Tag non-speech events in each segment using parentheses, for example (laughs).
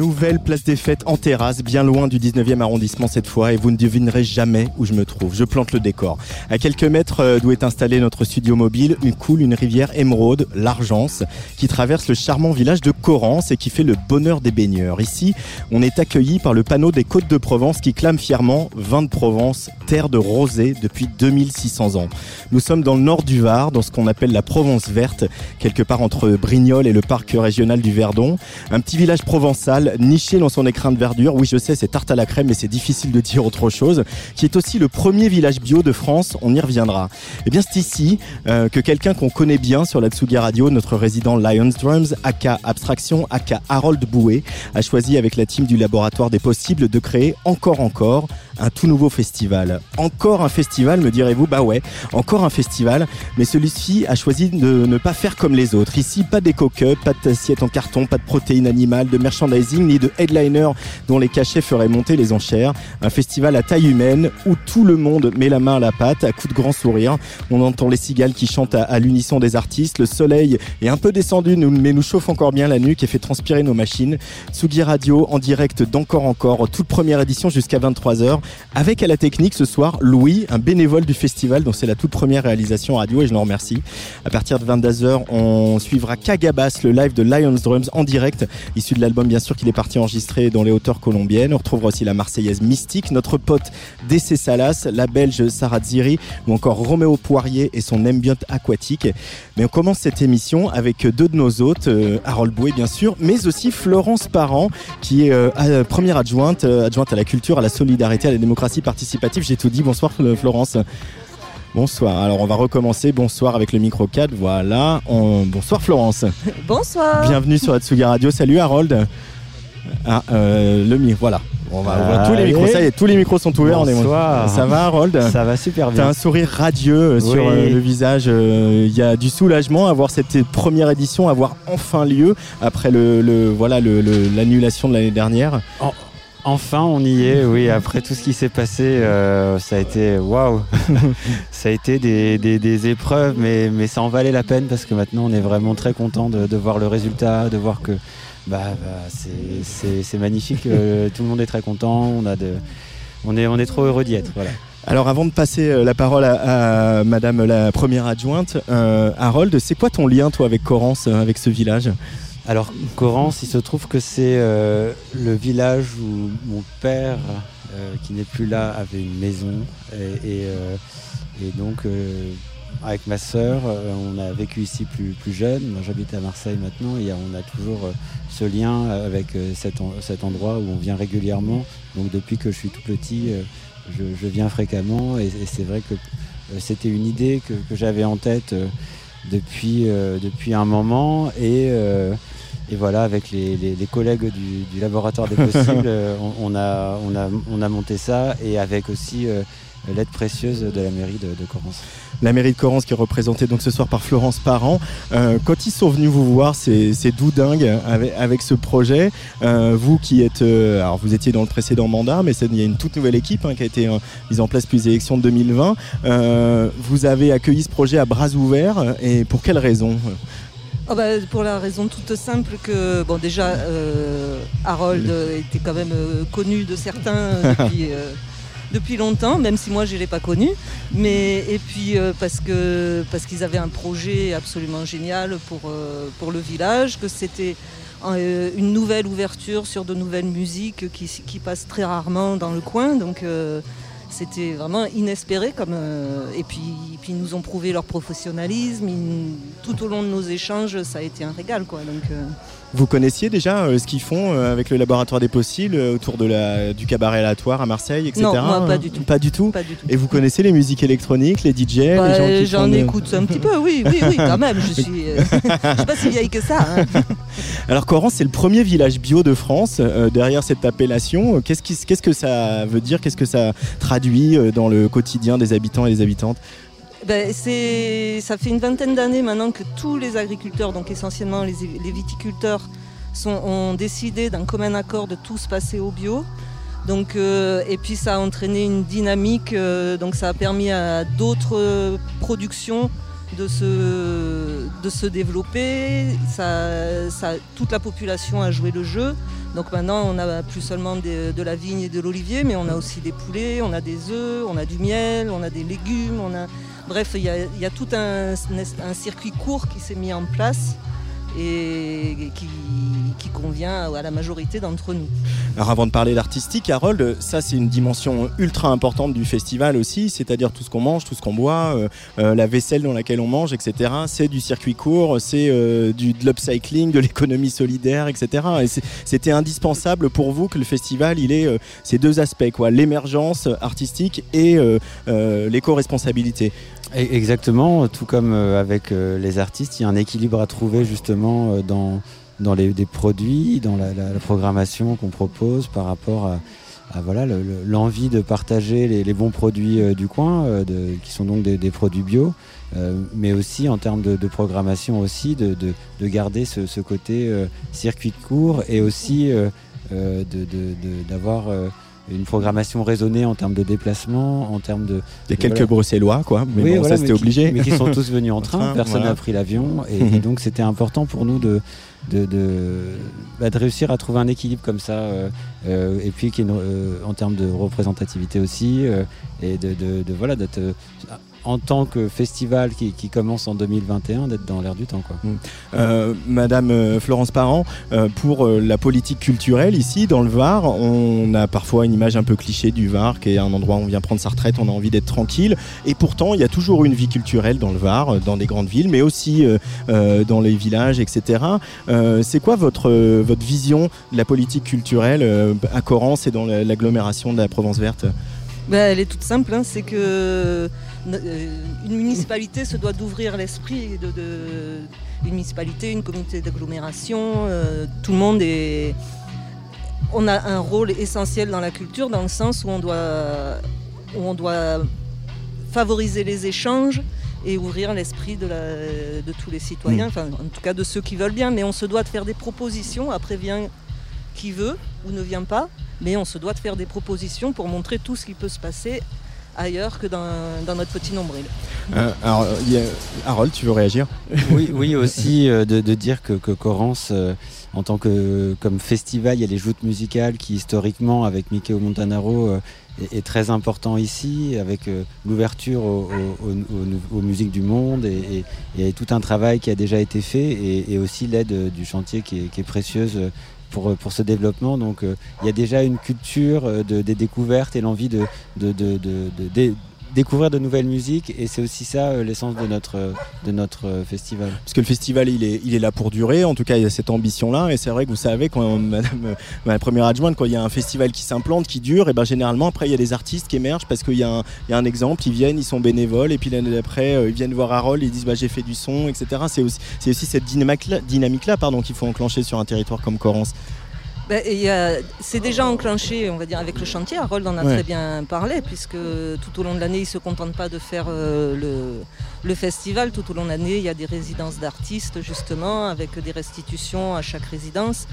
Nouvelle place des fêtes en terrasse, bien loin du 19e arrondissement cette fois, et vous ne devinerez jamais où je me trouve. Je plante le décor. À quelques mètres euh, d'où est installé notre studio mobile, une coule une rivière émeraude, l'Argence, qui traverse le charmant village de Corrence et qui fait le bonheur des baigneurs. Ici, on est accueilli par le panneau des Côtes de Provence qui clame fièrement Vin de Provence, terre de rosée depuis 2600 ans. Nous sommes dans le nord du Var, dans ce qu'on appelle la Provence verte, quelque part entre Brignoles et le parc régional du Verdon. Un petit village provençal niché dans son écrin de verdure. Oui, je sais, c'est tarte à la crème, mais c'est difficile de dire autre chose. Qui est aussi le premier village bio de France. On y reviendra. Eh bien, c'est ici euh, que quelqu'un qu'on connaît bien sur la Tsugi Radio, notre résident Lions Drums, aka Abstraction, aka Harold Bouet, a choisi avec la team du Laboratoire des Possibles de créer encore encore un tout nouveau festival. Encore un festival, me direz-vous Bah ouais, encore un festival, mais celui-ci a choisi de ne pas faire comme les autres. Ici, pas d'éco-cup, pas d'assiette en carton, pas de protéines animales, de merchandising, ni de headliner dont les cachets feraient monter les enchères. Un festival à taille humaine où tout le monde met la main à la pâte à coups de grand sourire. On entend les cigales qui chantent à, l'unisson des artistes. Le soleil est un peu descendu, mais nous chauffe encore bien la nuque et fait transpirer nos machines. Tsugi Radio en direct d'encore encore, toute première édition jusqu'à 23h. Avec à la technique ce soir Louis, un bénévole du festival dont c'est la toute première réalisation radio et je l'en remercie. À partir de 22h, on suivra Kagabas, le live de Lions Drums en direct, issu de l'album bien sûr qu'il est parti enregistrer dans les hauteurs colombiennes. On retrouvera aussi la Marseillaise Mystique, notre pote DC Salas, la Belge Sarah Ziri ou encore Roméo Poirier et son ambient aquatique. Mais on commence cette émission avec deux de nos hôtes, euh, Harold Bouet bien sûr, mais aussi Florence Parent qui est euh, première adjointe, euh, adjointe à la culture, à la solidarité, à la démocratie participative. J'ai tout dit. Bonsoir Florence. Bonsoir. Alors on va recommencer. Bonsoir avec le micro 4. Voilà. Bonsoir Florence. (laughs) Bonsoir. Bienvenue sur Atsuga Radio. Salut Harold. Ah, euh, le micro. Voilà. On va ouvrir tous les micros. Ça y est, tous les micros sont ouverts. Bonsoir. Ça va Harold? Ça va super bien. T'as un sourire radieux euh, sur euh, le visage. Il y a du soulagement à voir cette première édition avoir enfin lieu après le, voilà l'annulation de l'année dernière. Enfin, on y est, oui. Après tout ce qui s'est passé, euh, ça a été waouh. (laughs) ça a été des, épreuves, mais, ça en valait la peine parce que maintenant, on est vraiment très content de, voir le résultat, de voir que bah, bah c'est magnifique. Euh, tout le monde est très content. On, a de, on, est, trop heureux d'y être. Voilà. Alors avant de passer euh, la parole à, Madame la première adjointe, Harold, c'est quoi ton lien toi avec Corrence, avec ce village? Alors, Corrence, il se trouve que c'est euh, le village où mon père, euh, qui n'est plus là, avait une maison. Et, euh, donc, avec ma sœur, on a vécu ici plus, plus jeune. Moi, j'habite à Marseille maintenant et on a toujours ce lien avec cet, endroit où on vient régulièrement. Donc, depuis que je suis tout petit, je, viens fréquemment. Et, c'est vrai que c'était une idée que, j'avais en tête depuis, depuis un moment. Et et voilà, avec les, collègues du, laboratoire des (laughs) possibles, euh, on, a, on, a, on, a, monté ça et avec aussi euh, l'aide précieuse de la mairie de, de, Corrence. La mairie de Corrence qui est représentée donc ce soir par Florence Parent. Euh, quand ils sont venus vous voir, c'est doudingue avec, avec ce projet. vous qui êtes, alors vous étiez dans le précédent mandat, mais il y a une toute nouvelle équipe hein, qui a été mise en place depuis les élections de 2020. vous avez accueilli ce projet à bras ouverts et pour quelle raison? Oh, bah, pour la raison toute simple que, bon, déjà, euh, Harold était quand même euh, connu de certains (laughs) depuis, euh, depuis, longtemps, même si moi je ne l'ai pas connu. Mais, et puis parce que parce qu'ils avaient un projet absolument génial pour, pour le village, que c'était une nouvelle ouverture sur de nouvelles musiques qui, passent très rarement dans le coin. Donc, c'était vraiment inespéré. Comme, euh, et puis, ils nous ont prouvé leur professionnalisme. Tout au long de nos échanges, ça a été un régal. Quoi. Donc, euh, Vous connaissiez déjà euh, ce qu'ils font euh, avec le laboratoire des possibles euh, autour de la, du cabaret aléatoire à Marseille, etc. Non, moi, pas du tout. Pas du tout. pas du tout. Et vous connaissez les musiques électroniques, les DJ, Bah, les gens qui J'en font écoute un petit peu, oui, oui, oui, quand même. Je suis, je suis pas si vieille que ça. hein. (laughs) Alors Coran, c'est le premier village bio de France. Derrière cette appellation, qu'est-ce, qui- qu'est-ce que ça veut dire? Qu'est-ce que ça traduit dans le quotidien des habitants et des habitantes? Ben, ça fait une vingtaine d'années maintenant que tous les agriculteurs, donc essentiellement les, viticulteurs, sont, ont décidé d'un commun accord de tous passer au bio. Donc, euh, et puis ça a entraîné une dynamique, euh, donc ça a permis à d'autres productions de se, de se développer. Ça, ça- toute la population a joué le jeu. Donc maintenant, on n'a plus seulement de la vigne et de l'olivier, mais on a aussi des poulets, on a des œufs, on a du miel, on a des légumes, on a... Bref, il y a, tout un, circuit court qui s'est mis en place et qui, convient à la majorité d'entre nous. Alors avant de parler d'artistique, Harold, ça c'est une dimension ultra importante du festival aussi, c'est-à-dire tout ce qu'on mange, tout ce qu'on boit, euh, euh, la vaisselle dans laquelle on mange, etc. C'est du circuit court, c'est euh, de l'upcycling, de l'économie solidaire, etc. C'était indispensable pour vous que le festival il ait ces deux aspects, quoi, l'émergence artistique et l'éco-responsabilité. Exactement, tout comme euh, avec euh, les artistes, il y a un équilibre à trouver justement euh, dans, dans les des produits, dans la, la- la programmation qu'on propose par rapport à, à, voilà le- le- l'envie de partager les, les bons produits du coin, de- qui sont donc des, des produits bio, mais aussi en termes de, de programmation aussi, de, de- de garder ce, ce côté circuit court et aussi de- de- de- d'avoir une programmation raisonnée en termes de déplacement, en termes de, Il y a quelques Voilà. Bruxellois, quoi, mais oui, bon, voilà, ça c'était qui- obligé. Mais qui sont tous venus (laughs) en train, train, personne voilà. n'a pris l'avion. Et, et donc c'était important pour nous de, de, de, bah, de réussir à trouver un équilibre comme ça. euh, euh, et puis une, euh, en termes de représentativité aussi. euh, et de, de, de- voilà, d'être euh, en tant que festival qui, qui commence en 2021, d'être dans l'air du temps. Quoi. Euh, Madame euh, Florence Parent, euh, pour la politique culturelle ici dans le Var, on a parfois une image un peu cliché du Var, qui est un endroit où on vient prendre sa retraite, on a envie d'être tranquille. Et pourtant, il y a toujours une vie culturelle dans le Var, dans des grandes villes, mais aussi dans les villages, etc. Euh, C'est quoi votre, votre vision de la politique culturelle euh, à Corrence et dans la- l'agglomération de la Provence verte? Ben, elle est toute simple, hein, c'est que une municipalité se doit d'ouvrir l'esprit de, de- une municipalité, une communauté d'agglomération, euh, tout le monde est. On a un rôle essentiel dans la culture dans le sens où on doit, où on doit favoriser les échanges et ouvrir l'esprit de, tous les citoyens, enfin en tout cas de ceux qui veulent bien, mais on se doit de faire des propositions, après vient qui veut ou ne vient pas, mais on se doit de faire des propositions pour montrer tout ce qui peut se passer ailleurs que dans, dans notre petit nombril. Euh, Alors, il y a- Harold, tu veux réagir? Oui, oui, aussi euh, de, de dire que, que Corrence, euh, en tant que comme festival, il y a les joutes musicales qui historiquement, avec Mickey Montanaro, euh, est, est très important ici, avec euh, l'ouverture au- au- au- au- aux musiques du monde et, et- et tout un travail qui a déjà été fait et, et aussi l'aide du chantier qui est, qui est précieuse. Euh, Pour, ce développement, donc euh, il y a déjà une culture euh, de, des découvertes et l'envie de- découvrir de nouvelles musiques et c'est aussi ça euh, l'essence de notre, euh, de notre euh, festival. Parce que le festival, il est, il est là pour durer. En tout cas, il y a cette ambition-là. Et c'est vrai que vous savez, quand (laughs) Madame, ma première adjointe, quand il y a un festival qui s'implante, qui dure, et ben généralement après il y a des artistes qui émergent parce qu'il y, a un- il y a un exemple. Ils viennent, ils sont bénévoles, et puis l'année d'après, ils viennent voir Harold, ils disent bah j'ai fait du son, etc. C'est aussi, c'est aussi cette dynamique-là, dynamique-là, pardon, qu'il faut enclencher sur un territoire comme Corrence. Y a- c'est déjà enclenché, on va dire, avec le chantier. Harold en a Ouais. très bien parlé, puisque tout au long de l'année, il ne se contente pas de faire euh, le, le festival. Tout au long de l'année, il y a des résidences d'artistes, justement, avec des restitutions à chaque résidence.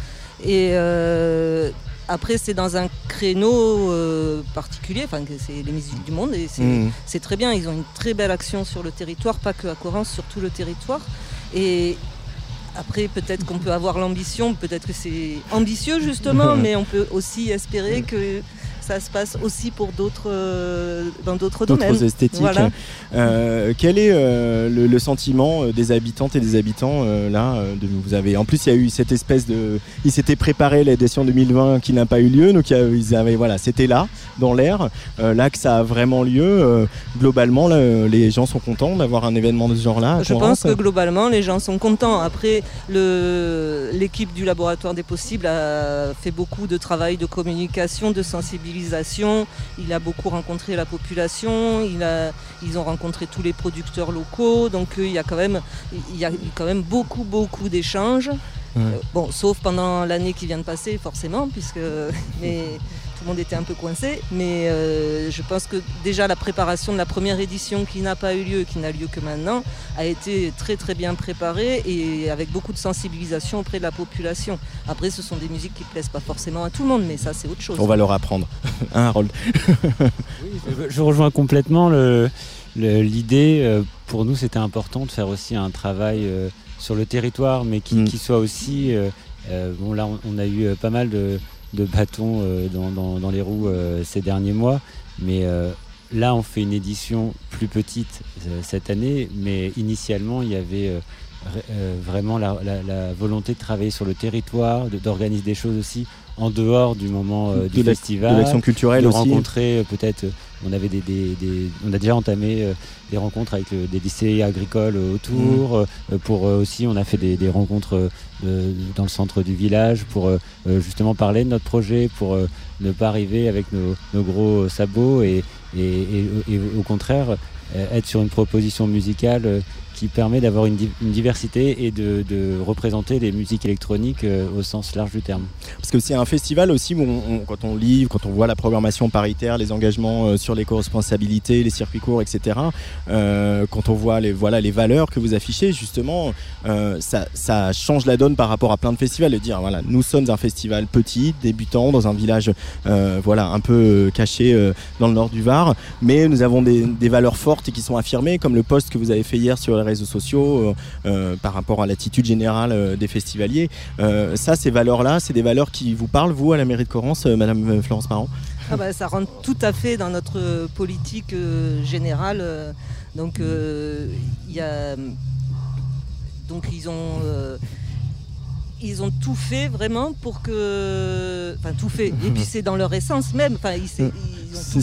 Et euh, après, c'est dans un créneau euh, particulier, enfin, c'est les musiques du monde, et c'est Mmh. c'est très bien. Ils ont une très belle action sur le territoire, pas que à Corrence, sur tout le territoire. Et après, peut-être qu'on peut avoir l'ambition, peut-être que c'est ambitieux justement, (laughs) mais on peut aussi espérer que ça se passe aussi pour d'autres, euh, dans d'autres d'autres domaines. esthétiques. Voilà. Euh, quel est euh, le, le sentiment des habitantes et des habitants là de, Vous avez en plus il y a eu cette espèce de, ils s'étaient préparés l'édition 2020 qui n'a pas eu lieu, donc ils avaient voilà, c'était là dans l'air. Là que ça a vraiment lieu, globalement là, les gens sont contents d'avoir un événement de ce genre-là. Je pense que globalement, les gens sont contents. Après, l'équipe du laboratoire des possibles a fait beaucoup de travail de communication, de sensibilisation. Il a beaucoup rencontré la population. Il a, ils ont rencontré tous les producteurs locaux. Donc, euh, il y a quand même, il y a quand même beaucoup, beaucoup d'échanges. Ouais. Euh, bon, sauf pendant l'année qui vient de passer, forcément, puisque (laughs) mais tout le monde était un peu coincé. Mais euh, je pense que déjà la préparation de la première édition qui n'a pas eu lieu, qui n'a lieu que maintenant, a été très très bien préparée et avec beaucoup de sensibilisation auprès de la population. Après, ce sont des musiques qui plaisent pas forcément à tout le monde, mais ça c'est autre chose. On va leur apprendre. (laughs) Hein, Harold Je- Je rejoins complètement le- le- l'idée. euh, Pour nous, c'était important de faire aussi un travail euh, sur le territoire, mais qui, Mm. qui soit aussi. euh, euh, bon, là, on, a eu pas mal de, de bâtons euh, dans, dans- dans les roues euh, ces derniers mois, mais euh, là, on fait une édition plus petite cette année, mais initialement, il y avait. vraiment la, la- la volonté de travailler sur le territoire, de- d'organiser des choses aussi en dehors du moment euh, du De festival de l'action culturelle de aussi. rencontrer euh, peut-être on avait des, des- des- on a déjà entamé euh, des rencontres avec le- des lycées agricoles euh, autour euh, pour aussi on a fait des, des rencontres dans le centre du village pour justement parler de notre projet pour ne pas arriver avec nos, nos gros sabots et, et- et- et au contraire être sur une proposition musicale euh, qui permet d'avoir une, di- une diversité et de, représenter les musiques électroniques euh, au sens large du terme. Parce que c'est un festival aussi où quand on lit, quand on voit la programmation paritaire, les engagements euh, sur l'éco-responsabilité, les circuits courts, etc. euh, quand on voit les, voilà, les valeurs que vous affichez, justement, euh, ça, change la donne par rapport à plein de festivals. De dire, voilà, nous sommes un festival petit, débutant, dans un village euh, voilà, un peu euh, caché euh, dans le nord du Var, mais nous avons des valeurs fortes et qui sont affirmées, comme le post que vous avez fait hier sur les réseaux sociaux euh, euh, par rapport à l'attitude générale euh, des festivaliers. Ça, ces valeurs-là, c'est des valeurs qui vous parlent, vous, à la mairie de Corrence, Madame Florence Parent Ah bah, ça rentre tout à fait dans notre politique générale. donc euh, y a donc ils ont ils ont tout fait vraiment pour que enfin tout fait. Et puis c'est dans leur essence même. Enfin ils, s'est- C'est-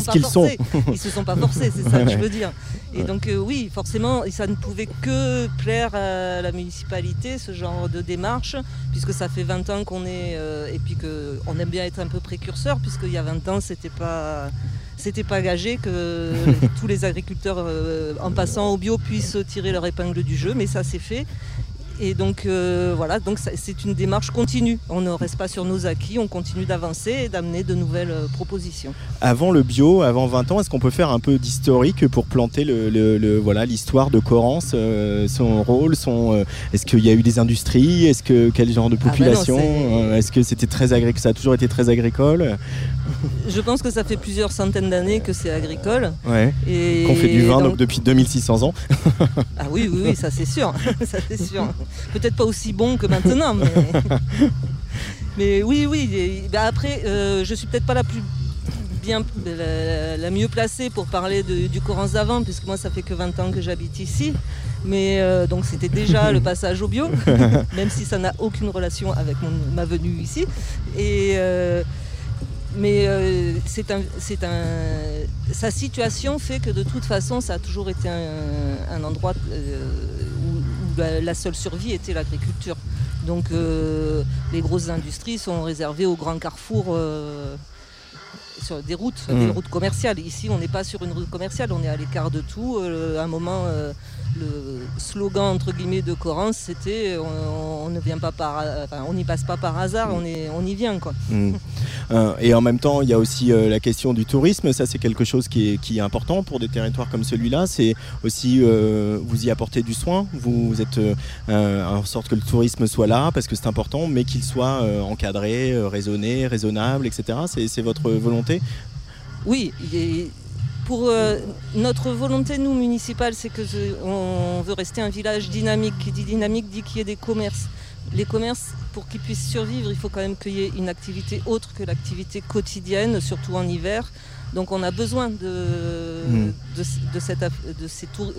ce qu'ils sont. ils se sont pas forcés c'est ça que je veux dire. Et donc euh, oui forcément ça ne pouvait que plaire à la municipalité ce genre de démarche puisque ça fait 20 ans qu'on est euh, et puis que on aime bien être un peu précurseur puisqu'il y a 20 ans c'était pas c'était pas gagé que (laughs) tous les agriculteurs euh, en passant au bio puissent tirer leur épingle du jeu. Mais ça c'est fait et donc euh, voilà donc c'est une démarche continue on ne reste pas sur nos acquis on continue d'avancer et d'amener de nouvelles euh, propositions Avant le bio, avant 20 ans, est-ce qu'on peut faire un peu d'historique pour planter le, le- le- voilà l'histoire de Corrence, euh, son rôle, son euh, est-ce qu'il y a eu des industries, est-ce que quel genre de Ah ben population, est-ce que c'était très agricole, ça a toujours été très agricole, je pense que ça fait plusieurs centaines d'années que c'est agricole ouais, et qu'on fait du vin donc- donc depuis 2600 ans. Ah oui, oui, oui, ça c'est sûr. (laughs) ça c'est sûr. Peut-être pas aussi bon que maintenant, mais, (laughs) mais oui, oui. bah après, euh, je suis peut-être pas la plus bien, la, la mieux placée pour parler de- du Coran d'avant, puisque moi ça fait que 20 ans que j'habite ici. Mais euh, donc c'était déjà le (laughs) passage au bio, (laughs) même si ça n'a aucune relation avec mon- ma venue ici. Et euh, mais euh, c'est un, un, sa situation fait que de toute façon, ça a toujours été un, un endroit euh, où la, seule survie était l'agriculture. Donc euh, les grosses industries sont réservées aux grands carrefours euh, sur des routes, des routes commerciales. Ici, on n'est pas sur une route commerciale, on est à l'écart de tout. Euh, à un moment, le slogan entre guillemets de Corrence, c'était on, on ne vient pas par, enfin, on n'y passe pas par hasard, on, est, on y vient quoi. Mm. Euh, et en même temps, il y a aussi euh, la question du tourisme. Ça, c'est quelque chose qui est, qui est important pour des territoires comme celui-là. C'est aussi, euh, vous y apportez du soin. Vous, vous êtes euh, en sorte que le tourisme soit là parce que c'est important, mais qu'il soit euh, encadré, raisonné, raisonnable, etc. C'est votre volonté? Oui, pour euh, notre volonté, nous, municipale, c'est que je- on veut rester un village dynamique. Qui dit dynamique dit qu'il y ait des commerces. Les commerces, pour qu'ils puissent survivre, il faut quand même qu'il y ait une activité autre que l'activité quotidienne, surtout en hiver. Donc on a besoin de, Mm. de, de cette, aff- de ces tour-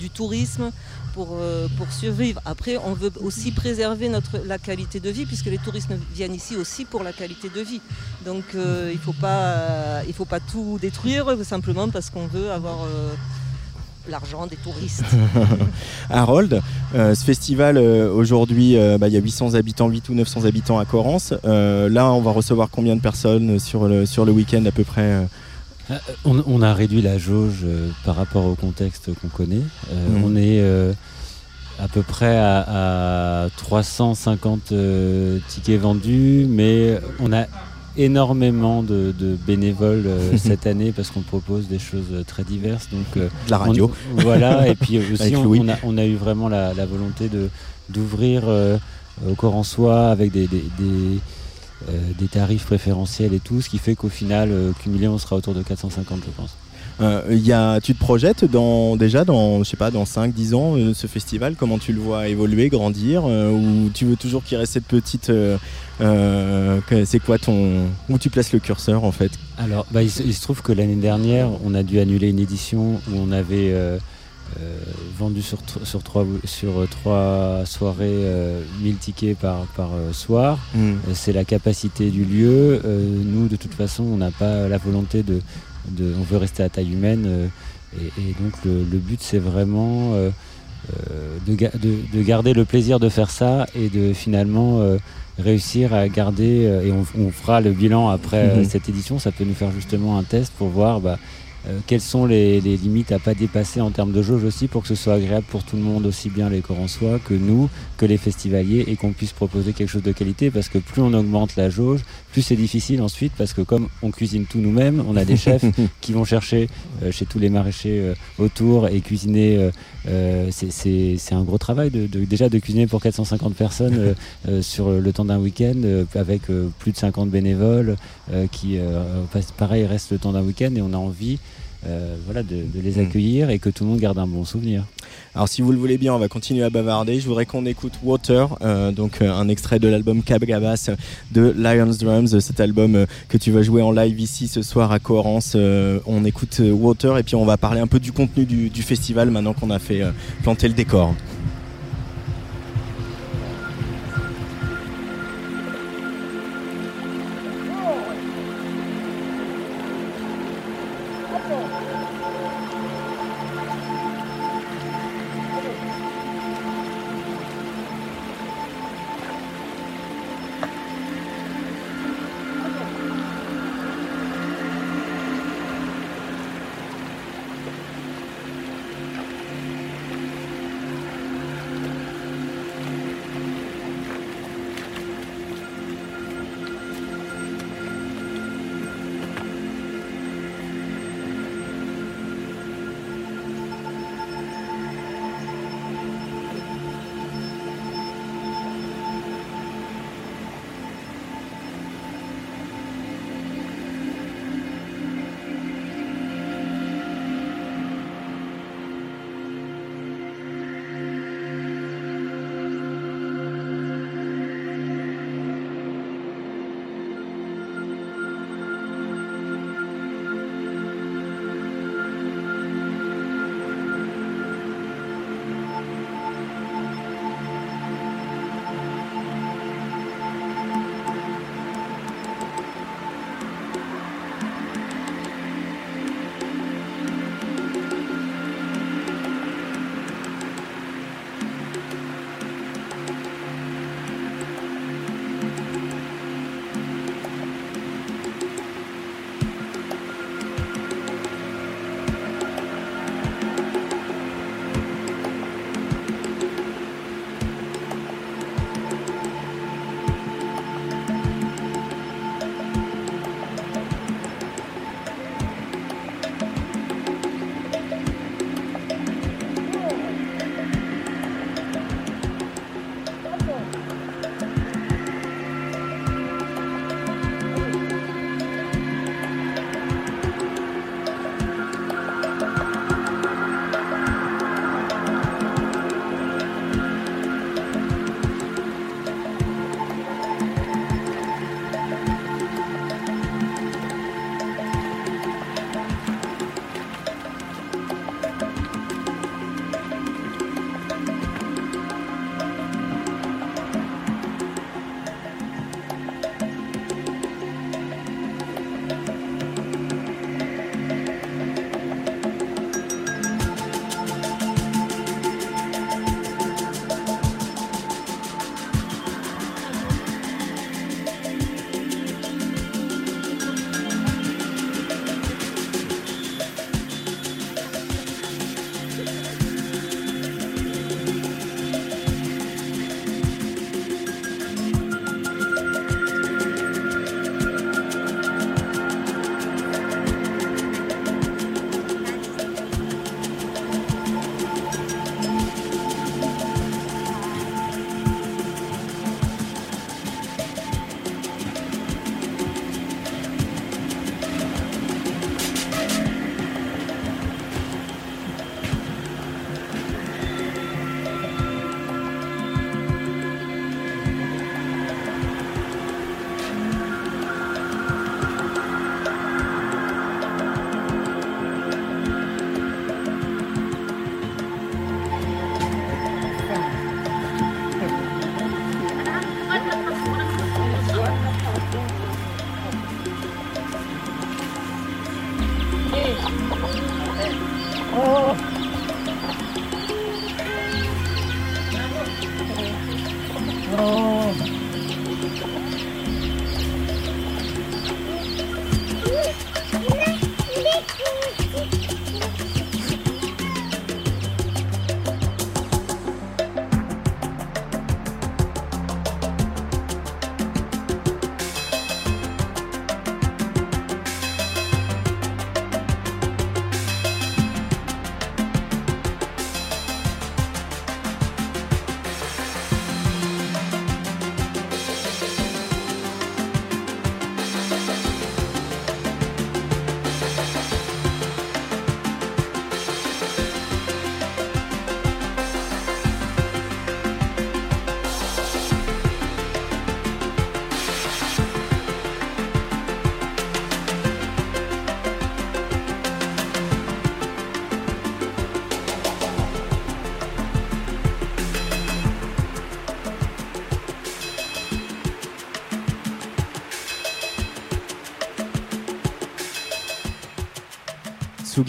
du tourisme pour, euh, pour survivre. Après, on veut aussi préserver notre, la qualité de vie, puisque les touristes viennent ici aussi pour la qualité de vie. Donc euh, il ne faut, pas- il faut pas tout détruire simplement parce qu'on veut avoir euh, l'argent des touristes. (laughs) Harold, euh, ce festival euh, aujourd'hui, euh, bah, il y a 800 habitants, 8 ou 900 habitants à Corrence. Là, on va recevoir combien de personnes sur le, sur le week-end à peu près On, on a réduit la jauge euh, par rapport au contexte qu'on connaît. Euh, Mhm. On est euh, à peu près à, à 350 euh, tickets vendus, mais on a énormément de, de bénévoles euh, (laughs) cette année parce qu'on propose des choses euh, très diverses. Donc, euh, de la radio on- voilà, (laughs) et puis aussi Avec on, a, on a eu vraiment la, la volonté d'ouvrir euh, au Corançois avec des, des, des, euh, des tarifs préférentiels et tout, ce qui fait qu'au final, euh, cumulé, on sera autour de 450, je pense. Euh, y a, tu te projettes dans, déjà dans, je sais pas, dans 5-10 ans, euh, ce festival? Comment tu le vois évoluer, grandir euh, Ou tu veux toujours qu'il reste cette petite. euh, euh, c'est quoi ton. Où tu places le curseur en fait? Alors, bah, il, se, il se trouve que l'année dernière, on a dû annuler une édition où on avait euh, euh, vendu sur, sur, trois, sur euh, trois soirées euh, 1000 tickets par, par euh, soir. Euh, C'est la capacité du lieu. Euh, nous, de toute façon, on n'a pas la volonté de, de- On veut rester à taille humaine. euh, et, et donc, le, le but, c'est vraiment euh, euh, de, ga- de- de garder le plaisir de faire ça et de finalement euh, réussir à garder. euh, et on, on fera le bilan après euh, Mhm. cette édition. Ça peut nous faire justement un test pour voir. bah, euh, quelles sont les, les limites à pas dépasser en termes de jauge aussi pour que ce soit agréable pour tout le monde, aussi bien les Corançois que nous, que les festivaliers, et qu'on puisse proposer quelque chose de qualité? Parce que plus on augmente la jauge, plus c'est difficile ensuite parce que comme on cuisine tout nous-mêmes, on a des (laughs) chefs qui vont chercher euh, chez tous les maraîchers euh, autour et cuisiner. c'est- c'est c'est un gros travail de, de- déjà de cuisiner pour 450 personnes (laughs) sur le temps d'un week-end euh, avec euh, plus de 50 bénévoles euh, qui, euh, pareil, restent le temps d'un week-end et on a envie euh, voilà, de, de les Mm. accueillir et que tout le monde garde un bon souvenir. Alors si vous le voulez bien, on va continuer à bavarder. Je voudrais qu'on écoute Water, euh, donc euh, un extrait de l'album Cab Gabas de Lions Drums, cet album euh, que tu vas jouer en live ici ce soir à Cohérence. Euh, on écoute Water et puis on va parler un peu du contenu du, du festival maintenant qu'on a fait euh, planter le décor.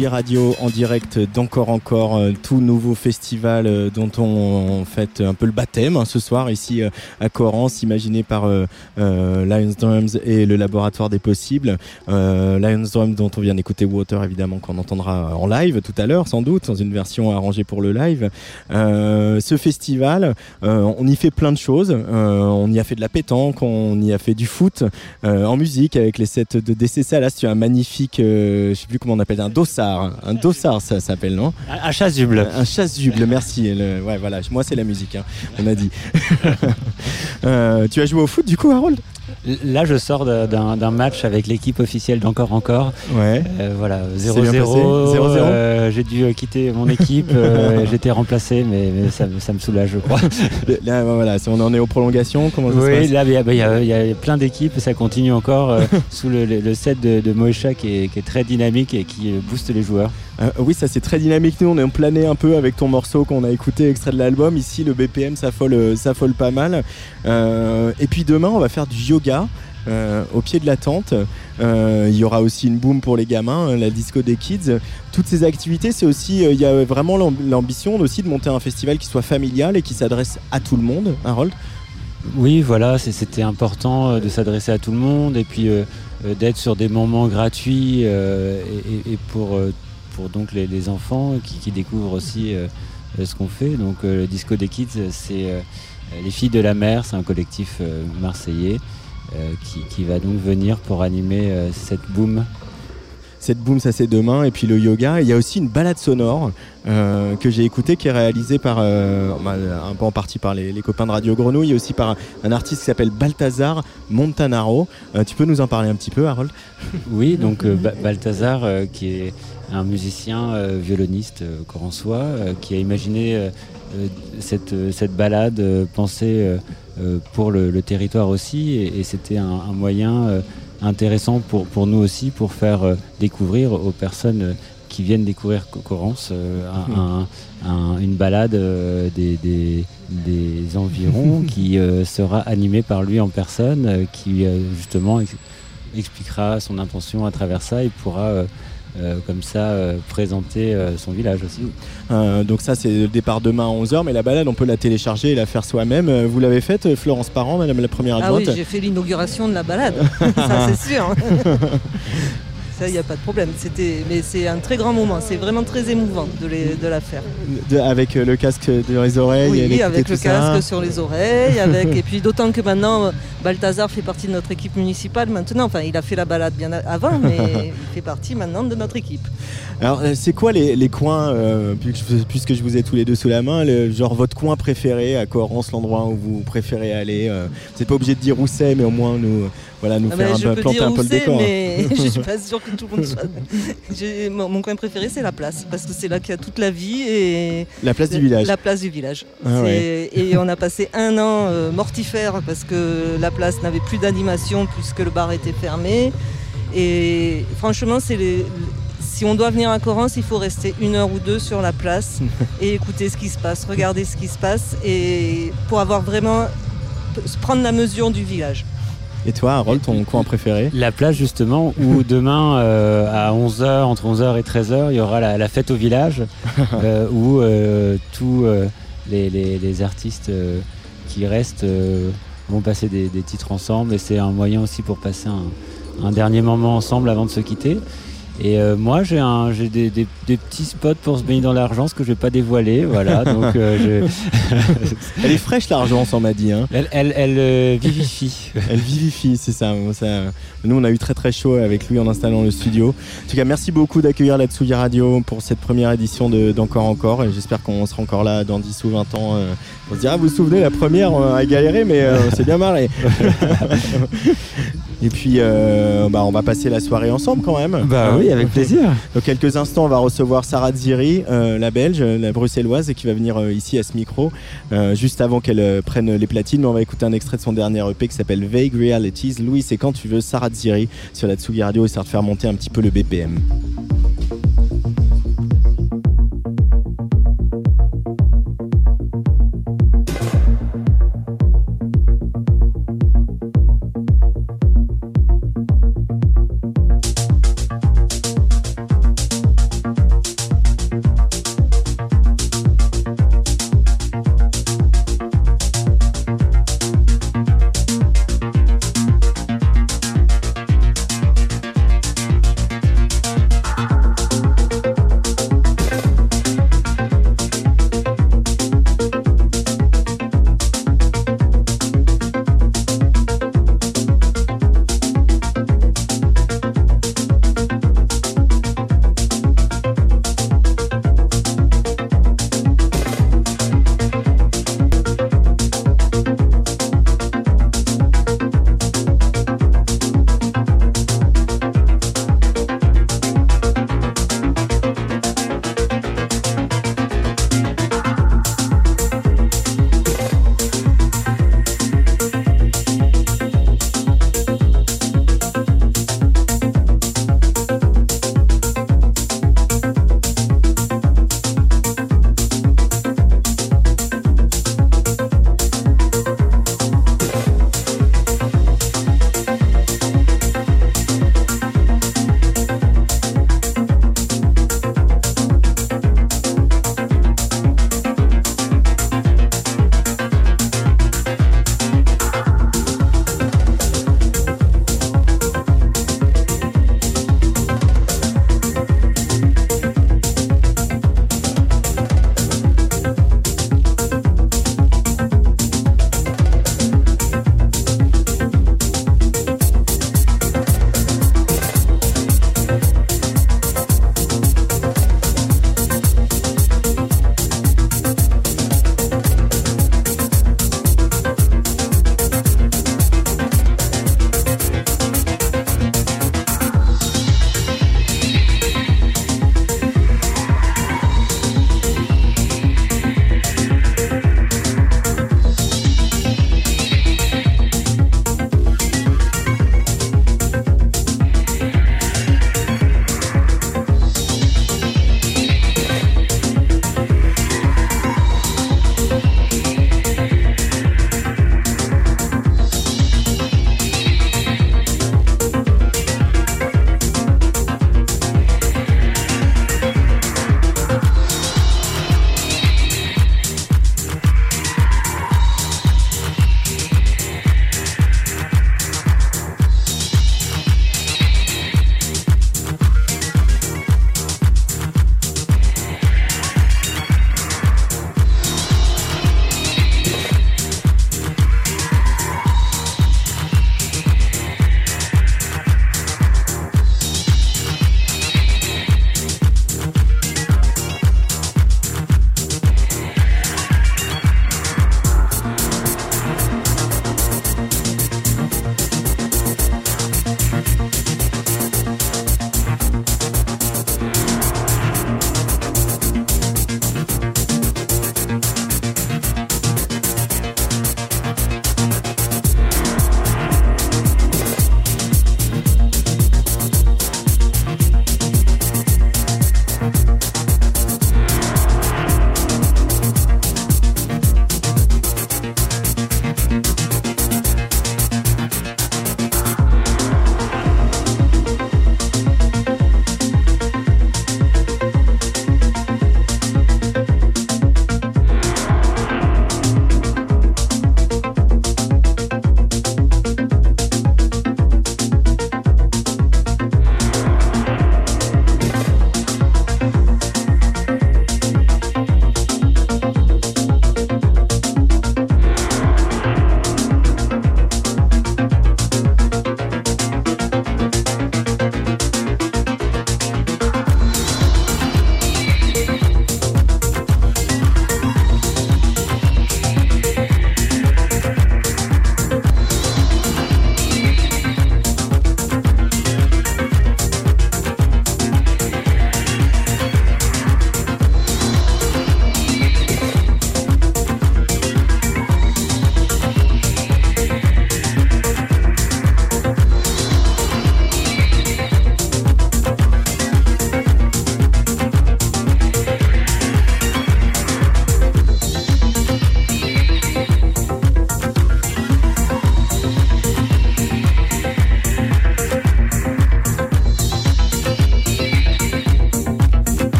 Radio en direct d'Encore Encore, euh, tout nouveau festival euh, dont on, fait un peu le baptême hein, ce soir ici euh, à Corrance, imaginé par Lions Drums et le Laboratoire des Possibles. Lions Drums dont on vient d'écouter Water évidemment qu'on entendra en live tout à l'heure sans doute, dans une version arrangée pour le live. ce festival, on y fait plein de choses. on y a fait de la pétanque, on y a fait du foot en musique avec les sets de DC Salas. Tu as un magnifique, je sais plus comment on appelle, un dos un dossard, ça s'appelle, non Un chasuble. Un chasuble, merci. ouais, voilà, moi c'est la musique, hein, on a dit. (laughs) Euh, tu as joué au foot du coup, Harold? Là, je sors d'un match avec l'équipe officielle d'Encore Encore. Ouais. Euh, voilà, 0-0. Euh, j'ai dû quitter mon équipe. euh, (laughs) J'étais remplacé, mais, ça, me soulage, je crois. (laughs) Là, voilà, on en est aux prolongations. Comment ça oui, là, il y, a plein d'équipes. Ça continue encore euh, (laughs) sous le, set de, de Moesha qui est, très dynamique et qui booste les joueurs. Oui, ça c'est très dynamique. Nous, on est en plané un peu avec ton morceau qu'on a écouté, extrait de l'album. Ici, le BPM s'affole, s'affole pas mal. et puis demain, on va faire du yoga euh, au pied de la tente. Euh, il y aura aussi une boom pour les gamins, euh, la disco des kids. Toutes ces activités, c'est aussi, il y a vraiment l'ambition aussi de monter un festival qui soit familial et qui s'adresse à tout le monde. Harold? Oui, voilà, c'était important de s'adresser à tout le monde et puis d'être sur des moments gratuits et, pour, pour donc les, enfants qui, découvrent aussi ce qu'on fait. Donc le disco des kids, c'est les filles de la mer, c'est un collectif marseillais. Euh, qui, va donc venir pour animer euh, cette boom cette boom ça c'est demain et puis le yoga il y a aussi une balade sonore euh, que j'ai écoutée qui est réalisée par un peu en partie par les, copains de Radio Grenouille et aussi par un, artiste qui s'appelle Balthazar Montanaro tu peux nous en parler un petit peu Harold? Oui donc Balthazar qui est un musicien violoniste corançois qui a imaginé cette, cette balade pensée euh, pour le, territoire aussi. Et, c'était un, moyen euh, intéressant pour, pour nous aussi pour faire euh, découvrir aux personnes qui viennent découvrir Corrance hmm. une balade des, des, environs (laughs) qui sera animée par lui en personne, qui justement expliquera son intention à travers ça et pourra euh, comme ça euh, présenter euh, son village aussi. donc ça c'est le départ demain à 11h, mais la balade on peut la télécharger et la faire soi-même. Vous l'avez faite Florence Parent, madame la première adjointe Ah oui, j'ai fait l'inauguration de la balade, (laughs) ça c'est sûr. (laughs) il n'y a pas de problème. C'était, mais c'est un très grand moment. C'est vraiment très émouvant de, de la faire. avec euh, le casque dans les oreilles. Oui, avec le casque sur les oreilles. avec, (laughs) et puis d'autant que maintenant, Balthazar fait partie de notre équipe municipale. Maintenant, enfin, il a fait la balade bien avant, mais (laughs) il fait partie maintenant de notre équipe. Alors, euh, c'est quoi les, coins, euh, puisque je vous ai tous les deux sous la main, genre votre coin préféré à Corrence, l'endroit où vous préférez aller Vous n'êtes pas obligé de dire où c'est, mais au moins nous, voilà, nous ah faire ben, un peu, planter un peu le décor. Mais (laughs) je suis pas sûre que tout le monde soit. (laughs) mon, coin préféré, c'est la place, parce que c'est là qu'il y a toute la vie et. La place du village. La place du village. Ah et on a passé un an euh, mortifère parce que la place n'avait plus d'animation puisque le bar était fermé. Et franchement, c'est les, si on doit venir à Corrance, il faut rester une heure ou deux sur la place (laughs) et écouter ce qui se passe, regarder ce qui se passe et pour avoir vraiment prendre la mesure du village. Et toi, Harold, ton coin préféré? La plage, justement, où (laughs) demain, euh, à 11h, entre 11h et 13h, il y aura la, la fête au village, (laughs) euh, où euh, tous euh, les, les- les artistes euh, qui restent euh, vont passer des, des titres ensemble. Et c'est un moyen aussi pour passer un, un dernier moment ensemble avant de se quitter. Et euh, moi, j'ai des, des- des petits spots pour se baigner dans l'argent, ce que je vais pas dévoiler. Voilà, (laughs) donc euh, je- Elle est fraîche, l'argent, on m'a dit. Hein. elle, elle, elle, euh, vivifie. (laughs) Elle vivifie, c'est ça, ça. Nous, on a eu très très chaud avec lui en installant le studio. En tout cas, merci beaucoup d'accueillir la Tsugi Radio pour cette première édition de- d'Encore Encore. Et j'espère qu'on sera encore là dans 10 ou 20 ans. Euh, on se dira, vous vous souvenez, la première, a galéré, mais euh, on s'est bien marré. (laughs) Et puis, euh, bah, on va passer la soirée ensemble quand même. Bah Hein oui, avec plaisir. Dans quelques instants, on va recevoir Sarah Ziri, euh, la belge, la bruxelloise, et qui va venir euh, ici à ce micro, euh, juste avant qu'elle euh, prenne les platines. Mais on va écouter un extrait de son dernier EP qui s'appelle Vague Realities. Louis, c'est quand tu veux Sarah Ziri sur la Tsugi Radio, histoire de faire monter un petit peu le BPM.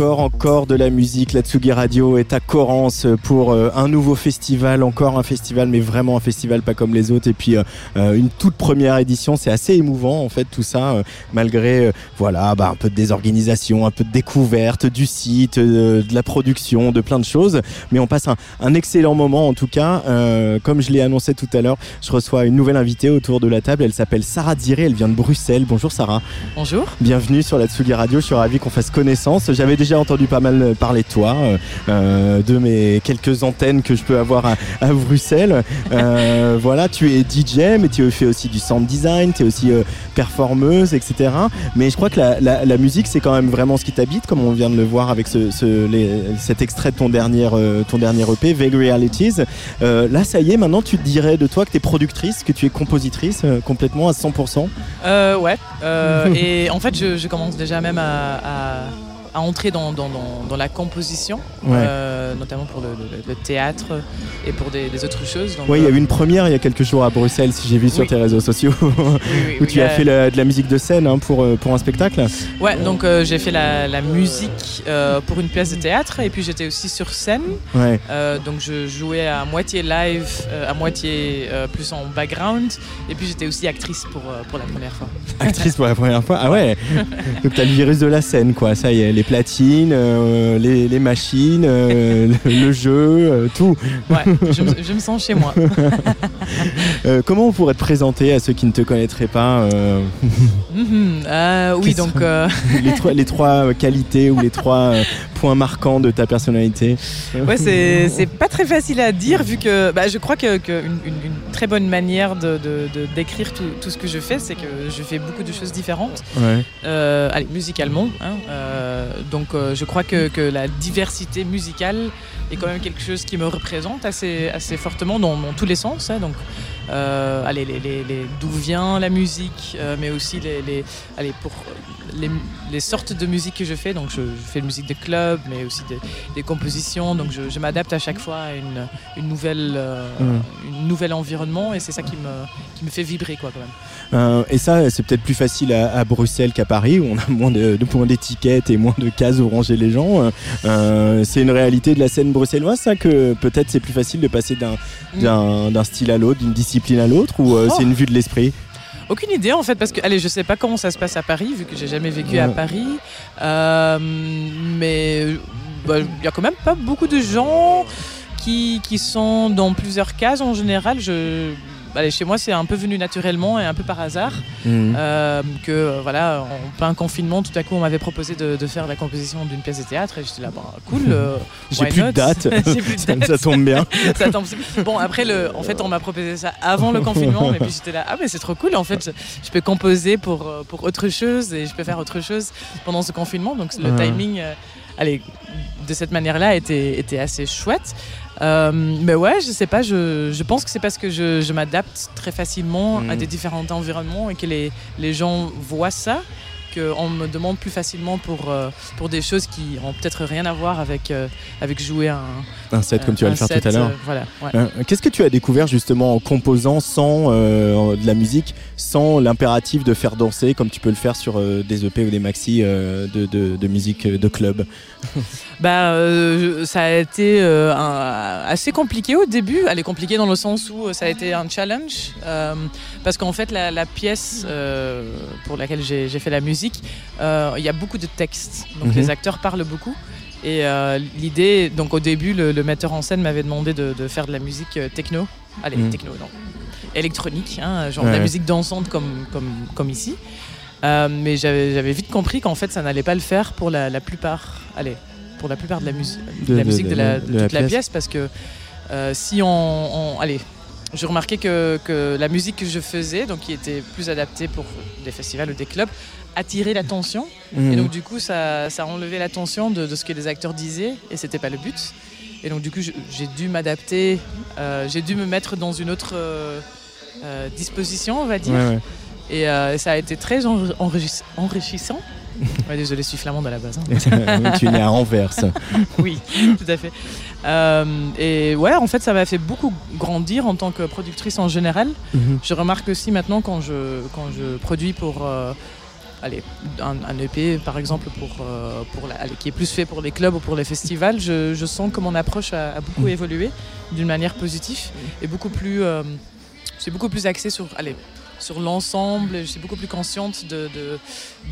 Encore, encore de la musique. La Tsugi Radio est à Corrance pour euh, un nouveau festival, encore un festival, mais vraiment un festival pas comme les autres. Et puis euh, euh, une toute première édition, c'est assez émouvant en fait tout ça, malgré voilà bah, un peu de désorganisation, un peu de découverte du site, de la production, de plein de choses. Mais on passe un, excellent moment en tout cas. comme je l'ai annoncé tout à l'heure, je reçois une nouvelle invitée autour de la table. Elle s'appelle Sarah Diré, elle vient de Bruxelles. Bonjour Sarah. Bonjour. Bienvenue sur la Tsugi Radio. Je suis ravi qu'on fasse connaissance. J'avais déjà entendu pas mal parler de toi, euh, euh, de mes quelques antennes que je peux avoir à, Bruxelles. Euh, (laughs) voilà, tu es DJ, mais tu fais aussi du sound design, tu es aussi performeuse, etc. Mais je crois que la, musique, c'est quand même vraiment ce qui t'habite, comme on vient de le voir avec ce, cet extrait de ton dernier, ton dernier EP, Vague Realities. là, ça y est, maintenant, tu te dirais de toi que tu es productrice, que tu es compositrice complètement à 100% Ouais. (laughs) et en fait, je, je commence déjà même à à entrer dans, dans, dans, la composition, euh, notamment pour le, théâtre et pour des, autres choses. Oui, il y a eu une première il y a quelques jours à Bruxelles, si j'ai vu sur tes réseaux sociaux, (laughs) où tu as fait de la musique de scène hein, pour, euh, pour un spectacle. Ouais, donc euh, j'ai fait la, la musique pour une pièce de théâtre et puis j'étais aussi sur scène. Ouais. donc je jouais à moitié live, à moitié plus en background et puis j'étais aussi actrice pour, pour la première fois. Actrice pour la première fois Ah ouais (laughs) Donc t'as le virus de la scène, quoi, ça y est les platines, euh, les, machines, euh, le, jeu, euh, tout. Ouais, (laughs) je, me sens chez moi. (laughs) comment on pourrait te présenter à ceux qui ne te connaîtraient pas (laughs) mhm, Oui, donc. les, trois, les trois qualités ou les trois points marquants de ta personnalité Ouais, c'est pas très facile à dire vu que bah, je crois qu'une que une, très bonne manière de, décrire tout, tout, ce que je fais, c'est que je fais beaucoup de choses différentes. Ouais. allez, musicalement. Hein, donc euh, je crois que, la diversité musicale est quand même quelque chose qui me représente assez, assez fortement dans, tous les sens. Hein. donc euh, allez, d'où vient la musique, euh, mais aussi les, allez, pour les, sortes de musique que je fais. Donc, je, fais de musique de club, mais aussi des, compositions. Donc, je, m'adapte à chaque fois à une, une nouvelle, euh, mm. nouvel environnement et c'est ça qui me, qui me fait vibrer, quoi, quand même. et ça, c'est peut-être plus facile à, Bruxelles qu'à Paris, où on a moins de, points d'étiquette et moins de cases où ranger les gens. c'est une réalité de la scène bruxelloise, ça, que peut-être c'est plus facile de passer d'un, mm. d'un style à l'autre, d'une discipline à l'autre ou euh, c'est une vue de l'esprit? Aucune idée en fait parce que allez je sais pas comment ça se passe à Paris vu que j'ai jamais vécu à Paris euh, mais bah, il y a quand même pas beaucoup de gens qui, qui sont dans plusieurs cases en général je chez moi, c'est un peu venu naturellement et un peu par hasard. Mhm. Euh, que euh, voilà, en plein confinement, tout à coup, on m'avait proposé de, faire la composition d'une pièce de théâtre et j'étais là, bah, cool. Euh, (laughs) (laughs) (laughs) J'ai plus, de date. ça tombe bien. ça tombe... Bon, après, le... en fait, on m'a proposé ça avant le confinement, et puis j'étais là, ah, mais c'est trop cool. En fait, je, peux composer pour, pour autre chose et je peux faire autre chose pendant ce confinement. Donc, le timing allez, de cette manière-là était, était assez chouette. Euh, mais ouais, je sais pas, je, je pense que c'est parce que je, je m'adapte très facilement à mm. des différents environnements et que les, les gens voient ça qu'on me demande plus facilement pour, euh, pour des choses qui ont peut-être rien à voir avec, euh, avec jouer un, un set comme tu vas le faire tout à l'heure. voilà, Qu'est-ce que tu as découvert justement en composant sans de la musique, sans l'impératif de faire danser comme tu peux le faire sur des EP ou des maxi de, de, de, musique de club? (laughs) Bah, euh, ça a été euh, assez compliqué au début. Elle est compliquée dans le sens où ça a été un challenge. Euh, parce qu'en fait, la, pièce pour laquelle j'ai fait la musique, il y a beaucoup de textes. Donc mhm. les acteurs parlent beaucoup. Et l'idée, donc au début, le, metteur en scène m'avait demandé de, faire de la musique techno. Allez, mhm. techno, non. Électronique, hein, genre de la musique dansante comme, comme, comme ici. mais j'avais vite compris qu'en fait, ça n'allait pas le faire pour la, la plupart. Allez, pour la plupart de la, musique de, la, musique de, la, toute la pièce. parce que euh, si on, allez je remarquais que, que, la musique que je faisais, donc qui était plus adaptée pour des festivals ou des clubs, attirait l'attention. Mhm. Et donc du coup, ça, ça enlevait l'attention de, de, ce que les acteurs disaient, et c'était pas le but. Et donc du coup, j'ai dû m'adapter, euh, j'ai dû me mettre dans une autre euh, disposition, on va dire. Et ça a été très enrichissant. Ouais, désolé, je suis flamande à la base. Hein. (laughs) tu es né à Anvers. oui, tout à fait. Euh, et ouais, en fait, ça m'a fait beaucoup grandir en tant que productrice en général. Mhm. Je remarque aussi maintenant quand je, quand je produis pour, euh, allez, un, un EP par exemple pour, euh, pour la- allez, qui est plus fait pour les clubs ou pour les festivals, je, je sens que mon approche a, a beaucoup évolué d'une manière positive et beaucoup plus, c'est beaucoup plus axé sur, allez, sur l'ensemble. Je suis beaucoup plus consciente de, de,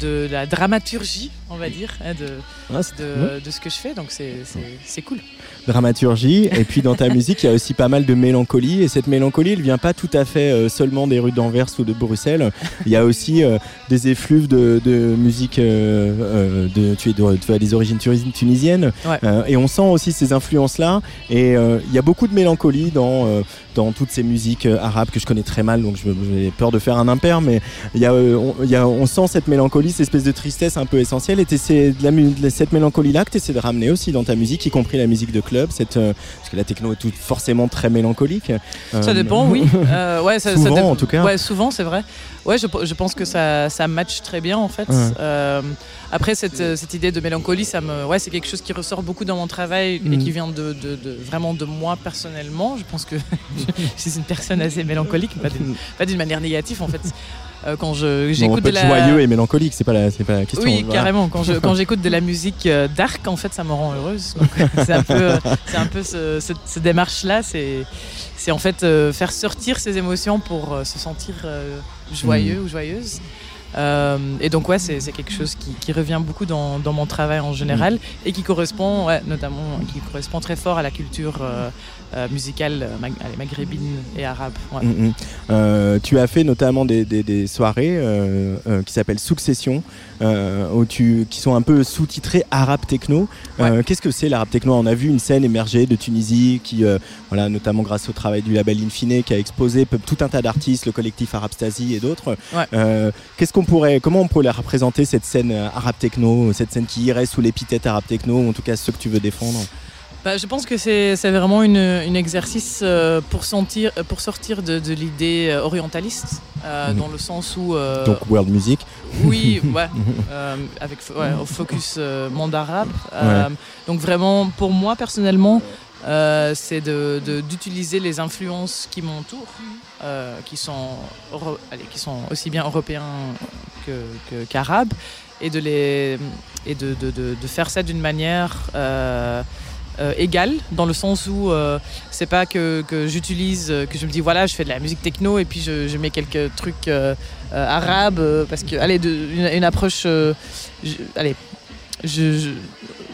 de la dramaturgie, on va dire, hein, de, Ah, de, de ce que je fais. Donc c'est cool. dramaturgie. Et puis dans ta musique, il y a aussi pas mal de mélancolie. Et cette mélancolie, elle vient pas tout à fait euh, seulement des rues d'Anvers ou de Bruxelles. Il y a aussi euh, des effluves de, de musique. euh, de, tu, es tu as des origines tunis- tunisiennes. Ouais. Et on sent aussi ces influences-là. Et il y a beaucoup de mélancolie dans, dans toutes ces musiques arabes que je connais très mal. Donc j'ai peur de faire un impair. Mais il y a, on, il y a, on sent cette mélancolie, cette espèce de tristesse un peu essentielle. Et c'est de la, de cette mélancolie-là que tu essaies de ramener aussi dans ta musique, y compris la musique de club. Cette, euh, parce que la techno est toute forcément très mélancolique. Ça Euh, dépend, oui. (laughs) Euh, ouais, ça, ça Souvent, en tout cas. Ouais, souvent, c'est vrai. Ouais, je, je pense que ça, ça match très bien, en fait. Ouais. Après, cette, cette idée de mélancolie, ça me, ouais, c'est quelque chose qui ressort beaucoup dans mon travail et Mhm. qui vient de, de- de- vraiment de moi personnellement. Je pense que (laughs) je suis une personne assez mélancolique, pas d'une, pas d'une manière négative, en fait. Euh, quand j'écoute de la... joyeux et mélancolique, c'est pas la, c'est pas la question. Oui, voilà. carrément. Quand, je, quand j'écoute de la (laughs) musique euh, dark, en fait, ça me rend heureuse. (laughs) C'est un peu, c'est un peu ce- cette, cette démarche-là. C'est, c'est en fait euh, faire sortir ses émotions pour euh, se sentir euh, joyeux ou joyeuse. Euh, et donc, ouais, c'est, quelque chose qui, qui revient beaucoup dans, dans mon travail en général et qui correspond, ouais, notamment, qui correspond très fort à la culture euh, euh, musicale euh, mag- maghrébine et arabe. ouais. Mm, mm. Euh, tu as fait notamment des, des- des soirées euh, euh, qui s'appellent Succession, euh, où tu, qui sont un peu sous-titrées arabe techno. Euh, Qu'est-ce que c'est l'arabe techno? On a vu une scène émerger de Tunisie, qui, euh, voilà, notamment grâce au travail du label Infine, qui a exposé tout un tas d'artistes, le collectif Arabe Stasi et d'autres. Ouais. Euh, Qu'est-ce qu'on pourrait, comment on pourrait représenter cette scène euh, arabe techno, cette scène qui irait sous l'épithète arabe techno, ou en tout cas ceux que tu veux défendre? Bah, je pense que c'est vraiment une, une exercice euh, pour, sentir, pour sortir de, de l'idée euh, orientaliste, euh, Mhm. dans le sens où... euh, Donc World Music. oui, (laughs) ouais, euh, avec ouais, au focus euh, monde arabe. Euh, Donc vraiment, pour moi personnellement, euh, c'est de- de- d'utiliser les influences qui m'entourent, euh, qui, sont allez, qui sont aussi bien européens que- qu'arabes, et de, les, et de, de- de- de faire ça d'une manière... euh, euh, égale dans le sens où euh, c'est pas que, que j'utilise euh, que je me dis voilà je fais de la musique techno et puis je, je mets quelques trucs euh, arabes parce que allez de, une, une approche je- allez je, je-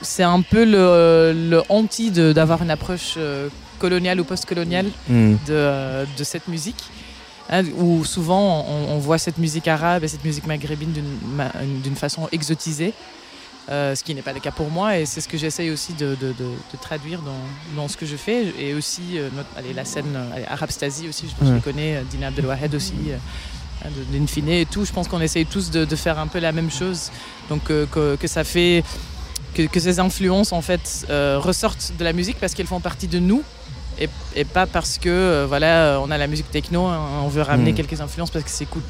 c'est un peu le, le anti d'avoir une approche coloniale ou post-coloniale Mm. de, de cette musique. hein, où souvent on, on voit cette musique arabe et cette musique maghrébine d'une ma- d'une façon exotisée, euh, ce qui n'est pas le cas pour moi et c'est ce que j'essaye aussi de, de- de- de traduire dans, dans ce que je fais et aussi euh, notre- allez, la scène euh, allez, Arab Stasi aussi, je pense que je connais, euh, Dina Abdelwahed aussi, hein, de l'Infine et tout. Je pense qu'on essaye tous de, faire un peu la même chose, donc que, que ça fait que, que ces influences en fait ressortent de la musique parce qu'elles font partie de nous et, et pas parce que voilà on a la musique techno hein, on veut ramener Mm. quelques influences parce que c'est cool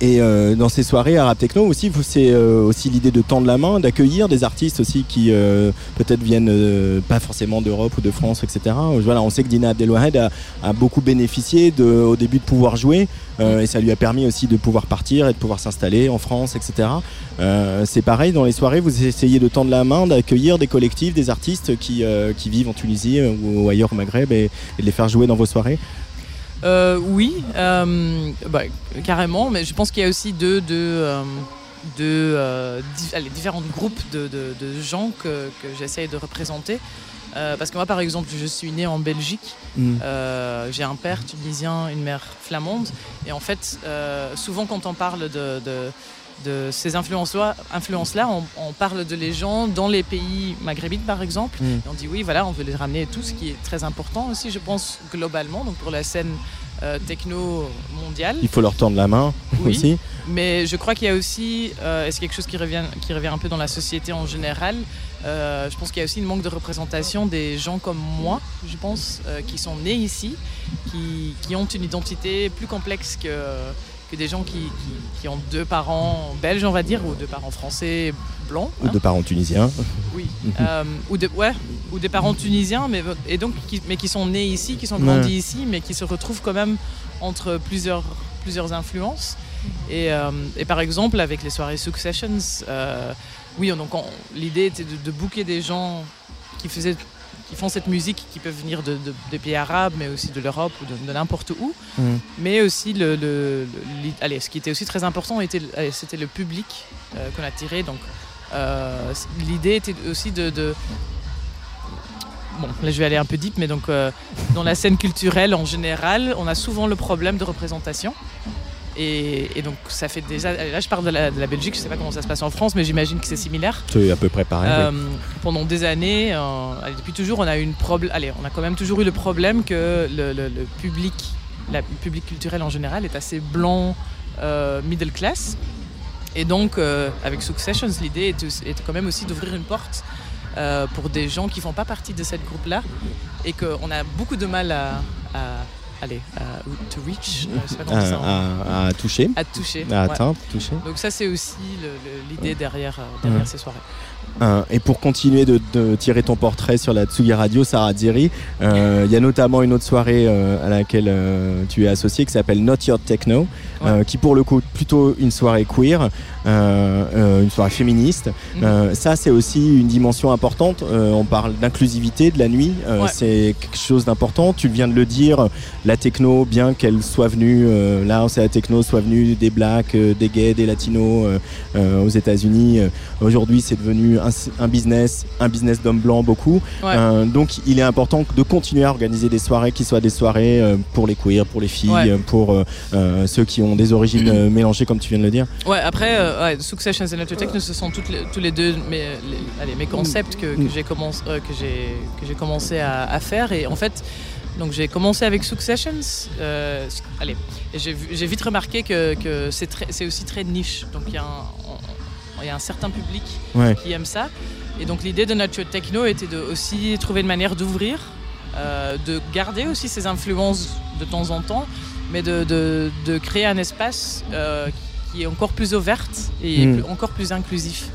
et euh, dans ces soirées arabe techno aussi, c'est euh, aussi l'idée de tendre la main, d'accueillir des artistes aussi qui euh, peut-être viennent euh, pas forcément d'Europe ou de France, etc. Voilà, on sait que Dina Abdelwahed a, a beaucoup bénéficié de, au début de pouvoir jouer euh, et ça lui a permis aussi de pouvoir partir et de pouvoir s'installer en France, etc. Euh, c'est pareil dans les soirées, vous essayez de tendre la main, d'accueillir des collectifs, des artistes qui, euh, qui vivent en Tunisie euh, ou ailleurs au Maghreb et, et de les faire jouer dans vos soirées. Euh, oui euh, bah, carrément mais je pense qu'il y a aussi deux, deux, euh, deux, di- allez, différents groupes de, de- de gens que, que j'essaye de représenter Euh, parce que moi par exemple je suis né en Belgique Mm. Euh, j'ai un père tunisien, une mère flamande. Et en fait, euh, souvent quand on parle de, de- de ces influences-là, on, on parle de les gens dans les pays maghrébines, par exemple. Mm. Et on dit oui, voilà, on veut les ramener tout, ce qui est très important aussi, je pense, globalement, donc pour la scène euh, techno mondiale. Il faut leur tendre la main Oui. aussi. Mais je crois qu'il y a aussi, euh, et c'est quelque chose qui revient, qui revient un peu dans la société en général, euh, je pense qu'il y a aussi une manque de représentation des gens comme moi, je pense, euh, qui sont nés ici, qui, qui ont une identité plus complexe que, que des gens qui, qui- qui ont deux parents belges, on va dire, ou deux parents français blancs. Ou hein. de parents tunisiens. Oui. Euh, ou, de, ouais, ou des parents tunisiens, mais, et donc, qui, mais qui sont nés ici, qui sont Ouais. grandis ici, mais qui se retrouvent quand même entre plusieurs, plusieurs influences. Et, euh, et par exemple, avec les soirées Successions, euh, oui, donc on- l'idée était de, de booker des gens qui, faisaient, qui font cette musique, qui peuvent venir de, de- des pays arabes, mais aussi de l'Europe ou de, de n'importe où. Mhm. Mais aussi, le, le- le- l'i- allez, ce qui était aussi très important, c'était le public euh, qu'on a tiré. Donc, euh, l'idée était aussi de, de- Bon, là je vais aller un peu deep, mais donc euh, dans la scène culturelle en général, on a souvent le problème de représentation. Et, et donc ça fait déjà. Là je parle de la, de la Belgique, je sais pas comment ça se passe en France, mais j'imagine que c'est similaire. C'est à peu près pareil. oui. Euh, pendant des années, euh, allez, depuis toujours, on a eu une problème. Allez, on a quand même toujours eu le problème que le, le- le public, la, le public culturel en général, est assez blanc, euh, middle class. Et donc, avec Successions, l'idée était quand même aussi d'ouvrir une porte pour des gens qui font pas partie de cette groupe-là et qu'on a beaucoup de mal à, à- allez, à- to reach, euh, je sais pas comment on dit ça en- à, à- à toucher, à toucher. à Ouais. atteindre, toucher. Donc ça, c'est aussi l'idée derrière, euh, derrière ces soirées. Euh, et pour continuer de, de tirer ton portrait sur la Tsugi Radio, Sarah Diri, euh, il y a notamment une autre soirée euh, à laquelle euh, tu es associée qui s'appelle Not Your Techno, qui pour le coup plutôt une soirée queer, une soirée féministe. Mhm. Euh, ça c'est aussi une dimension importante. Euh, on parle d'inclusivité de la nuit, euh, Ouais. c'est quelque chose d'important. Tu viens de le dire, la techno, bien qu'elle soit venue, euh, là c'est la techno soit venue des blacks, euh, des gays, des latinos euh, euh, aux États-Unis. Euh, Aujourd'hui c'est devenu un, un business, un business d'hommes blancs beaucoup. Ouais. Euh, donc il est important de continuer à organiser des soirées qui soient des soirées euh, pour les queers, pour les filles, Ouais. euh, pour euh, euh, ceux qui ont des origines (clears throat) euh, mélangées comme tu viens de le dire. Ouais, après, euh, ouais, Successions et Natural Techno, ce sont toutes les- tous les deux mes, les- allez, mes concepts que, que j'ai commencé, euh, à, à faire. Et en fait, donc j'ai commencé avec Successions. euh, allez, j'ai, vite remarqué que, que c'est, aussi très niche. Donc il y, a un- on- il y a un certain public Ouais. qui aime ça. Et donc l'idée de Natural Techno était de aussi trouver une manière d'ouvrir, euh, de garder aussi ses influences de temps en temps, mais de, de- de créer un espace euh, qui est encore plus ouverte et Mm. plus- encore plus inclusif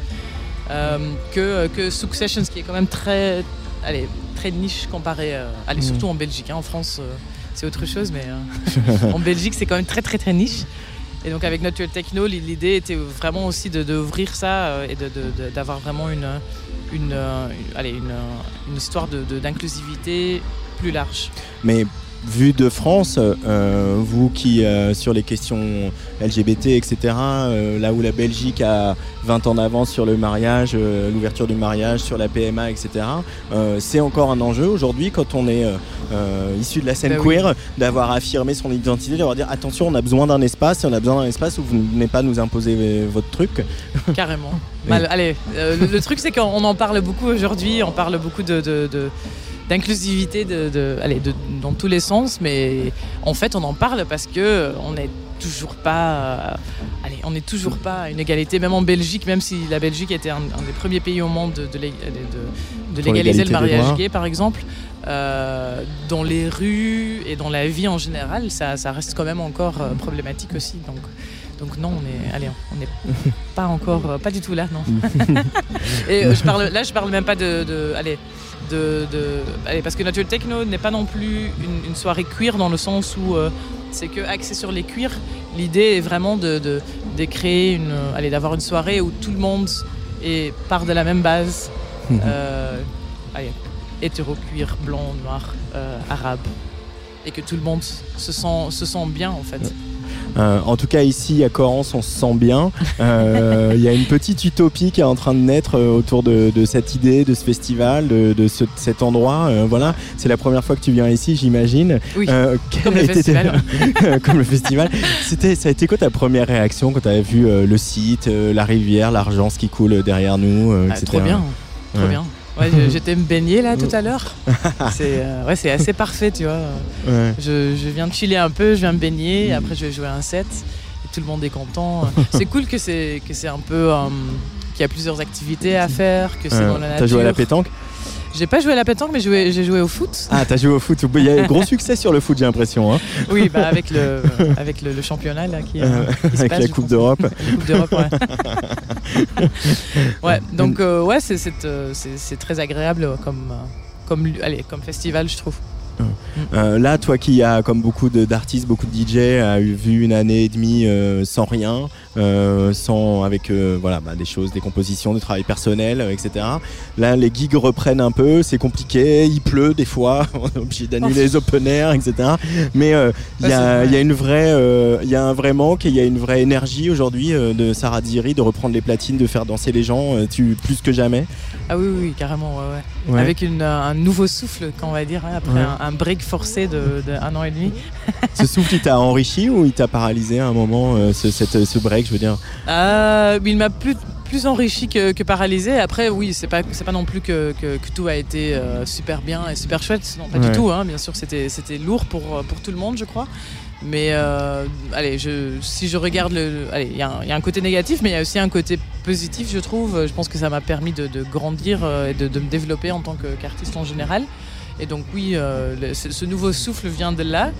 euh, que, que Successions, qui est quand même très, allez, très niche comparé, euh, allez, Mm. surtout en Belgique. hein. En France, euh, c'est autre chose, mais (laughs) en Belgique, c'est quand même très très très niche. Et donc avec Natural Techno, l'i- l'idée était vraiment aussi de- d'ouvrir ça et de- de- de- d'avoir vraiment une, une, une- allez, une, une histoire d'inclusivité plus large. Mais vu de France, euh, vous qui euh, sur les questions LGBT, etc., euh, là où la Belgique a 20 ans d'avance sur le mariage, l'ouverture du mariage, sur la PMA, etc., c'est encore un enjeu aujourd'hui quand on est issu de la scène Bah oui. queer, d'avoir affirmé son identité, d'avoir dire attention, on a besoin d'un espace et on a besoin d'un espace où vous ne venez pas nous imposer votre truc. (laughs) Carrément. Mal- allez, le, le truc c'est qu'on en parle beaucoup aujourd'hui, on parle beaucoup de, de- de- d'inclusivité de, de- allez, de- dans tous les sens, mais en fait on en parle parce que on n'est toujours pas, euh, allez, on n'est toujours pas à une égalité, même en Belgique, même si la Belgique était un, un des premiers pays au monde de, légaliser le mariage gay, par exemple. euh, dans les rues et dans la vie en général, ça, ça reste quand même encore euh, problématique aussi. Donc, donc non, on est, allez, on n'est (laughs) pas encore, pas du tout là, non. (laughs) (laughs) et je parle, là, je parle même pas de, de- allez, de, de- allez, parce que Natural Techno n'est pas non plus une, une soirée cuir dans le sens où euh, c'est que axé sur les cuirs. L'idée est vraiment de, de, de créer une, euh, allez, d'avoir une soirée où tout le monde est, part de la même base. euh, allez, hétéro, cuir, blanc, noir, euh, arabe. Et que tout le monde se sent, se sent bien en fait. Euh, en tout cas, ici à Corrance, on se sent bien. Euh, Il y a une petite utopie qui est en train de naître euh, autour de, de cette idée, de ce festival, de, de ce- de cet endroit. Voilà, c'est la première fois que tu viens ici, j'imagine. Oui, comme le (laughs) festival. (laughs) comme le festival. C'était, ça a été quoi ta première réaction quand tu as vu le site, la rivière, l'argent ce qui coule derrière nous, euh, Ah, etc. trop bien, trop Ouais. bien. Ouais, je- j'étais me baigner là tout à l'heure. (laughs) C'est euh, ouais, c'est assez parfait, tu vois. Ouais. Je, je viens de chiller un peu, je viens me baigner, et après je vais jouer un set. Et tout le monde est content. c'est cool que c'est que c'est un peu euh, qu'il y a plusieurs activités à faire, que c'est dans la nature. T'as joué à la pétanque? J'ai pas joué à la pétanque, mais j'ai joué au foot. Ah, t'as joué au foot. Il y a eu gros (laughs) succès sur le foot, j'ai l'impression. hein. Oui, bah avec le avec le, le championnat là qui, euh, qui avec passe, (laughs) la Coupe d'Europe. Coupe d'Europe, ouais. (laughs) ouais, donc euh, ouais, c'est euh, c'est- très agréable comme, euh, comme, lu- allez, comme festival, je trouve. Euh, là, toi qui as, comme beaucoup d'artistes, beaucoup de DJ, a eu vu une année et demie euh, sans rien, euh, sans avec euh, voilà bah, des choses, des compositions, du travail personnel, euh, etc. Là, les gigs reprennent un peu, c'est compliqué, il pleut des fois, (laughs) on est obligé d'annuler les open air, etc. Mais euh, il y, a- y une vraie, euh, il y a un vrai manque et il y a une vraie énergie aujourd'hui euh, de Sarah Diri de reprendre les platines, de faire danser les gens, euh, tu plus que jamais. Ah oui, oui, carrément, ouais, ouais. Ouais. Avec une, euh, un nouveau souffle, quand on va dire, hein, après un break forcé de, de un an et demi. (laughs) Ce souffle, il t'a enrichi ou il t'a paralysé à un moment, euh, ce, cette- ce break, je veux dire Euh, il m'a plus, plus enrichi que, que paralysé. Après, oui, c'est pas, pas non plus que, que- que tout a été euh, super bien et super chouette. Non, pas Ouais. du tout. Hein. Bien sûr, c'était, lourd pour, pour tout le monde, je crois. Mais euh, allez, je, si je regarde le. Il y, a un- il y a un côté négatif, mais il y a aussi un côté positif, je trouve. Je pense que ça m'a permis de, de grandir et de, de me développer en tant qu'artiste en général. Et donc, oui, euh, ce nouveau souffle vient de là.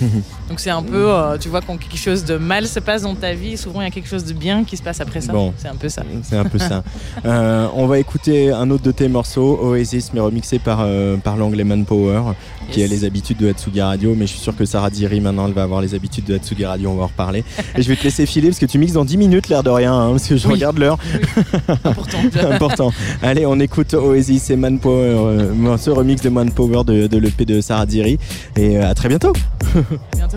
(laughs) Donc c'est un peu, euh, tu vois, quand quelque chose de mal se passe dans ta vie, souvent il y a quelque chose de bien qui se passe après ça. Bon. C'est un peu ça. C'est un peu ça. Euh, on va écouter un autre de tes morceaux, Oasis, mais remixé par, euh, par l'anglais Manpower, qui a les habitudes de Hatsugi Radio. Mais je suis sûr que Sarah Diri, maintenant, elle va avoir les habitudes de Hatsugi Radio. On va en reparler. Et je vais te laisser filer parce que tu mixes dans 10 minutes, l'air de rien, hein, parce que je Oui. regarde l'heure. Important. (laughs) Important. Allez, on écoute Oasis et Manpower, euh, ce remix de Manpower de, de l'EP de Sarah Diri. Et à très bientôt. (laughs) 你 (laughs) 要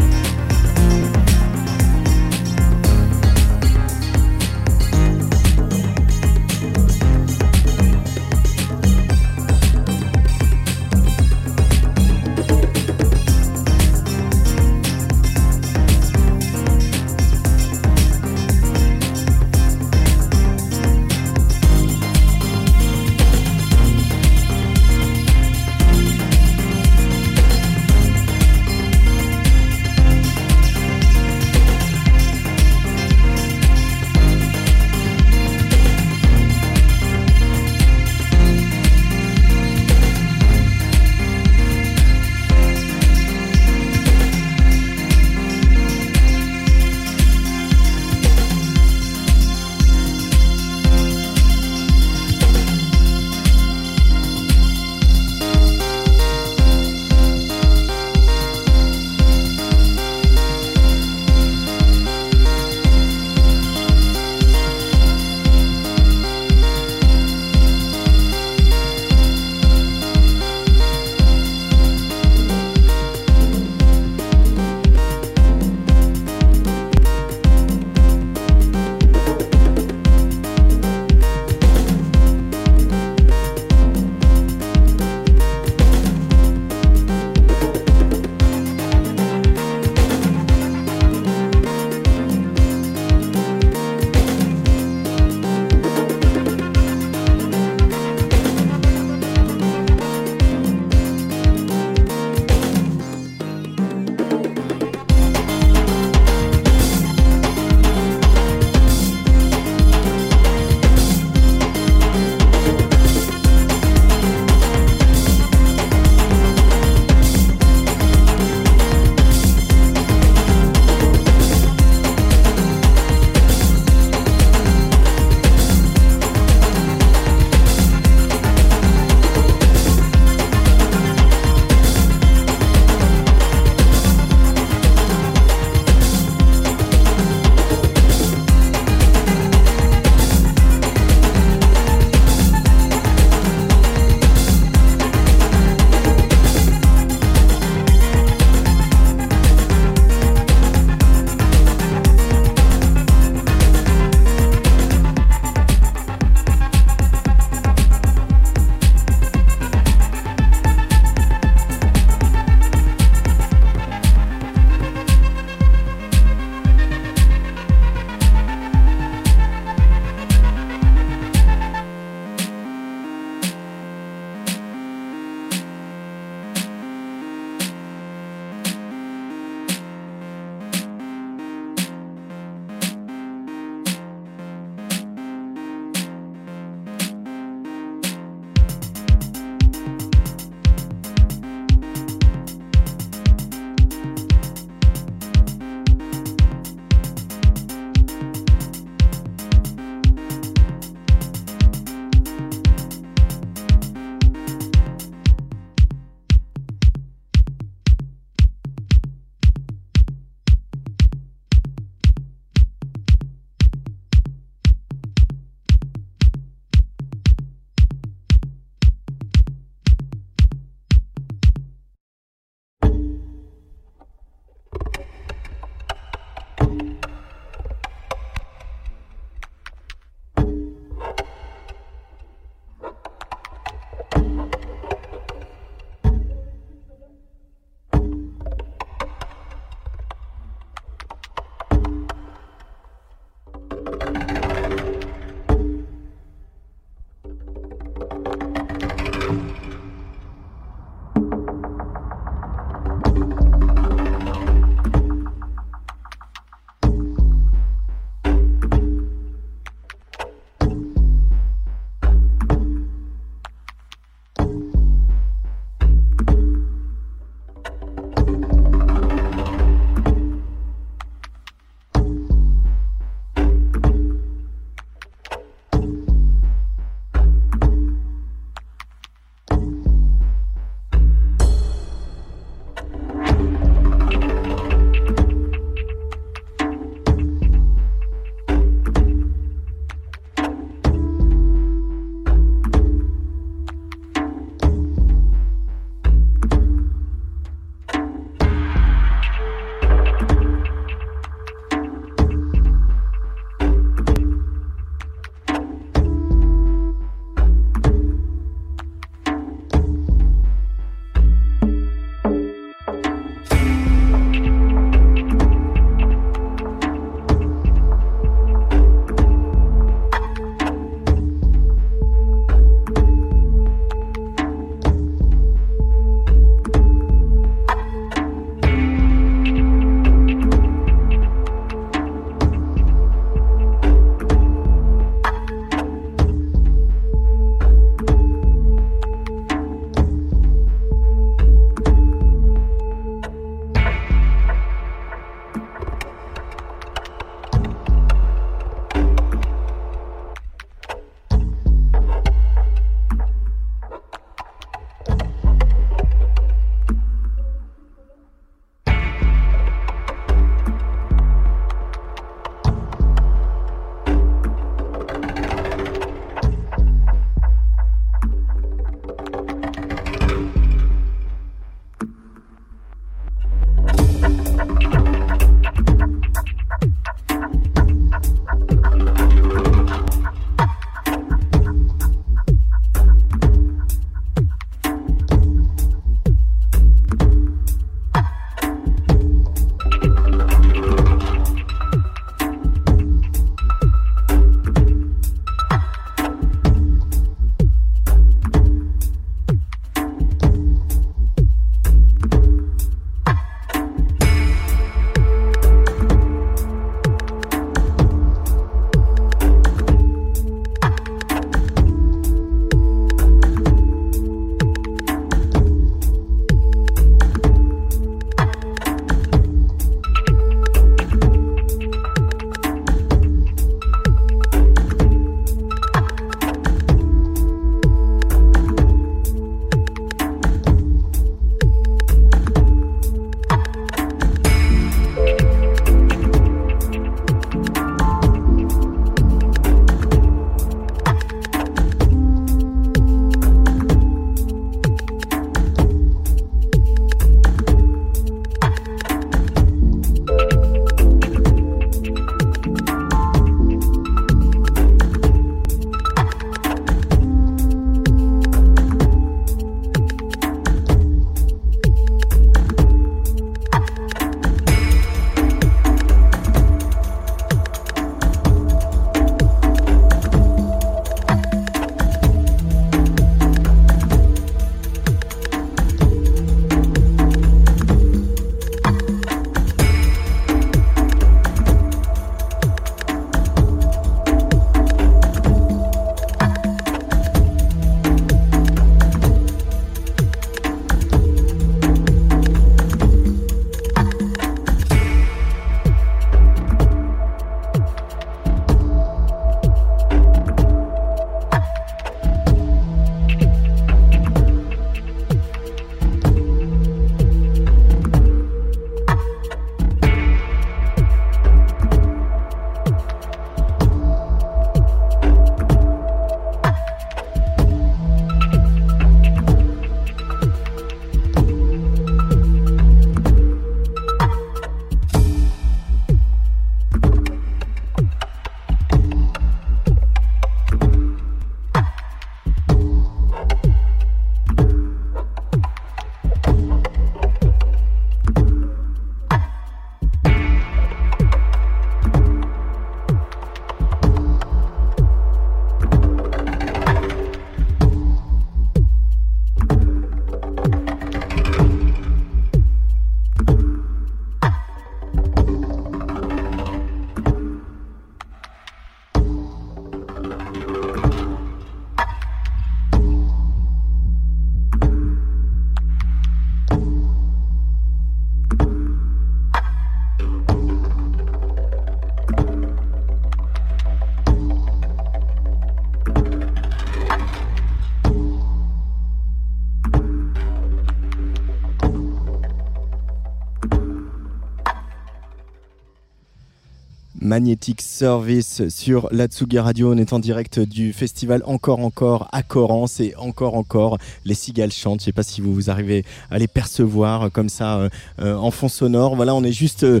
Magnetic Service sur la Tsugi Radio. On est en direct du festival Encore Encore à Corrance et encore encore les cigales chantent. Je sais pas si vous, vous arrivez à les percevoir comme ça euh, euh, en fond sonore. Voilà, on est juste euh,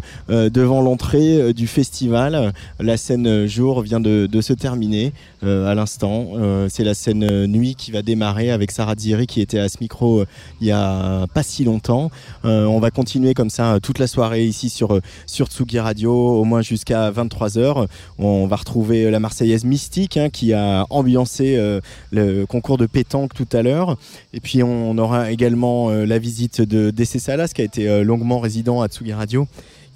devant l'entrée du festival. La scène jour vient de, se terminer à l'instant. C'est la scène nuit qui va démarrer avec Sarah Diri qui était à ce micro il y a pas si longtemps. on va continuer comme ça toute la soirée ici sur, sur Tsugi Radio, au moins jusqu'à 23h. On va retrouver la Marseillaise Mystique hein, qui a ambiancé euh, le concours de pétanque tout à l'heure. Et puis on aura également euh, la visite de DC Salas qui a été euh, longuement résident à Tsugi Radio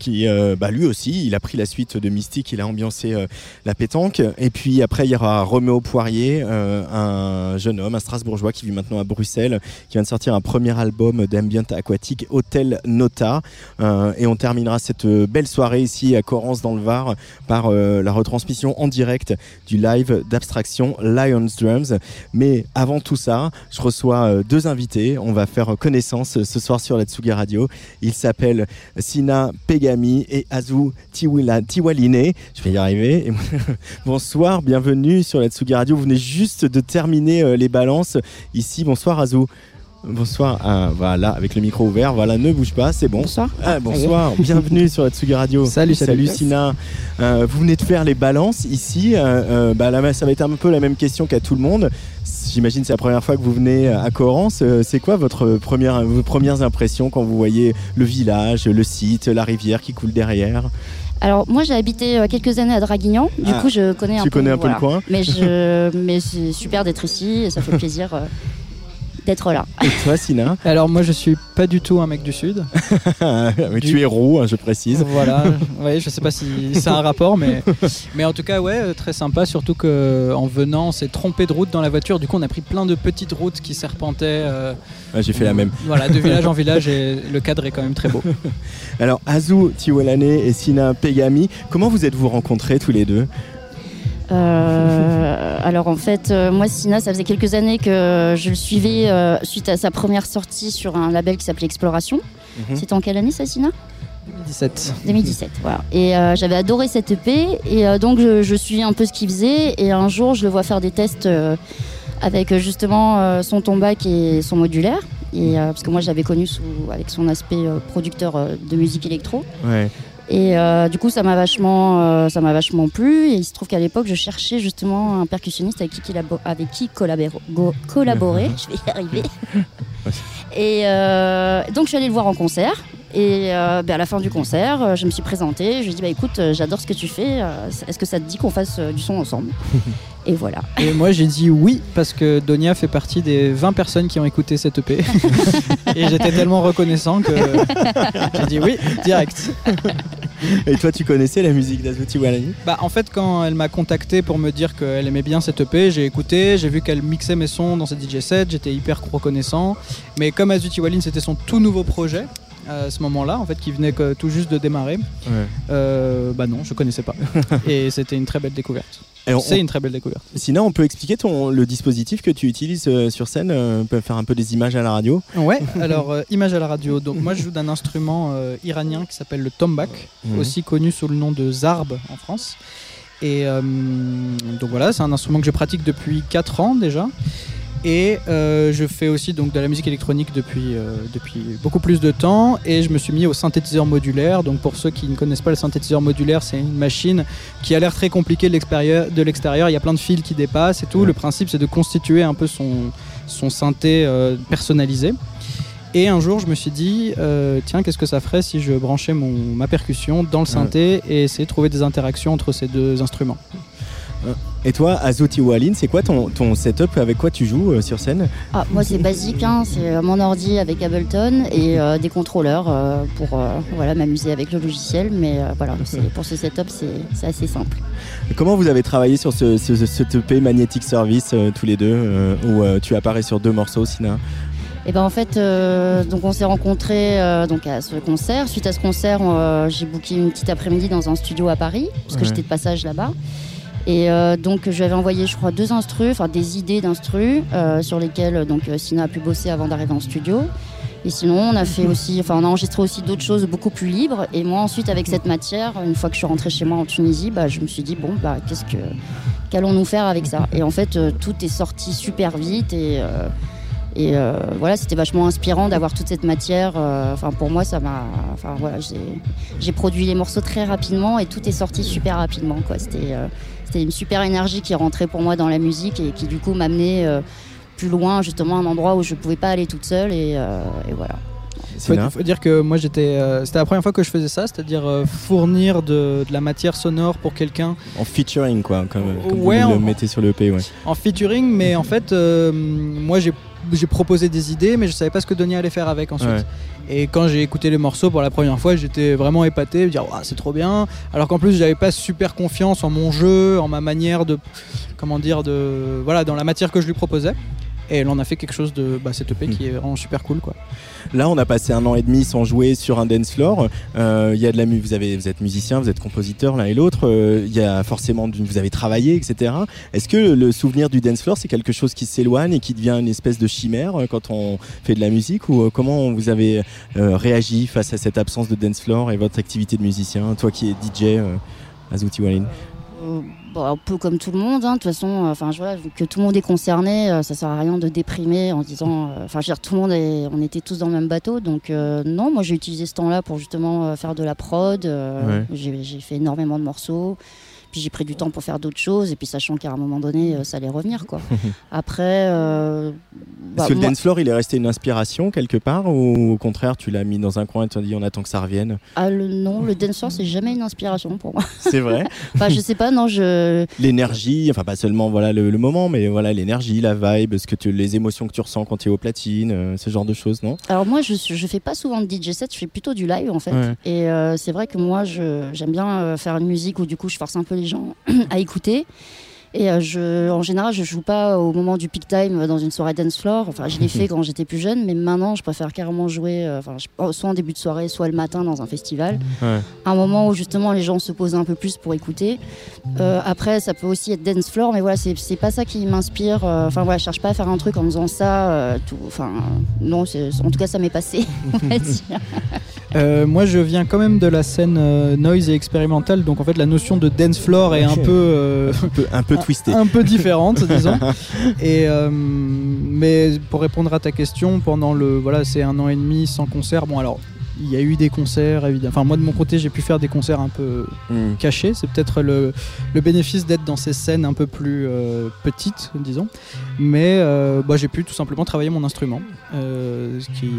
qui euh, bah, lui aussi, il a pris la suite de Mystique, il a ambiancé euh, la pétanque. Et puis après, il y aura Roméo Poirier, euh, un jeune homme, un Strasbourgeois qui vit maintenant à Bruxelles, qui vient de sortir un premier album d'ambient aquatique, Hôtel Nota. et on terminera cette belle soirée ici à Corrance dans le Var par la retransmission en direct du live d'abstraction Lions Drums. Mais avant tout ça, je reçois deux invités. On va faire connaissance ce soir sur la Tsugi Radio. Il s'appelle Sina Pega et Azu Tiwaline. Je vais y arriver. (laughs) bonsoir, bienvenue sur la Tsugi Radio. Vous venez juste de terminer euh, les balances ici. Bonsoir Azu. Bonsoir, ah, voilà, avec le micro ouvert, voilà, ne bouge pas, c'est bon. Bonsoir. Ah, bonsoir, (laughs) bienvenue sur la Tsugi Radio. Salut, salut. Sina. Euh, vous venez de faire les balances ici. Euh, bah, là, ça va être un peu la même question qu'à tout le monde. J'imagine c'est la première fois que vous venez à Corrance. Euh, c'est quoi votre première, vos premières impressions quand vous voyez le village, le site, la rivière qui coule derrière? Alors moi j'ai habité euh, quelques années à Draguignan, du ah, coup je connais un peu. Tu connais un peu le coin. Mais, je, (laughs) mais c'est super d'être ici et ça fait plaisir. Euh, d'être là. Et toi, Sina (laughs) Alors moi, je suis pas du tout un mec du sud. (laughs) mais tu es roux, hein, je précise. Voilà. (laughs) Ouais, je sais pas si c'est un rapport, mais mais en tout cas, ouais, euh, très sympa. Surtout que en venant, on s'est trompé de route dans la voiture. Du coup, on a pris plein de petites routes qui serpentaient. Euh, J'ai fait la même. Voilà, de village en village, et le cadre est quand même très beau. Alors, Azu Tiwelane et Sina Pegami, comment vous êtes-vous rencontrés tous les deux? Euh, alors en fait, euh, moi Sina, ça faisait quelques années que je le suivais euh, suite à sa première sortie sur un label qui s'appelait Exploration. Mhm. C'était en quelle année ça, Sina? 2017. 2017, voilà. Et j'avais adoré cette EP et donc je, je, suivais un peu ce qu'il faisait et un jour je le vois faire des tests avec justement son tombac et son modulaire. Et, parce que moi j'avais connu sous, avec son aspect producteur de musique électro. Ouais. Et euh, du coup, ça m'a vachement, euh, ça m'a vachement plu. Et il se trouve qu'à l'époque, je cherchais justement un percussionniste avec qui, avec qui collaborer. (laughs) je vais y arriver. et euh, donc, je suis allée le voir en concert. Et ben, à la fin du concert, je me suis présentée. Je lui ai dit bah, écoute, j'adore ce que tu fais. Est-ce que ça te dit qu'on fasse du son ensemble? (laughs) Et voilà. Et moi j'ai dit oui parce que Donia fait partie des 20 personnes qui ont écouté cette EP. (laughs) et j'étais tellement reconnaissant que (laughs) j'ai dit oui, direct. Et toi tu connaissais la musique d'Azuti Walani Bah en fait quand elle m'a contacté pour me dire qu'elle aimait bien cette EP, j'ai écouté, j'ai vu qu'elle mixait mes sons dans ses DJ sets, j'étais hyper reconnaissant. Mais comme Azuti Walin c'était son tout nouveau projet, à ce moment-là, en fait, qui venait tout juste de démarrer. Euh, bah non, je connaissais pas. (laughs) et c'était une très belle découverte. C'est une très belle découverte. Sinon, on peut expliquer ton, le dispositif que tu utilises euh, sur scène euh, On peut faire un peu des images à la radio Ouais, (laughs) alors images à la radio. Donc moi, je joue d'un instrument iranien qui s'appelle le tombak, mhm. aussi connu sous le nom de zarb en France. Et donc voilà, c'est un instrument que je pratique depuis 4 ans déjà. Et euh, je fais aussi donc de la musique électronique depuis, euh, depuis beaucoup plus de temps. Et je me suis mis au synthétiseur modulaire. Donc pour ceux qui ne connaissent pas le synthétiseur modulaire, c'est une machine qui a l'air très compliquée de l'extérieur. Il y a plein de fils qui dépassent et tout. Le principe c'est de constituer un peu son, son synthé euh, personnalisé. Et un jour, je me suis dit, tiens, qu'est-ce que ça ferait si je branchais mon, ma percussion dans le synthé et essayer de trouver des interactions entre ces deux instruments? Et toi, Azuti Walin, c'est quoi ton, ton, setup Avec quoi tu joues euh, sur scène ah, Moi, c'est basique. Hein, c'est euh, mon ordi avec Ableton et euh, des contrôleurs pour voilà, m'amuser avec le logiciel. Mais voilà, (laughs) pour ce setup, c'est assez simple. comment vous avez travaillé sur ce, ce, EP Magnetic Service tous les deux Où tu apparais sur deux morceaux, Sina? Et eh ben en fait, donc on s'est rencontrés donc à ce concert. Suite à ce concert, j'ai booké une petite après-midi dans un studio à Paris, parce que j'étais de passage là-bas. Et euh, donc j'avais envoyé, je crois, deux instrus, enfin des idées d'instrus euh, sur lesquelles donc Sina a pu bosser avant d'arriver en studio. Et sinon, on a fait aussi, enfin, on a enregistré aussi d'autres choses beaucoup plus libres. Et moi, ensuite, avec cette matière, une fois que je suis rentrée chez moi en Tunisie, bah, je me suis dit, bon, bah, qu'est-ce que, qu'allons-nous faire avec ça? Et en fait, euh, tout est sorti super vite et, euh, et euh, voilà, c'était vachement inspirant d'avoir toute cette matière. euh, Enfin, pour moi, ça m'a, enfin voilà, j'ai, j'ai produit les morceaux très rapidement et tout est sorti super rapidement, quoi. C'était, euh, c'était une super énergie qui rentrait pour moi dans la musique et qui du coup m'amenait euh, plus loin, justement, à un endroit où je pouvais pas aller toute seule et, euh, et voilà. Faut, faut dire que moi j'étais, euh, c'était la première fois que je faisais ça, c'est-à-dire euh, fournir de, de la matière sonore pour quelqu'un En featuring, quoi, comme, comme Ouais, vous le en- mettez sur le EP, ouais. en featuring, mais en fait, euh, moi j'ai j'ai proposé des idées, mais je savais pas ce que Denis allait faire avec ensuite. Ouais. Et quand j'ai écouté les morceaux pour la première fois, j'étais vraiment épaté, me dire Ouah, c'est trop bien. Alors qu'en plus, j'avais pas super confiance en mon jeu, en ma manière de, comment dire, de, voilà, dans la matière que je lui proposais. Et là, on a fait quelque chose de, bah, cet EP qui est vraiment super cool, quoi. Là, on a passé un an et demi sans jouer sur un dance floor. Euh, Il y a de la vous, avez, vous êtes musicien, vous êtes compositeur l'un et l'autre. Euh, Il y a forcément, vous avez travaillé, etc. Est-ce que le souvenir du dance floor, c'est quelque chose qui s'éloigne et qui devient une espèce de chimère euh, quand on fait de la musique Ou euh, comment vous avez euh, réagi face à cette absence de dance floor et votre activité de musicien Toi qui es DJ, euh, Azouti Walin? Euh, bon, un peu comme tout le monde, hein, de toute façon, euh, enfin, je vois vu que tout le monde est concerné, euh, ça sert à rien de déprimer en disant, euh, enfin, je veux dire, tout le monde est, on était tous dans le même bateau, donc euh, non, moi j'ai utilisé ce temps-là pour justement euh, faire de la prod, euh, Ouais. j'ai fait énormément de morceaux, puis j'ai pris du temps pour faire d'autres choses, et puis sachant qu'à un moment donné, euh, ça allait revenir, quoi. (laughs) Après, euh, bah, Est-ce que le moi- dance floor, il est resté une inspiration quelque part Ou au contraire, tu l'as mis dans un coin et tu as dit on attend que ça revienne? Ah, le, non, le dancehall, c'est jamais une inspiration pour moi. C'est vrai? (laughs) Enfin, je sais pas, non, je, l'énergie, enfin pas seulement voilà le, le moment, mais voilà l'énergie, la vibe, ce que tu, les émotions que tu ressens quand tu es au platine, euh, ce genre de choses, non? Alors moi, je, je fais pas souvent de DJ set, je fais plutôt du live en fait. Ouais. Et euh, c'est vrai que moi, je- j'aime bien euh, faire une musique où du coup, je force un peu les gens (clears throat) à écouter. Et euh, je, en général, je joue pas au moment du peak time dans une soirée dance floor. Enfin, je l'ai (laughs) fait quand j'étais plus jeune, mais maintenant, je préfère carrément jouer, euh, enfin, oh, soit en début de soirée, soit le matin dans un festival. Ouais. Un moment où justement les gens se posent un peu plus pour écouter. Euh, après, ça peut aussi être dance floor, mais voilà, c'est c'est pas ça qui m'inspire. Euh, Enfin voilà, je cherche pas à faire un truc en faisant ça. euh, tout. Enfin, non, en tout cas, ça m'est passé. (laughs) on va dire. (laughs) Euh, moi, je viens quand même de la scène euh, noise et expérimentale, donc en fait, la notion de dance floor est un Ok. peu, euh, un peu, un peu un peu différente, (laughs) disons. Et euh, mais pour répondre à ta question, pendant le voilà, c'est un an et demi sans concert. Bon, alors il y a eu des concerts, évidemment. Enfin, moi de mon côté, j'ai pu faire des concerts un peu Mm. cachés. C'est peut-être le, le bénéfice d'être dans ces scènes un peu plus euh, petites, disons. Mais euh, bah, j'ai pu tout simplement travailler mon instrument, euh, ce qui,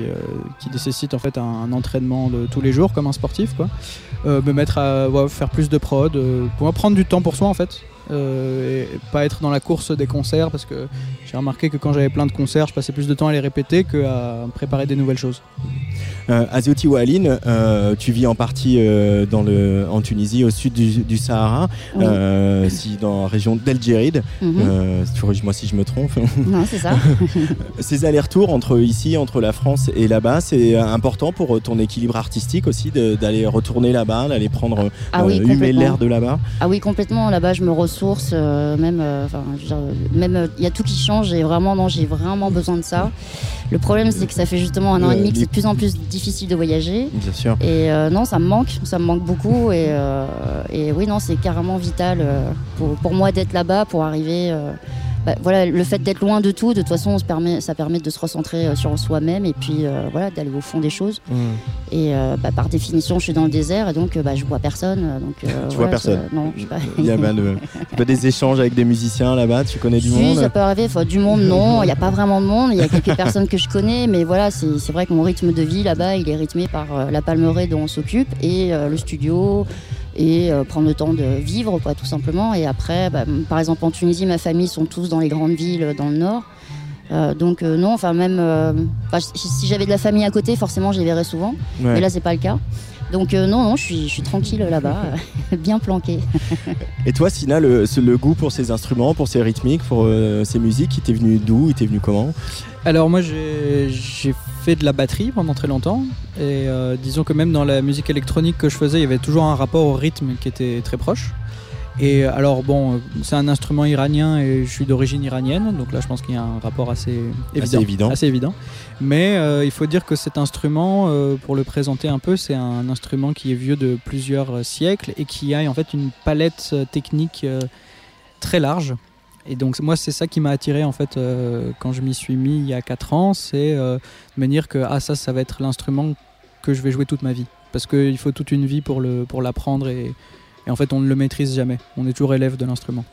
qui nécessite en fait un, un entraînement de tous les jours comme un sportif, quoi. Me mettre à ouais, faire plus de prod, pour prendre du temps pour soi en fait. Euh, et pas être dans la course des concerts parce que j'ai remarqué que quand j'avais plein de concerts, je passais plus de temps à les répéter qu'à préparer des nouvelles choses. Euh, Azioti Oualine, euh, tu vis en partie euh, dans le, en Tunisie, au sud du, du Sahara, Oui. euh, si dans la région. Mhm. Euh, Corrige-moi si je me trompe. (laughs) Non, c'est ça. (laughs) Ces allers-retours entre ici, entre la France et là-bas, c'est important pour ton équilibre artistique aussi d'aller retourner là-bas, d'aller prendre Ah oui, humer l'air de là-bas? Ah oui, complètement. Là-bas, je me ressource. euh, même, euh, enfin, je veux dire, euh, même, il y a tout qui change. Et vraiment, non, j'ai vraiment besoin de ça. Le problème, c'est que ça fait justement un an et demi que c'est de plus en plus difficile de voyager. Bien sûr. Et non, ça me manque, ça me manque beaucoup. Et, et oui, non, c'est carrément vital pour, pour moi d'être là-bas, pour arriver. Bah, voilà, le fait d'être loin de tout, de toute façon, on se permet, ça permet de se recentrer euh, sur soi-même et puis euh, voilà, d'aller au fond des choses. Mm. Et euh, bah, par définition, je suis dans le désert et donc bah, je vois personne. Donc, (laughs) Tu vois personne. non, je sais pas. Il y a ben, de- (laughs) pas des échanges avec des musiciens là-bas, tu connais du Si, monde ça peut arriver. Enfin, du monde, non. Il n'y a pas vraiment de monde. Il y a quelques (laughs) personnes que je connais. Mais voilà, c'est c'est vrai que mon rythme de vie là-bas, il est rythmé par la palmeraie dont on s'occupe et le studio et euh, prendre le temps de vivre, quoi, tout simplement. Et après, bah, par exemple, en Tunisie, ma famille sont tous dans les grandes villes dans le nord. Euh, donc euh, non, enfin même euh, enfin, si, si j'avais de la famille à côté, forcément, je les verrais souvent. Ouais. Mais là, c'est pas le cas. Donc euh, non, non, je suis, je suis tranquille là-bas, (laughs) bien planqué. Et toi, Sina, le, le goût pour ces instruments, pour ces rythmiques, pour euh, ces musiques, il t'est venu d'où? Il t'est venu comment? Alors moi j'ai fait de la batterie pendant très longtemps et euh, disons que même dans la musique électronique que je faisais il y avait toujours un rapport au rythme qui était très proche Et alors bon, c'est un instrument iranien et je suis d'origine iranienne, donc là je pense qu'il y a un rapport assez évident. Assez évident. Mais euh, il faut dire que cet instrument, euh, pour le présenter un peu, c'est un instrument qui est vieux de plusieurs siècles et qui a en fait une palette technique très large. Et donc moi c'est ça qui m'a attiré en fait quand je m'y suis mis il y a 4 ans, c'est de me dire que ah ça ça va être l'instrument que je vais jouer toute ma vie parce qu'il faut toute une vie pour l'apprendre et en fait on ne le maîtrise jamais. On est toujours élève de l'instrument.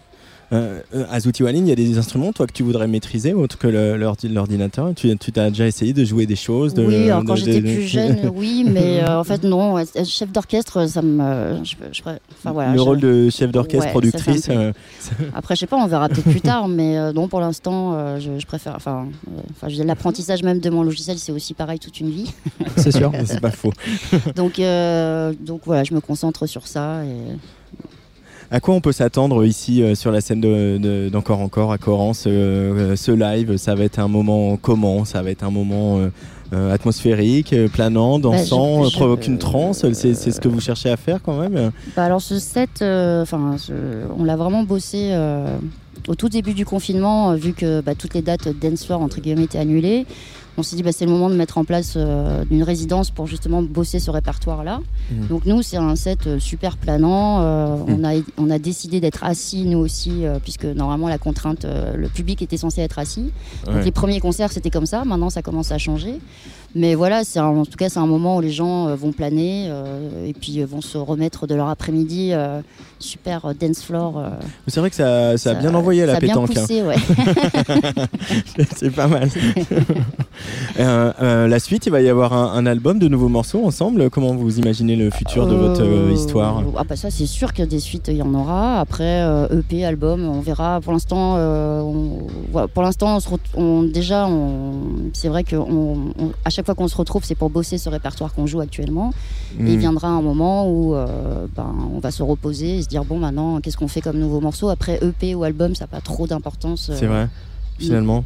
Euh, euh à il y a des instruments, toi, que tu voudrais maîtriser, autre que l'ordinateur? Tu as déjà essayé de jouer des choses de, Oui, alors quand j'étais plus jeune, (laughs) oui, mais euh, en fait, non. Chef d'orchestre, ça me. Je, enfin, voilà, le rôle de chef d'orchestre, productrice. Euh, (laughs) Après, je sais pas, on verra peut-être plus tard, mais non, pour l'instant, je, préfère. Enfin, enfin l'apprentissage même de mon logiciel, c'est aussi pareil toute une vie. C'est sûr, c'est pas faux. (laughs) donc, donc voilà, je me concentre sur ça. Et... À quoi on peut s'attendre ici euh, sur la scène d'Encore Encore à Corance euh, Ce live, ça va être un moment comment? Ça va être un moment euh, atmosphérique, planant, bah, dansant, provoque une transe? C'est ce que vous cherchez à faire quand même? Bah Alors ce set, enfin, on l'a vraiment bossé au tout début du confinement, vu que bah, toutes les dates dance floor entre guillemets étaient annulées on s'est dit bah, c'est le moment de mettre en place euh, une résidence pour justement bosser ce répertoire-là. Mmh. Donc nous, c'est un set euh, super planant. Euh, mmh. on, a, on a décidé d'être assis, nous aussi, puisque normalement la contrainte, le public était censé être assis. Donc les premiers concerts, c'était comme ça. Maintenant, ça commence à changer. Mais voilà, c'est en tout cas, c'est un moment où les gens euh, vont planer euh, et puis euh, vont se remettre de leur après-midi super dance floor. c'est vrai que ça, ça, a bien envoyé la pétanque. Hein. Ouais. (laughs) c'est pas mal. (laughs) la suite, il va y avoir un, album de nouveaux morceaux ensemble. Comment vous imaginez le futur de votre histoire? Ah bah ça, c'est sûr qu'il y a des suites, il y en aura. Après, EP, album, on verra. Pour l'instant, pour l'instant, on, déjà, c'est vrai que à chaque chaque fois qu'on se retrouve, c'est pour bosser ce répertoire qu'on joue actuellement. Et il viendra un moment où euh, ben, on va se reposer et se dire bon, maintenant, qu'est-ce qu'on fait comme nouveau morceau? Après, EP ou album, ça n'a pas trop d'importance. C'est vrai, finalement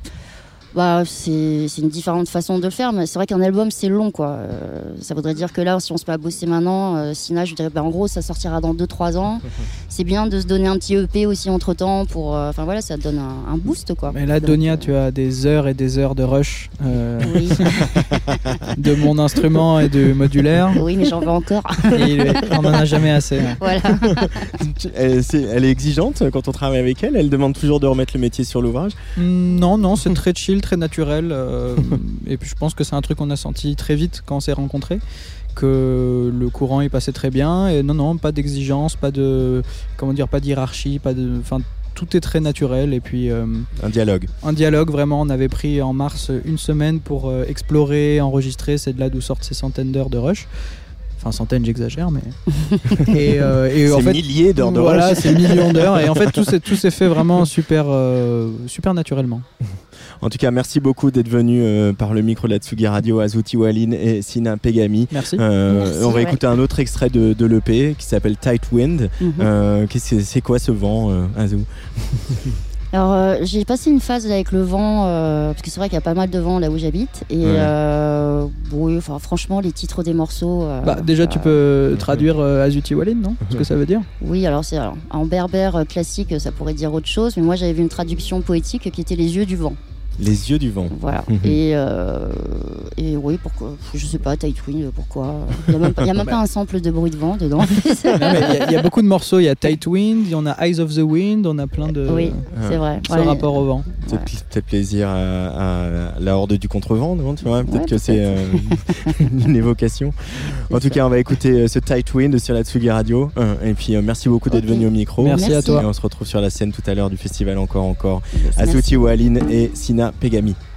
bah, c'est une différente façon de le faire, mais c'est vrai qu'un album c'est long quoi. Euh, ça voudrait dire que là, si on se met à bosser maintenant, euh, Sina, je dirais bah, en gros ça sortira dans 2-3 ans. (laughs) c'est bien de se donner un petit EP aussi entre temps pour. Euh, enfin voilà, ça donne un, boost quoi. Mais là, Donia, tu as des heures et des heures de rush (laughs) de mon instrument et de modulaire. Oui, mais j'en veux encore. on n'en a jamais assez. Voilà. (laughs) elle, est, elle, est, exigeante quand on travaille avec elle? Elle demande toujours de remettre le métier sur l'ouvrage? Non, non, c'est très chill très naturel. Euh, (laughs) et puis je pense que c'est un truc qu'on a senti très vite quand on s'est rencontrés que le courant est passé très bien et non non pas d'exigence pas de comment dire pas d'hierarchie pas de enfin tout est très naturel et puis euh, un dialogue. un dialogue vraiment on avait pris en mars une semaine pour euh, explorer enregistrer c'est de là d'où sortent ces centaines d'heures de rush. Enfin centaines j'exagère mais (laughs) et, et en fait milliers d'heures de voilà c'est millions d'heures et en fait tout s'est fait vraiment (laughs) super super naturellement en tout cas, merci beaucoup d'être venu euh, par le micro de la Tsugi Radio, Azuti Walin et Sina Pegami. Merci. Euh, on va écouter un autre extrait de, de l'EP qui s'appelle Tight Wind. Mhm. Euh, c'est quoi ce vent, Azou (laughs) Alors j'ai passé une phase avec le vent, parce que c'est vrai qu'il y a pas mal de vent là où j'habite. Et oui, enfin, franchement, les titres des morceaux. Bah, déjà, tu peux traduire Azuti Walin, non? Ce que ça veut dire? Oui, alors c'est en berbère classique, ça pourrait dire autre chose, mais moi j'avais vu une traduction poétique qui était les yeux du vent. Les yeux du vent. Voilà. Mhm. et, euh, et oui, pourquoi Je sais pas, Tight Wind, pourquoi? Il n'y a même, (laughs) pas, un sample de bruit de vent dedans. Il y, a beaucoup de morceaux. Il y a Tight Wind, il y en a Eyes of the Wind, on a plein de. Oui, c'est vrai. Ce rapport au vent. C'est peut-être plaisir à, la horde du contrevent, non tu vois? Peut-être que c'est euh, (laughs) une évocation. En tout cas, on va écouter euh, ce Tight Wind sur la Tsugi Radio. Et puis, merci beaucoup d'être venu au micro. Merci, à toi. Et on se retrouve sur la scène tout à l'heure du festival Encore Encore. Asuti Walin et Sina Pegami.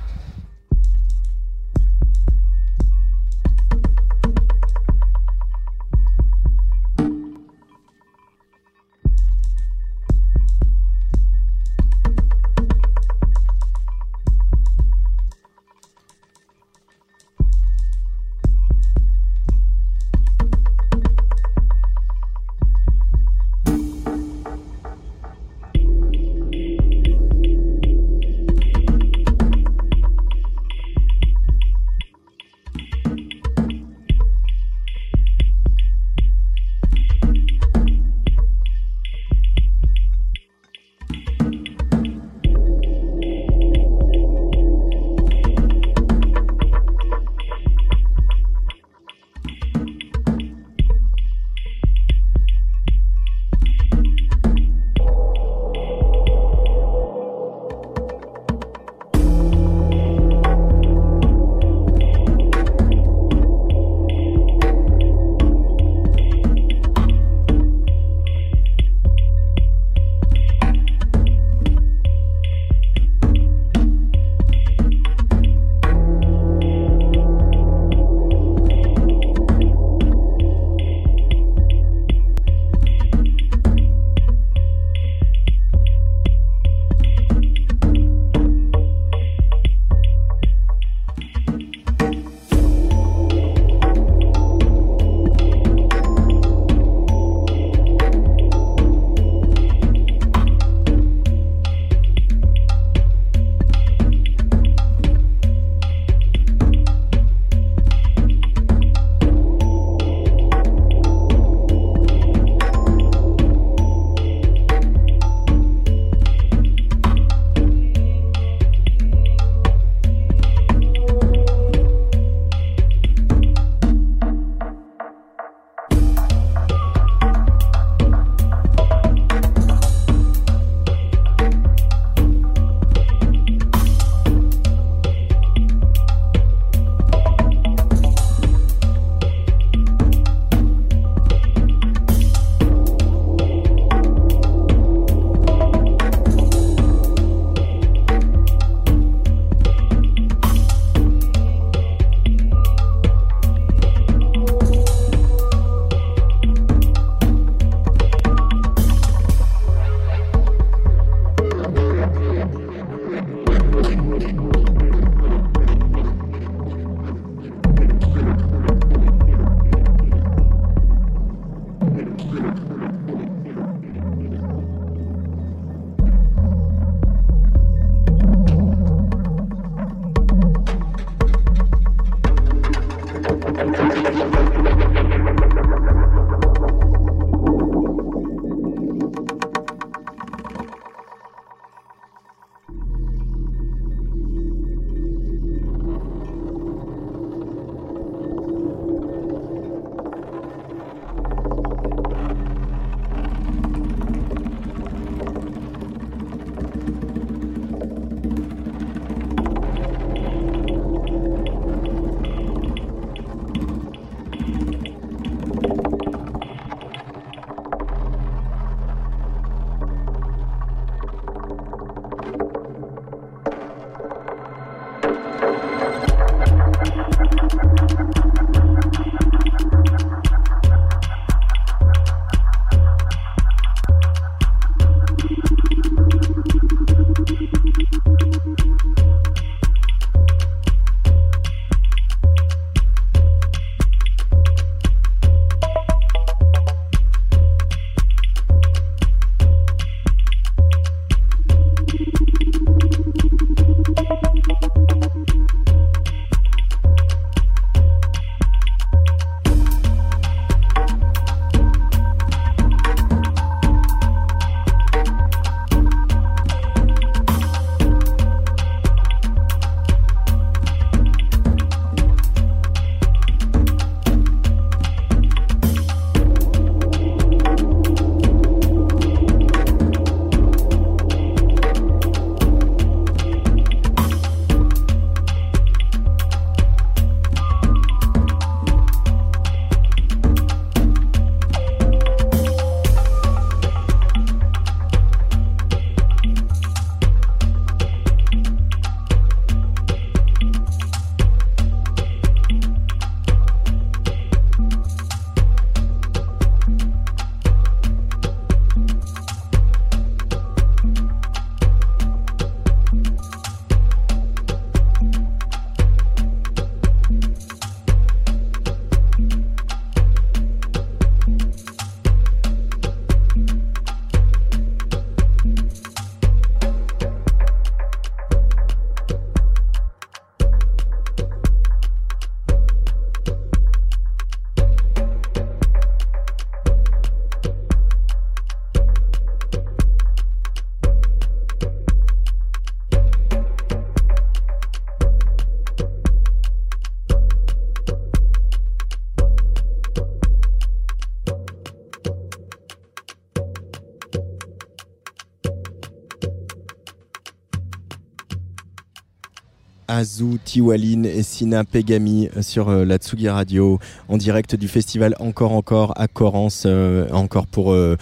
Azu Tiwaline et Sina Pegami sur euh, la Tsugi Radio en direct du festival Encore Encore à Corrance, euh, encore pour euh,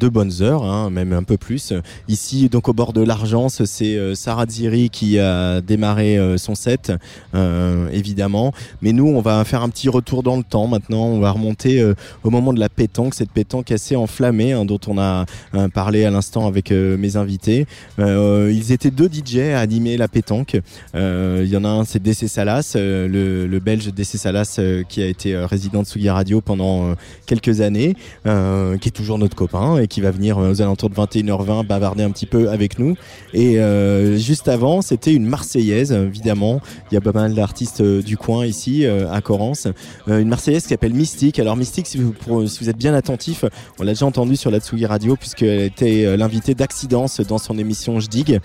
deux bonnes heures, hein, même un peu plus. Ici, donc au bord de l'Argence, c'est Sarah Ziri qui a démarré son set, évidemment. Mais nous, on va faire un petit retour dans le temps maintenant. On va remonter au moment de la pétanque, cette pétanque assez enflammée hein, dont on a parlé à l'instant avec mes invités. ils étaient deux DJ à animer la pétanque. Euh, il y en a un, c'est DC Salas, euh, le, belge DC Salas euh, qui a été résident de Sugi Radio pendant quelques années, qui est toujours notre copain et qui va venir aux alentours de 21h20 bavarder un petit peu avec nous. Et juste avant, c'était une Marseillaise, évidemment. Il y a pas mal d'artistes du coin ici, à Corrance. une Marseillaise qui s'appelle Mystique. Alors Mystique, si vous, si vous êtes bien attentif, on l'a déjà entendu sur la Tsugi Radio puisqu'elle était l'invitée d'Accidence dans son émission Je Digue.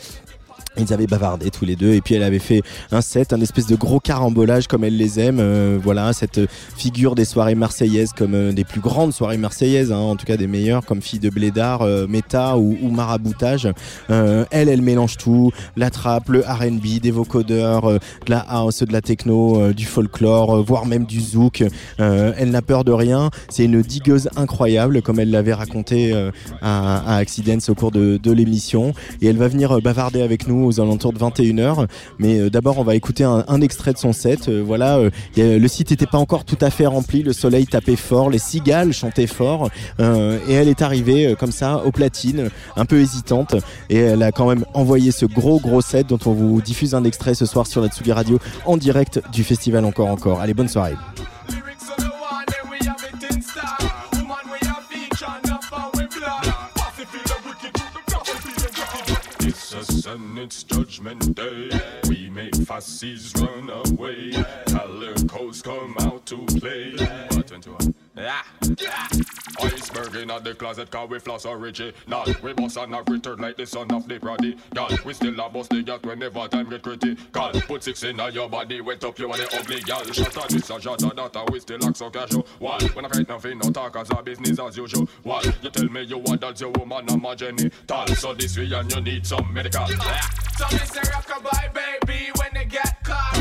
Ils avaient bavardé tous les deux et puis elle avait fait un set, un espèce de gros carambolage comme elle les aime. Euh, voilà, cette figure des soirées marseillaises comme euh, des plus grandes soirées marseillaises, hein, en tout cas des meilleures comme Fille de Blédard, euh, Méta ou, ou, Maraboutage. elle, elle mélange tout, la trappe, le R&B, des vocodeurs, de la house, de la techno, du folklore, voire même du zouk. elle n'a peur de rien. C'est une digueuse incroyable comme elle l'avait raconté à, à Accidents au cours de l'émission et elle va venir bavarder avec nous aux alentours de 21h. Mais euh, d'abord, on va écouter un, extrait de son set. Euh, voilà, euh, le site n'était pas encore tout à fait rempli, le soleil tapait fort, les cigales chantaient fort, et elle est arrivée comme ça aux platines, un peu hésitante, et elle a quand même envoyé ce gros gros set dont on vous diffuse un extrait ce soir sur la Tsugi Radio en direct du festival Encore Encore. Allez, bonne soirée. And it's judgment day. We make fasces run away. Calicos come out to play. What, 21? Yeah. Iceberg in the closet, cause we floss or original. We boss and have return like the son of the prodigal. We still a boss the yacht whenever time get critical. Put six in your body, wet up you and the ugly gal. Shut up, this a shot of that, we still act so casual. Why? When I fight nothing, no talk as a business as usual. Why? You tell me you want that your woman, I'm a genital. So this way and you need some medical. Yeah. So me say rockabye, baby, when they get caught.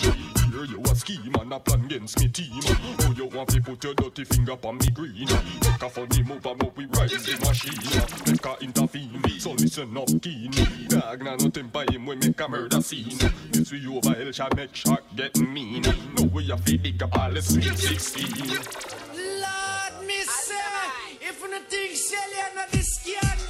scheme and a plan against me team. Oh, you want to put your dirty finger on me green? Make a funny move up with rise the machine. Make a intervene, so listen up keen. Dog now nothing by him, we make a murder scene. This we over hell shall make shark get mean. No way I feel dig up all the sweet 16. Lord, me say, if you think Shelly and not this kid,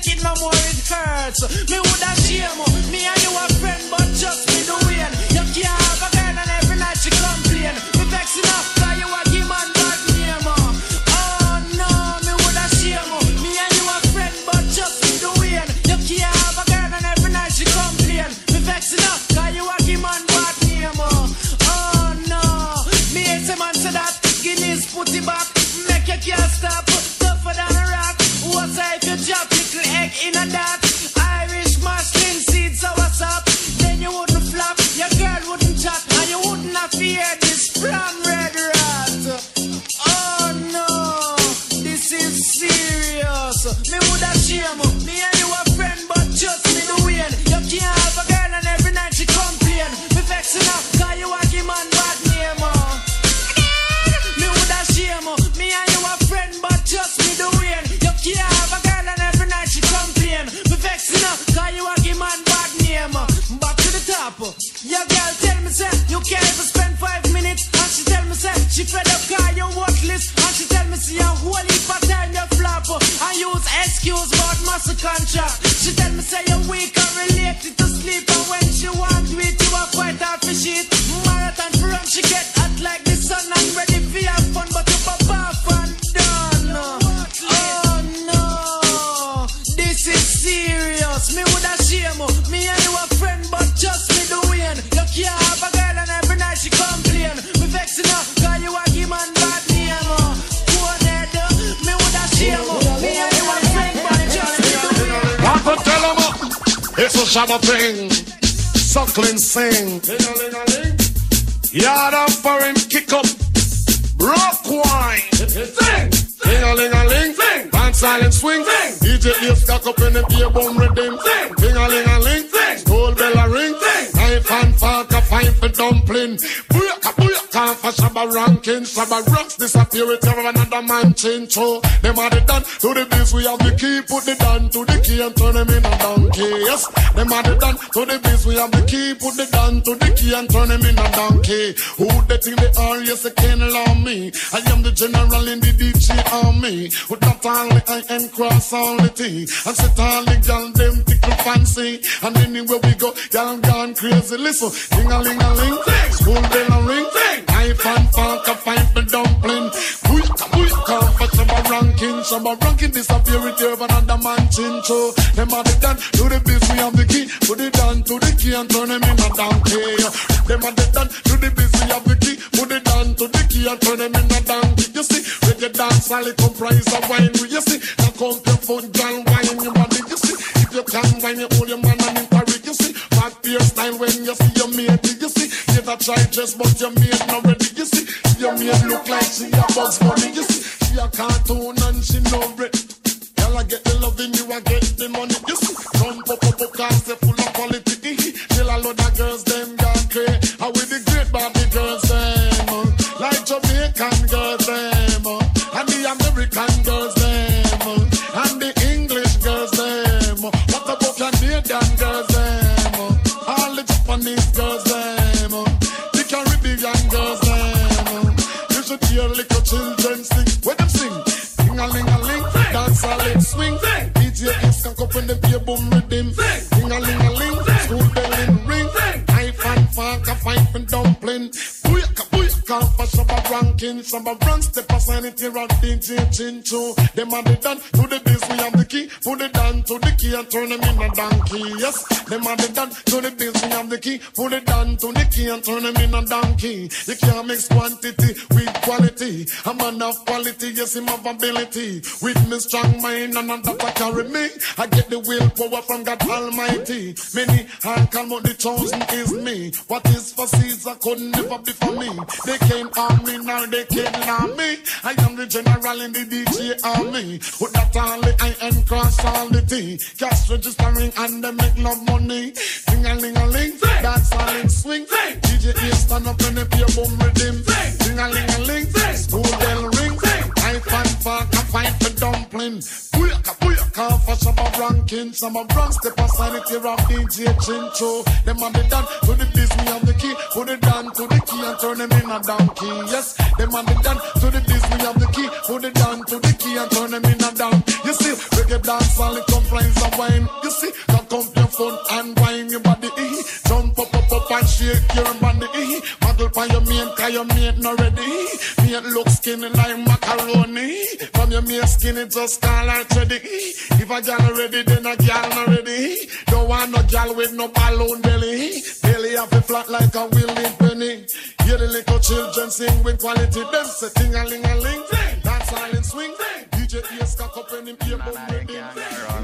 take it no more, it hurts. Me woulda shame, me and you are Massive contract. She tell me say you're weak and shabba thing, Suckling sing. Yard up for him, kick up. Rock wine. Sing. Ding a ling a ling. Sing. Band silent swing. Sing. DJ ear stuck up in the ear bone rhythm. Sing. Ding a ling a ling. Sing. Gold bell a ring. Sing. Knife and fork a fine for dumpling time for shabba ranking, shabba rocks disappear with every another man change. So them are the done to the biz, we have the key, put the down to the key and turn them in a donkey. Yes, them are the done to the biz, we have the key, put the down to the key and turn them in a donkey. Who they think they are? Yes, they can't allow me. I am the general in the DJ army. With that only I am cross all the thing. And sit on the gun, them tickle fancy. And anywhere we go, y'all gone crazy. Listen, ding a ling a ling, school bell a ring knife and fork, a five and dumpling. Quick, quick, come for some ranking. Some ranking disappear with you, but another man chin. So, them are the done, to the biz, we have the key. Put it down to the key and turn them in a donkey. Them are the done, to the biz, we have the key. Put it down to the key and turn them in a donkey. You see, with your dance, all it comprise of wine. You see, now come your foot, John, wine, you your body. You see, if you can wine, you hold your man and in Paris. You see, back to your style when you see your mate. You see, you not try dress, but your mate not ready. You see, your mate look like she a Bugs Bunny. You see, she a cartoon and she no bread. Girl, I get the loving, you I get the money. You see, boom rhythm. Ding a ling a ling, school bell in ring. Knife and fork, a fight and dumpling. Booyaka, for Shabba ranking. Shabba rank, step it here at DJ Chincho. Them are the done to the biz, we have the key. Put it down to the key and turn them in a donkey. Yes, them are the done to the biz, we have the key. Put it down to the key and turn them in a donkey. You can't mix quantity with quality. A man of quality, yes, him have ability. With me strong mind and that I carry me. I get the willpower from God Almighty. Many are called, but the chosen is me. What is for Caesar could never be for me. They can't harm me, now they can't harm me. I am the general in the DJ army. With that the I and cross all the T. Cash registering and they make no money. Ding a ling a ling, dance all in swing. DJ A stand up and they play boom rhythm. Ding a ling a ling, school bell I fan fuck a fight for dumpling. Booyaka, booyaka, for some of ranking. Some of rank step aside it here of DJ Chincho. Them are the done to the biz, me have the key. Put it down to the key and turn them in a donkey. Yes, them are the done to the biz, me have the key. Put it down to the key and turn them in a down. You see, reggae dance all it complains of wine. You see, cock up your phone and wine your body. Eh, eh. Jump up, up, up and shake your body. Eh, eh. Model for your mate, cause your mate not ready. Mate look skinny like macaroni. From your mate skinny just call her ready. If a gal ready, then a gal not ready. Don't want no gal with no balloon belly. Belly off a flat like a willing penny. Hear the little children sing with quality. Them say ting a ling a ling. All in swing. DJ ears cock up and him ear boom ready.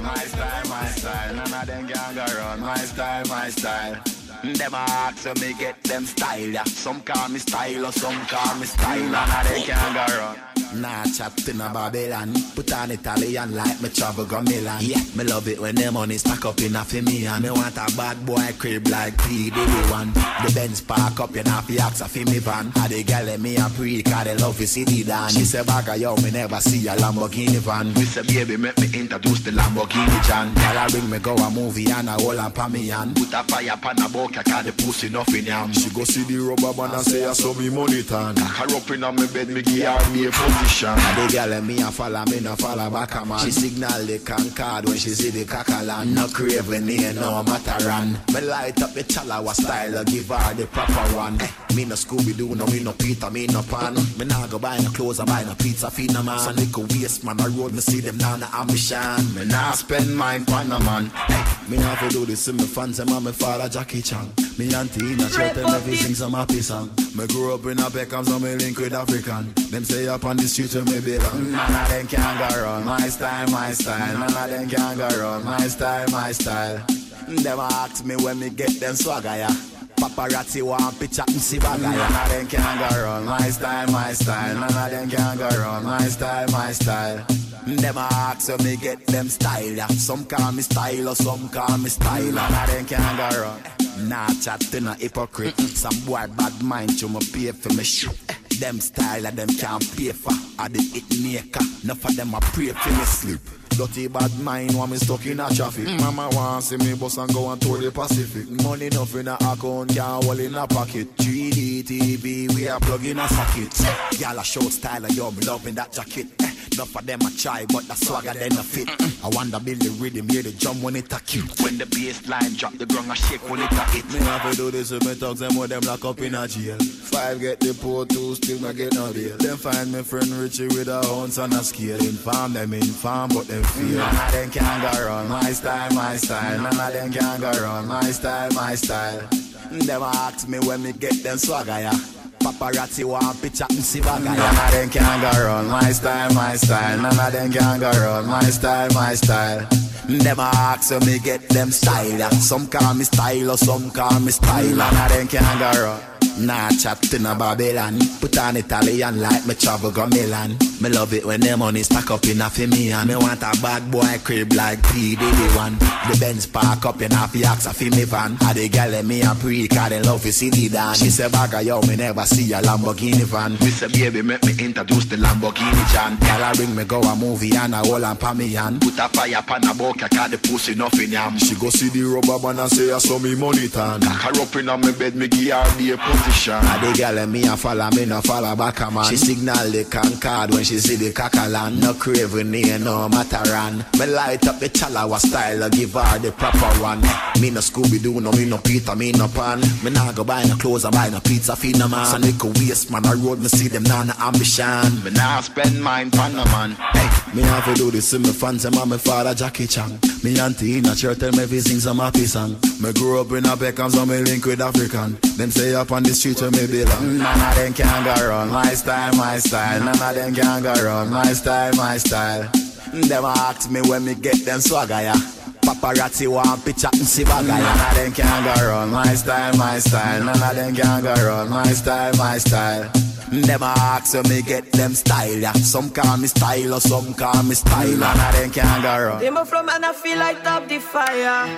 My style, my style, none of them can go run. My style, my style. Them a ask so me get them style, yeah. Some call me style or some call me style. None of them can go run. Nah, chat in a Babylon. Put on Italian like me travel go Milan. Yeah, me love it when the money stack up in a for me. And me want a bad boy crib like P. Diddy one. The Benz park up, in know, fi ask a fi me van. And the girl let me a pre, cause they love see the dance. She say, Baga, yo, me never see a Lamborghini van. We say, baby, make me introduce the Lamborghini John. Girl, I bring me go a movie and a whole and pa me hand. Put a fire pan a bucket, cause the pussy nothing yam. She go see the rubber band and say, I saw me money tan. Cock her up in a me bed, me give her me a position. And the girl let me a follow me, no follow back a man. She signal the Concord when she see the Kakalan. No craving here, no Mataran. Me light up the Chalawa style, I give her the proper one. Eh, me no Scooby Doo, no me no Peter, me no Pan. Me nah go buy no clothes, I buy no pizza, feed no man. So little waste man, I road me see them now, no ambition. Me nah spend mine on no man. Eh, me nah fi do this in me fans, them and me father Jackie Chan. Me auntie in a shirt and everything some happy song. Me grew up in a Beckham, so me link with African. Them say up on the street when me belong. None of them can go wrong. My style, my style. None of them can go wrong. My style, my style. Them ask me when me get them swagger, yeah. Paparazzi want picture me see yeah. None of them can go wrong. My style, my style. None of them can go wrong. My style, my style. Them ask so me get them style, yeah. Some call me style or some call me style. None of them can go wrong. Nah, chat to no hypocrite. Some boy bad mind, you me pay for me shit. Them style of them can't pay for. I the it maker. Enough of them a pray for me sleep. Dirty bad mind want me stuck in a traffic. Mm. Mama want see me bus and go and tour the Pacific. Money enough in a account, can't in a pocket. 3D TV, we are plugging in a socket. Y'all a short style of yo, me loving that jacket. Enough of them a try, but the swagger then a fit. I wonder build the rhythm, hear the drum when it a cute. When the bass line drop, the ground a shake when it a hit. Me have to do this with me thugs and more them lock up in a jail. Five get the poor two, still not get no bail. Then find me friend Richie with a ounce and a scale. Inform them inform, but them feel. None of them can go run my style, my style. None of them can go run my style, my style. Them ask me when me get them swagger, yeah. Paparazzi want picture me see bagger. None of them can go run my style, my style. None of them can go run my style, my style. Them ask when me get them style. Some call me style or some call me style. None of them can go run. Nah, chat in a Babylon. Put on Italian like me travel go Milan. Me love it when them money stack up in a for me and me want a bad boy crib like P Diddy one. The Benz park up in a Fiax a fi me van. A the gal let me a pre cause they love see the dan. She say bagger yo me never see a Lamborghini van. Me say baby make me introduce the Lamborghini Jan. Gal a bring me go a movie and a hold on pa me hand. Put a fire pan a bucket cause the pussy nothing yam. She go see the rubber band and say I saw me money tan. Cock her up in a me bed me give her the position. A ah, the gal let me a follow me no follow back a man. She signal the Concorde when she see the Kakalan. No craven here no Mataran. Me light up the Chalawa style I give her the proper one. Me no Scooby Doo no me no Peter me no Pan. Me nah go buy no clothes I buy no pizza feed no man. So little waste man I road me see them nah no ambition. Me nah spend mine pan no man. Hey, Me have to do this with my fans and my father Jackie Chan. Me auntie in a church tell me fi sing some happy song. Me grew up in a Beckham so me link with African. Them say up on the street where me belong. Mm, none of them can go run my style, my style. None of them can go run my style, my style. Mm, them a ask me when me get them swagger, yeah. Paparazzi want picture me see bagger, yeah. None of them can go run my style, my style. None of them can go run my style, my style. Mm, them a ask when me get them style, yeah. Some call me style or some call me style. None of them can go run. Demo from and I feel like top the fire.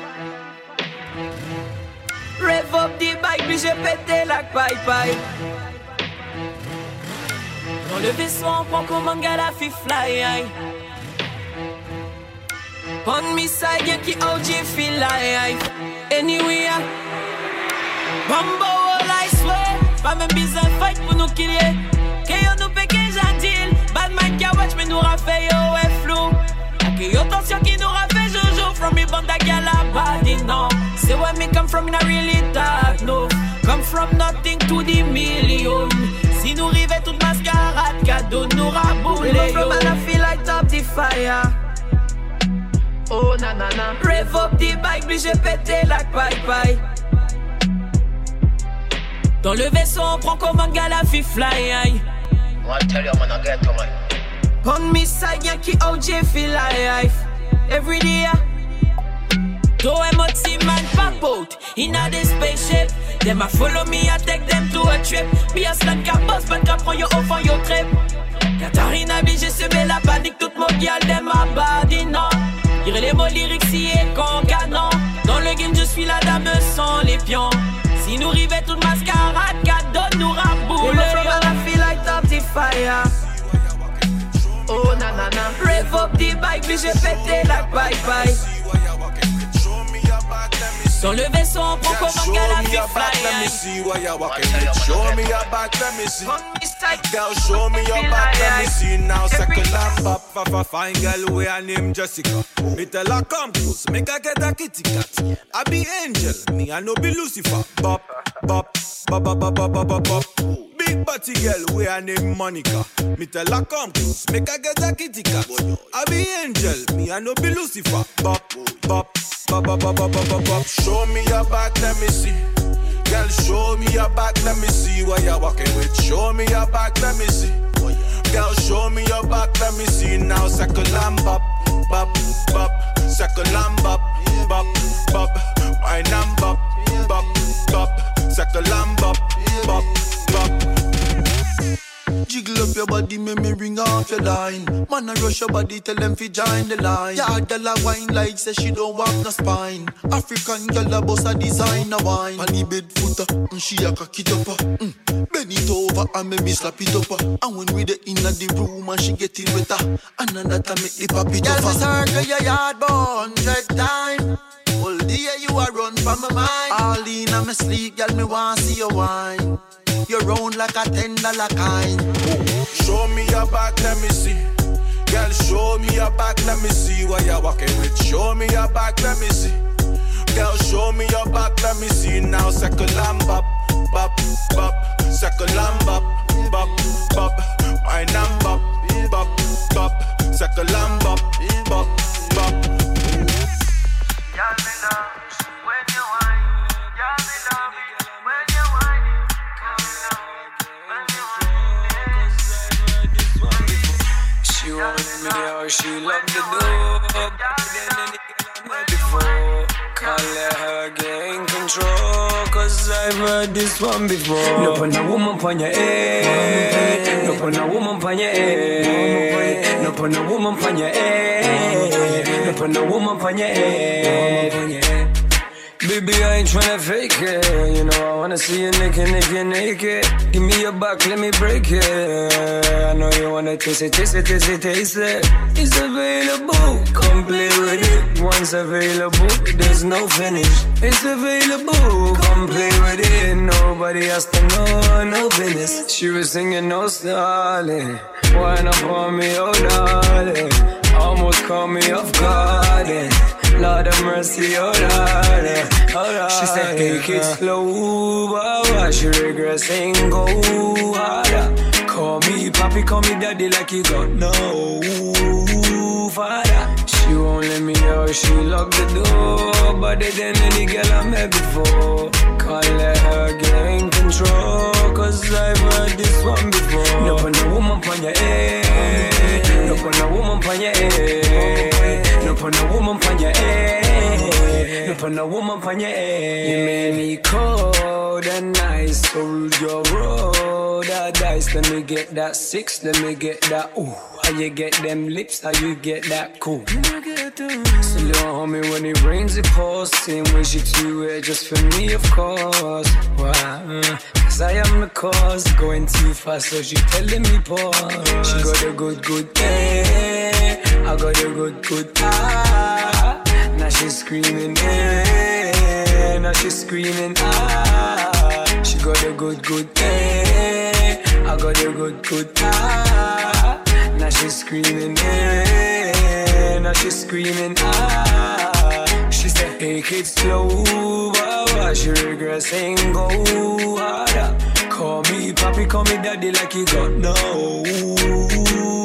Rev up the bike, puis j'ai pété la paille paille. Dans le vaisseau, on prend comme un gars la fi fly. On me side, qui OG feel like. Anyway, ah. Bumbo, all I swear. Pas même besoin fight pour nous killer. Que nous péqué, j'adile. Bad man watch, mais nous rafait yo tension qui nous rafait jojo. From me banda gal a body, no. Say where me come from, not really dark, no. Come from nothing to the million. Si nous rivait toute mascarade, cadeau nous raboule. Rev from and I feel like top the fire. Oh na na na. Rev up the bike, puis j'ai pété la paille paille. Dans le vaisseau, on prend comme un gars la fi fly. aïe. I tell you, man, I get to man. On me side, y'a qui OJ feel life. Every day. Throw em out, see man pop out in a spaceship. Them a follow me, I take them to a trip. Be a slant cap boss, but cap prend your off on your trip. Katarina B, j'ai semé la panique, toute mon gal, them a body, non. Dire les mots lyriques si et canon. Dans le game, je suis la dame sans les pions. Si nous rivait toute mascarade, cadeau nous raboule. feel like top the fire? oh nanana Rev up the bike, puis j'ai pété la bye bye. Dans le vaisseau, on prend comme un gars la vie fly Let me see what you're walking. With Show me your back, let me see. Girl, show me your back, let me see Now. second lap up, fa fa fine girl Where her name Jessica. Me tell her come close, make her get a kitty cat. I be angel, me I no be Lucifer. Bop, bop, bop, bop, bop, bop, bop, bop. Big body girl, we are named Monica. Me tell her come close, make her get a kitty cat. I be angel, me I no be Lucifer. Bop, bop, bop, bop, bop, bop, bop, bop. Show me your back, let me see. Girl, show me your back, let me see what you're walking with. Show me your back, let me see. Girl, show me your back, let me see now. Second lamb, bop, bop, bop. Second lamb, bop, bop, bop. Wine and bop, bop, bop. Second lamb, bop, bop. Jiggle up your body, make me ring off your line. Man, I rush your body, tell them fi join the line. Yeah, girl a wine like say she don't want no spine. African girl a boss a designer wine. On the bed footer, mm, she a cock it up. uh, Mm. Bend it over and make me slap it up. uh. And when we the inna the room and she get it wetter, another time make the pop it Girl, me uh. circle your yard hundred time. All day you a run from my mind. All in my sleep, girl, me want see your wine. You're round like a ten dollar kind. Show me your back, let me see. Girl, show me your back, let me see what you're walking with. Show me your back, let me see. Girl, show me your back, let me see now. Second lamb bop, bop, bop. Second lamb bop, heard this one before. No pon a woman pon your. No pon a woman pon your. No pon a woman pon your. No pon a woman pon your. Baby, I ain't tryna fake it. You know, I wanna see you naked, naked, naked. Give me your back, let me break it. I know you wanna taste it, taste it, taste it, taste it. It's available, come play with it. Once available, there's no finish. It's available, come play with it. Nobody has to know, no business. She was singing, no stalling. Wine up on me, oh darling. Almost caught me off guard. eh. Lord of mercy, oh Lord, eh. oh Lord. She said, take it slow, but she regrets saying go harder. Call me papi, call me daddy like you got no father. She won't let me out, she locked the door. Better than any girl I met before. Can't let her gain control, cause I've heard this one before. No put no woman on your head. No put no woman on your head. No put no woman on your head. No put no woman on your head. You made me cold and nice, rude your road a dice. Let me get that six, let me get that ooh. How you get them lips, how you get that cool. So little homie, when it rains, it pours. Same way she do it, just for me, of course. Why? Cause I am the cause. Going too fast, so she telling me pause. She got a good, good day. I got a good, good ah. Now she's screaming, eh. Now she's screaming, ah. She got a good, good day. I got a good, good ah. She's screaming, eh. Now she's screaming, ah. She said, take it slow, but but she regrets saying go harder. Call me papi, call me daddy like you got no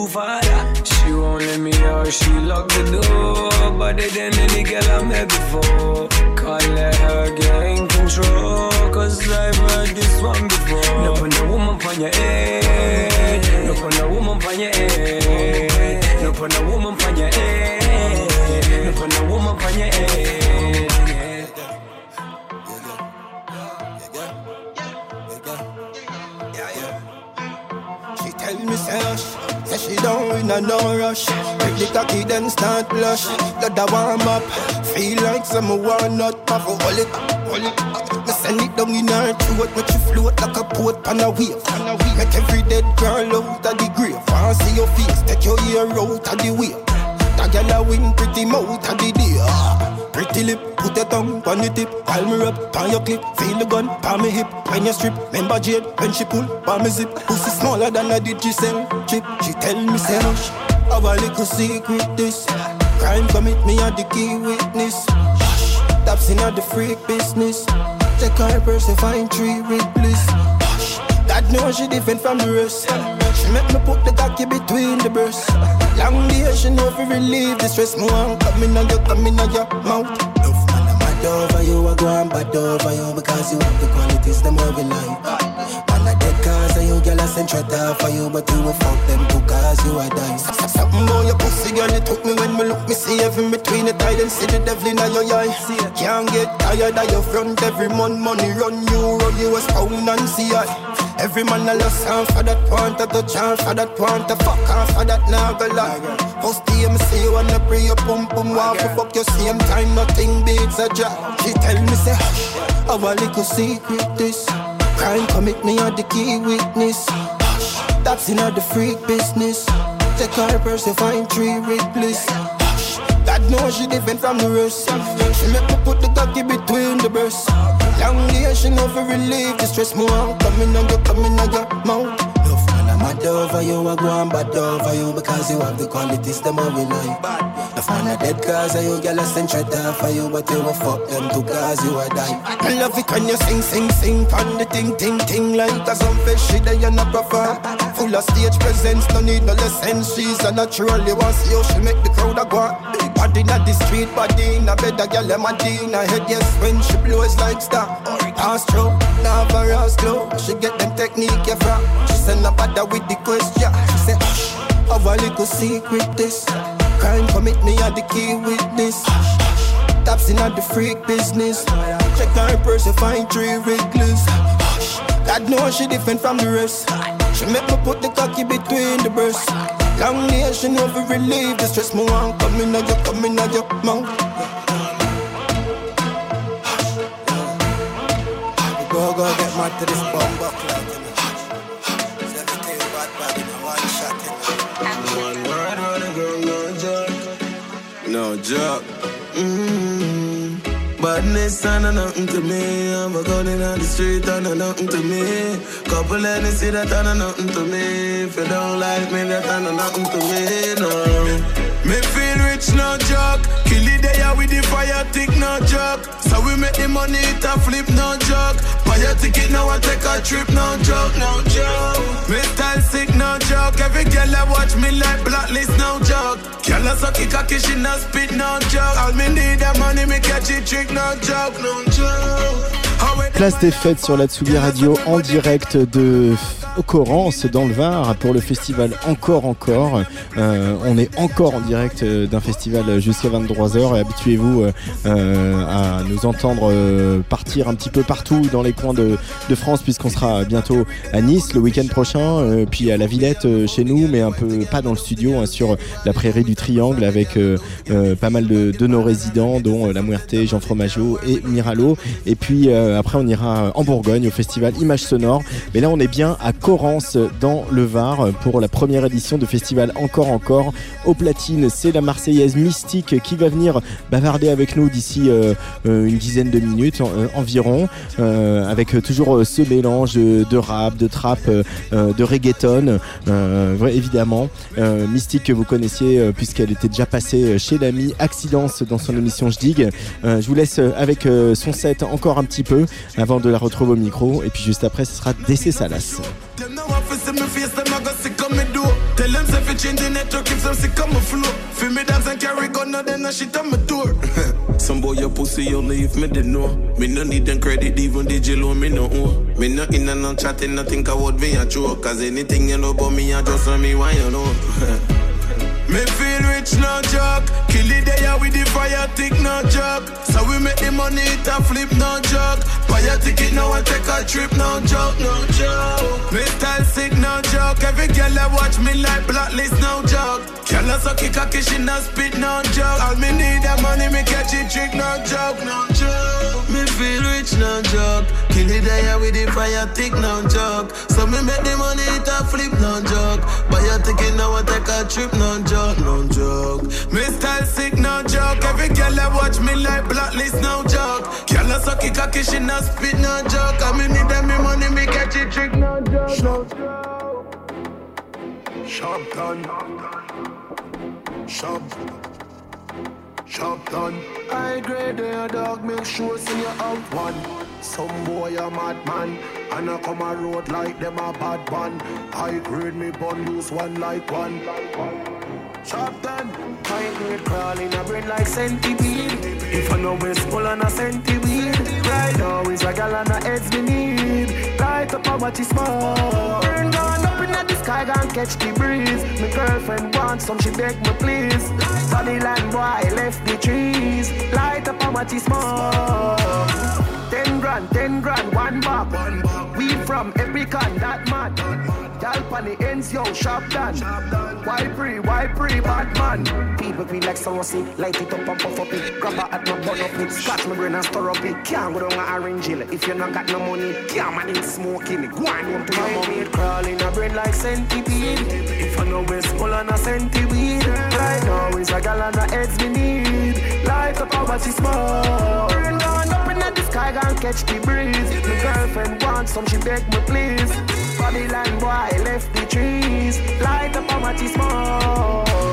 father. She won't let me out, she locked the door. Better than any girl I met before. Can't let her gain control, cause I've heard this one before. Put no woman on your head. Woman on your head. Woman on your head. Woman on your tell me say hush, say she don't in a no rush. Break the cocky then start blush. Let the warm up, feel like some walnut. Have a hold it, hold it. Me send it down in her throat, make you float like a boat on a wave. Make every dead girl out of the grave. See your face, take your ear out of the way. That girl a win pretty mouth of the day. Pretty lip, put your tongue on the tip. Call me up, on your clip. Feel the gun, on me hip. When you strip, remember Jade when she pull, on me zip. Pussy smaller than a Digicel chip. She tell me say hush, have a little secret this. Crime commit me a the key witness. Hush, taps in the freak business. Check her purse and find three with bliss. Hush, God knows she different from the rest. She make me put the cocky between the breasts. Long day she know fi relieve the stress. Me want come in on your, come in on your mouth. Enough man, I'm mad over you, I go and bad over you because you have the qualities them all we like. You, girl, I off for you, but you will fuck them too cause you are die. Something about your pussy, girl, it took me when me look me see every between the tide and see the devil in your eye. Can't get tired of your front every month, money run you, run you a pound and see I. Every man a lost half for that want to touch half for that want to fuck half for that now lie. Post DM say you wanna pray your pum pum want to fuck your same time nothing beats a job. She tell me say hush, have a little secret this. Crime commit me a the key witness. That's in the freak business. Take her purse and find three. Hush, God knows she different from the rest. She make me put the cocky between the breasts. Long day she for relieve the stress. Want coming on coming on your mouth. Mad over you, I go and bad over you because you have the qualities them all we like. The fan a dead cause of you, girl, I send off for you, but you will fuck them to cause you a die. I love it when you sing, sing, sing, pan the ting, ting, ting like a some fish shit that you not prefer. Full of stage presence, no need no lessons. She's a natural, you want see how she make the crowd a go. Body not the street, body in a bed, a girl, I'm a head, yes, when she blows like star. Pass through, now for us glow. She get them technique, yeah, from. She send a bother with the question. She say, hush, have a little secret this. Crime commit me at the key witness. Taps in at the freak business. Check her purse, find three wrigglers. God knows she different from the rest. She make me put the cocky between the breasts. Long nails, she never relieve the stress. Me want come in, you come in, you mouth. Go, go, get mad to this bomb on girl, no joke. Mm-hmm. Badness and nothing to me. I'm a gun in the street and nothing to me. Couple see that and nothing to me. If you don't like me, that and nothing to me. No. Me feel rich, no joke. Kill it there with the fire tick, no joke. So we make the money, it a flip, no joke. Buy a ticket, now I take a trip, no joke, no joke. Me style sick, no joke. Every girl I watch me like blacklist, no joke. Girl I suck it, cocky, she no spit, no joke. All me need the money, me catch it, trick, no joke, no joke. Place des fêtes sur la Tsugi Radio en direct de Corrence dans le Var pour le festival Encore Encore. Euh, on est encore en direct d'un festival jusqu'à 23h et habituez-vous euh, euh, à nous entendre partir un petit peu partout dans les coins de, France puisqu'on sera bientôt à Nice le week-end prochain, puis à la Villette chez nous, mais un peu pas dans le studio, hein, sur la prairie du Triangle avec pas mal de, nos résidents dont La Muerte, Jean Fromageau et Miralo. Et puis après on ira en Bourgogne au festival Images Sonores. Mais là on est bien à Corrence dans le Var pour la première édition de festival Encore Encore. Au platine, c'est la Marseillaise Mystique qui va venir bavarder avec nous d'ici euh, euh, une dizaine de minutes en- euh, environ, euh, avec toujours euh, ce mélange de, rap, de trap, euh, euh, de reggaeton, euh, évidemment. Euh, Mystique que vous connaissiez euh, puisqu'elle était déjà passée euh, chez l'ami Accidence dans son émission Je Digue. Euh, je vous laisse euh, avec euh, son set encore un petit peu avant de la retrouver au micro et puis juste après ce sera DC Salas. (laughs) Some boy no need credit, even me no. Me feel rich, no joke. Kill it there with the fire tick, no joke. So we make the money, it a flip, no joke. Buy a ticket, now I take a trip, no joke, no joke. Me style sick, no joke. Every girl I watch me like blacklist, no joke. Girl I suck it, cocky, she no spit, no joke. All me need the money, me catch it, trick, no joke, no joke. Me feel rich, no joke. Kill it there with the fire tick, no joke. So me make the money, it a flip, no joke. Buy a ticket, now I take a trip, no joke, no joke. Me style sick, no joke. Every girl I watch me like blacklist, no joke. Girl I suck it, cocky, she no spit, no joke. I me need them, me money, me catch it, trick, no joke, no joke. Sharp done. Sharp done. I grade their dog, make sure see you out one. Some boy a madman, and I come a road like them a bad one. I grade me bun loose one like one. Sharp done. High grade crawling a brain like centipede. If I know west pull on a centipede. Right now is a gal on a heads me need. Light up a watch is small. Burn gone up in the sky, gone catch the breeze. My girlfriend wants some, she beg me please. Body land boy left the trees. Light up a watch is small. Ten grand, ten grand, one bag. We from Epicon, that. Gal pan the ends, yo, sharp done. Why pre, why pre, bad man? People be like so see, light it up and puff up it. Grab at my bun up it, scratch my brain and stir up it. Can't go down a orange hill if you not got no money. Can't man in smoking it. Go on to your mommy. Crawling a brain like centipede. If I know west pull on a centipede. Right now is a gal on a heads me need. Light up a watch is small. Sky, gone catch the breeze. My girlfriend wants some, she beg me please. Babylon boy left the trees. Light up how much smoke.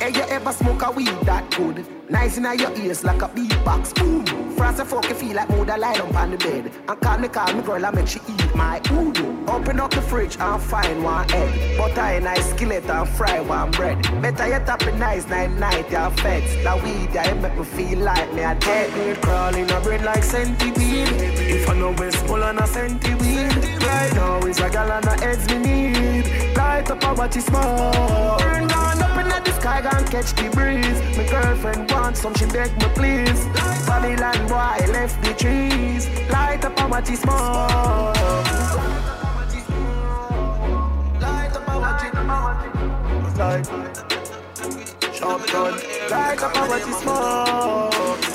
Hey, you ever smoke a weed that good? Nice in your ears like a beatbox. Boom. Frost a fuck you feel like I lie down on the bed. And call me, call me girl, I make she eat my food. Open up the fridge and find one egg. Butter in a skillet and fry one bread. Better you tap it nice night night, your feds. That weed, yeah, it make me feel like me a dead. Crawling a bread like centipede. If I know where small and a centipede. Right now is a gal and a heads me need. Light up a watch it smoke. Up in the sky and catch the breeze. My girlfriend wants some, she beg me please. Babylon boy left the trees. Light up a watch it smoke. Light up watch it Light. Shotgun. Light up a watch it smoke.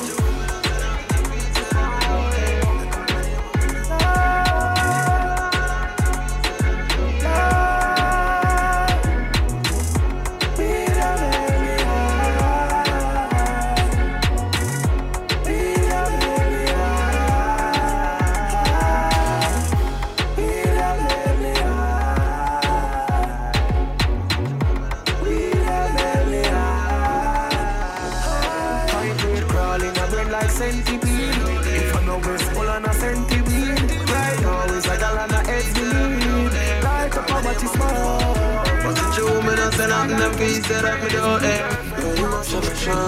Centipede. If I know where small and a centipede. Right now is a gal and a me need. Light up how much is. What's the true? Me not say nothing them piece that me don't air. No, you must have a show.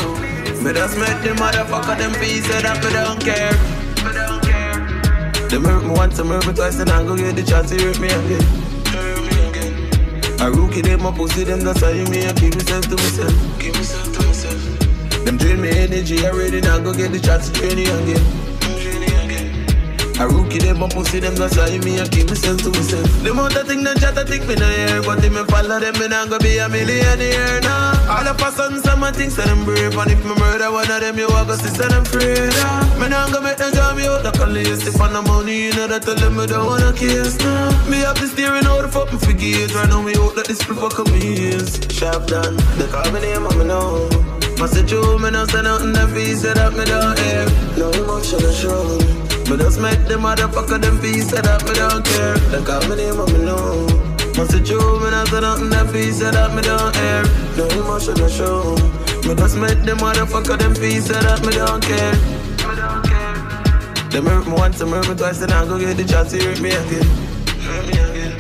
Me just met the motherfucker them piece that me don't care. Me don't care. Them hurt me once, them hurt me twice, and I go get the chance to hurt me again. A rookie, them a pussy, them that's how you me. I keep myself to myself. Keep myself. Them drain me energy already, now go get the chance to train it again. A rookie, them a pussy, them that's why me, I keep myself to myself. Them out thing, them chat, I think me no hear, but if me follow them, me not go be a millionaire now. All of a sudden, some a think say them brave, and if me murder one of them, you walk see say them afraid. ah. Me not go make them draw me out a lace. If I no money, you know that tell them me don't wanna kiss. Nah. Me have the steering out the fuck me forget. Right now, me out like this people fuck me is. Sharp done, they call me name, and me know. Must say true, me not say nothing that feel say that me don't hear. No emotion to show. Me just make them motherfucker them feel say that me don't care. They call me name and me know. Must say true, me not say nothing that feel say that me don't hear. No emotion to show. Me just make them motherfucker them feel say that me don't care. Them hurt me once, them hurt me twice, and I go get the chance to hurt me again. Hurt me again.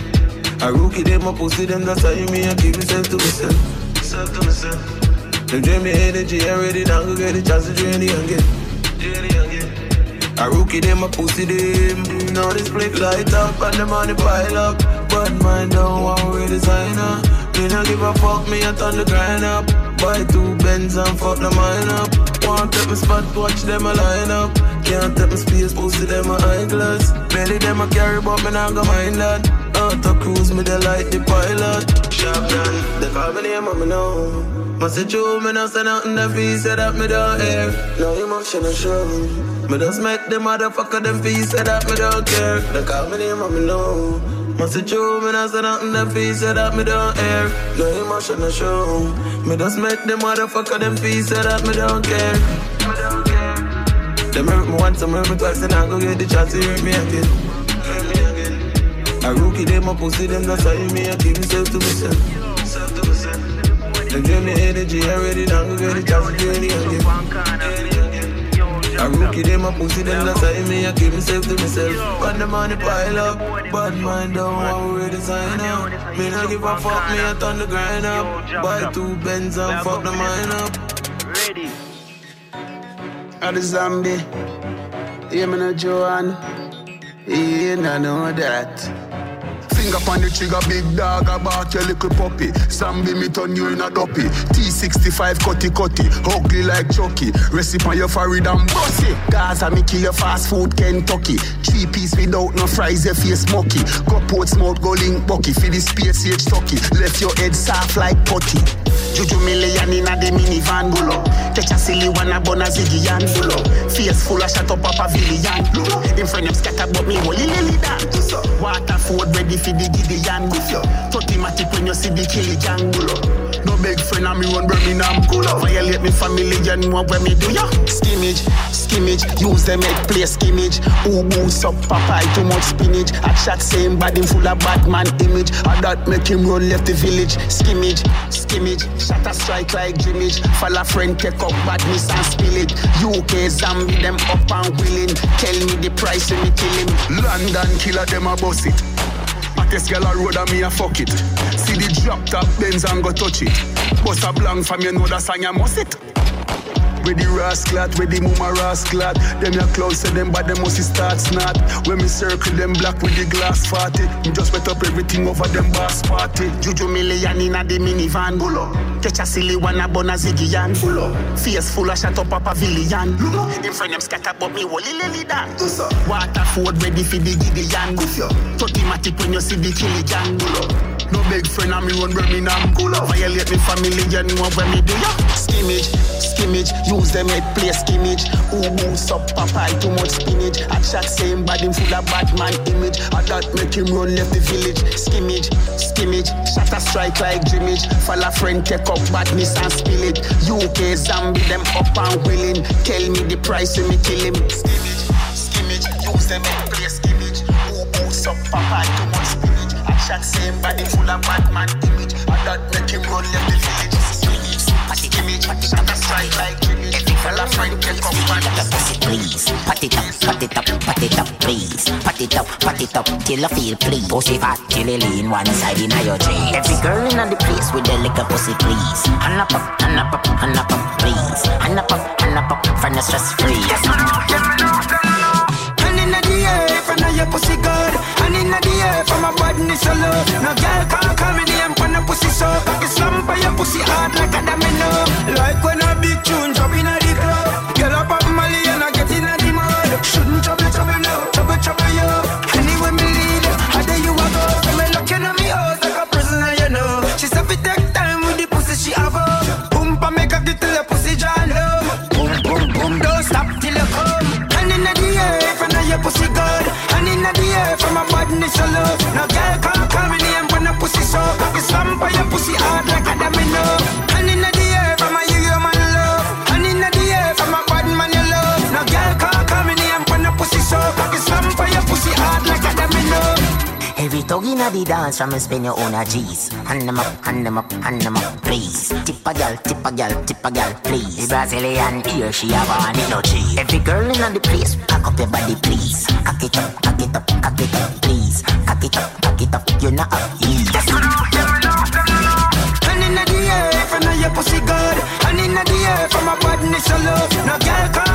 A rookie, them a pussy, them that's how you me, I keep myself to myself. Myself to myself. Them drain me energy already, now go get the chance to drain it again. A rookie, them a pussy, them. Now this play light up and the money pile up. But mind don't want we designer. Me no give a fuck, me a turn the grind up. Buy two Benz and fuck the mine up. Want take my spot, watch them a line up. Can't take my space, pussy them a eyeglass. Belly them a carry, but me not go mind that. Auto cruise, me they like the pilot. Sharp done, they call me name, me know. Must say true, me not say nothing that feel say that me don't hear. No emotion to show. Me just make the motherfucker them feel say that me don't care. They call me name, and me know. Must say true, me not say nothing that feel say that me don't hear. No emotion to show. Me just make the motherfucker them feel say that me don't care. Them hurt me once, them hurt me twice, and I go get the chance to hurt me again. A rookie, them a pussy, them that's how you me, I keep myself to myself. Them drain me energy already, now go get the chance to drain it again. A rookie, them a pussy, them that's how me, I keep myself to myself. When the money pile up, bad mind down, what we design up. Me not give a fuck, me a turn the grind up. Buy two Benz and fuck the mine up. Ready. I'm the zombie. Yeah, me no Joanne. Yeah, I know that. Finger on the trigger, big dog, bark your little puppy. Zombie me turn you in a duppy. T65 cutty cutty, ugly like Chucky. Recipe on your forehead and bossy. Gaza me kill your fast food Kentucky. Three piece without no fries, your face smoky. Port smoke, go link bucky. For the space age sucky. Left your head soft like putty. Juju million in a the minivan bulo. Catch a silly one a bun a ziggy and bulo. Face full of shut up a pavilion. In front of scatter but me holy lily that. Waterford ready for the Gideon. Automatic when you see the Killy Jangle. No big friend of me run Birmingham. Violate me family and what when me do ya? Skimmage, skimmage, use them make play skimmage. Who boost up Popeye too much spinach. I chat same body full of Batman image. I that make him run left the village. Skimmage, skimmage, shot a strike like Jimmage. Follow friend take up badness and spill it. UK zombie them up and willing. Tell me the price and me kill him. London killer them a boss it. Hottest girl a road and me a fuck it. See the drop top Benz and go touch it. Bust a blank from you know that song you must it. With the rasclat, with the mama rasclat. Them your clothes say them but them must start snot. When me circle them black with the glass 40 Me just wet up everything over them boss party. Juju million in a the minivan Pull up. Catch a silly one a bun a ziggy yan Pull up. Face full of shut up a pavilion. Them friend them scatter but me wally lily that Waterford ready for the Gideon Automatic when you see the Killian Pull up no big friend of me run Birmingham Cool up. Violate me family you know when me do ya Skimmage, skimmage Use them head play skimmage. Who moves up Popeye too much spinach? I chat same body full of Batman image. I that make him run left the village. Skimmage, skimmage Shot a strike like Jimmage Follow friend take up badness and spill it. UK zombie them up and willing. Tell me the price and me kill him. Skimmage, skimmage Use them head play skimmage. Who moves up Popeye too much spinach I chat same body full of Batman image I that make him run left the village Skimmage, skimmage Shot a strike like Jimmage Follow friend take up badness please. Pat it up, pat it up, pat it up, please. Pat it up, pat it up till I feel please. Pussy fat till it lean one side in your jeans. Every girl in the place with the liquor pussy, please. Hand up, hand up, hand up, please. Hand up, hand up, from the stress free. Hand in the air, for now your pussy good. Hand in the air, for my badness low. No girl can't call me name, for no pussy so. Cock it slump on your pussy hard like a domino. Like when a big tune drop in a the club. Girl up up Mali and I get in a the mud. Shouldn't trouble, pussy hard like a domino. Hand in the air, for my you, you love. Hand in the air, for my bad man you love. No girl can't call me name when the pussy so. Cock it slump on your pussy hard like a domino. Every dog in the dance from spin your own a G's. Hand them up, hand them up, hand them up, please. Tip a gal, tip a gal, tip a gal, please. The Brazilian here, she have on it no cheese. Every girl in the place, cock up your body, please. Cock it up, cock it up, cock it up, please. Cock it up, cock it up, you're not up, yeah. Pussy good. Hand in the air, for my badness low. No girl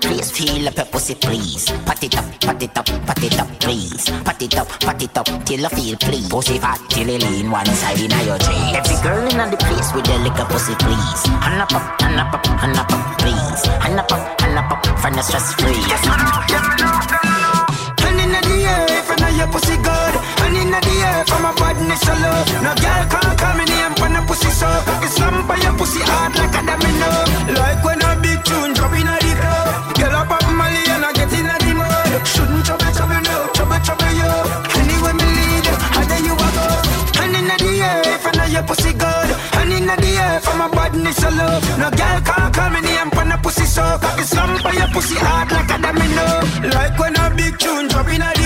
place feel up your pussy, please. Pat it up, pat it up, pat it up, please. Pat it up, pat it up till I feel please. Pussy fat till it lean one side in your jeans. Every girl in the place with the liquor pussy, please. Hand up, hand up, hand up, please. Hand up, hand up, from the stress free. Hand Like when a big tune drop in a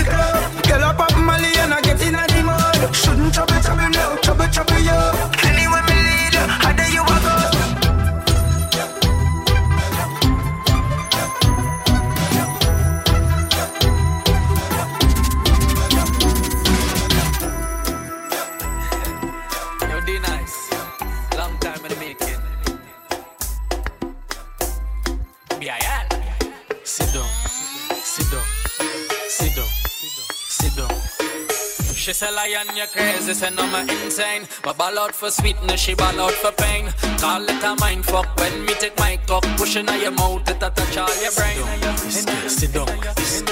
you're crazy, say no, I'm insane. My ball out for sweetness, she ball out for pain. Call it a mind fuck when me take my cock, pushing on your mouth, it a touch all your brain. Sit down, sit down,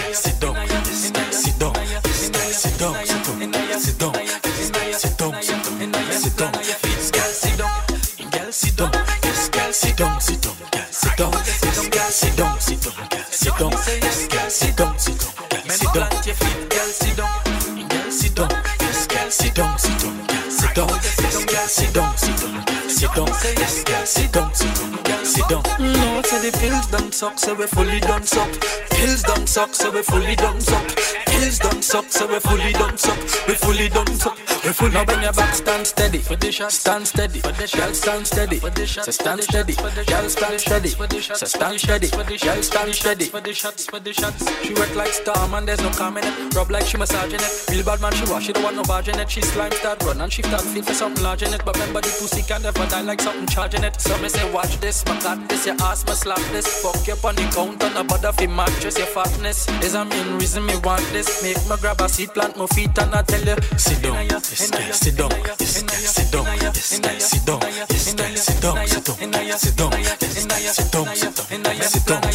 down, this girl sit down, sit down, girl sit down. No, say the pills done suck, so we fully done suck. Pills done suck, so we fully done suck. Pills done suck, so we fully done suck. We fully done suck. Fully now bring your back, stand steady. For the shot, stand steady. For the shot, stand steady. Shot, stand steady. Girl stand steady. So stand steady. Girl stand steady. For the shots, for the shots. She wet like storm and there's no calm in it. Rub like she massaging it. Real bad man, she wash. She don't want no barge in it. She slime start run and she start feel for something large in it. But remember the pussy can never die like something charging it. So me say watch this, my got this. Your ass me slap this. Fuck you up on the counter, no bother fi mattress. Your fatness is a main reason me want this. Make me grab a seat, plant my feet and I tell you Sit down, girl sit down, girl sit down, girl sit down, girl sit down, sit down, sit down, this girl sit down, sit down, sit down, girl sit down,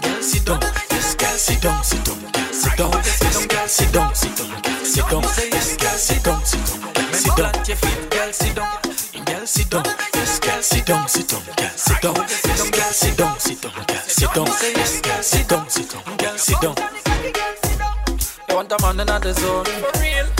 girl sit down, this girl sit down, sit down, sit down, this girl sit down, sit down, sit down, this girl sit down, sit down, girl sit down, plant girl, sit down. girl sit down, girl sit down, sit down, girl sit down, girl sit down, sit down, girl sit down, this girl sit down, sit down, girl sit down. You want a man in the zone. For real.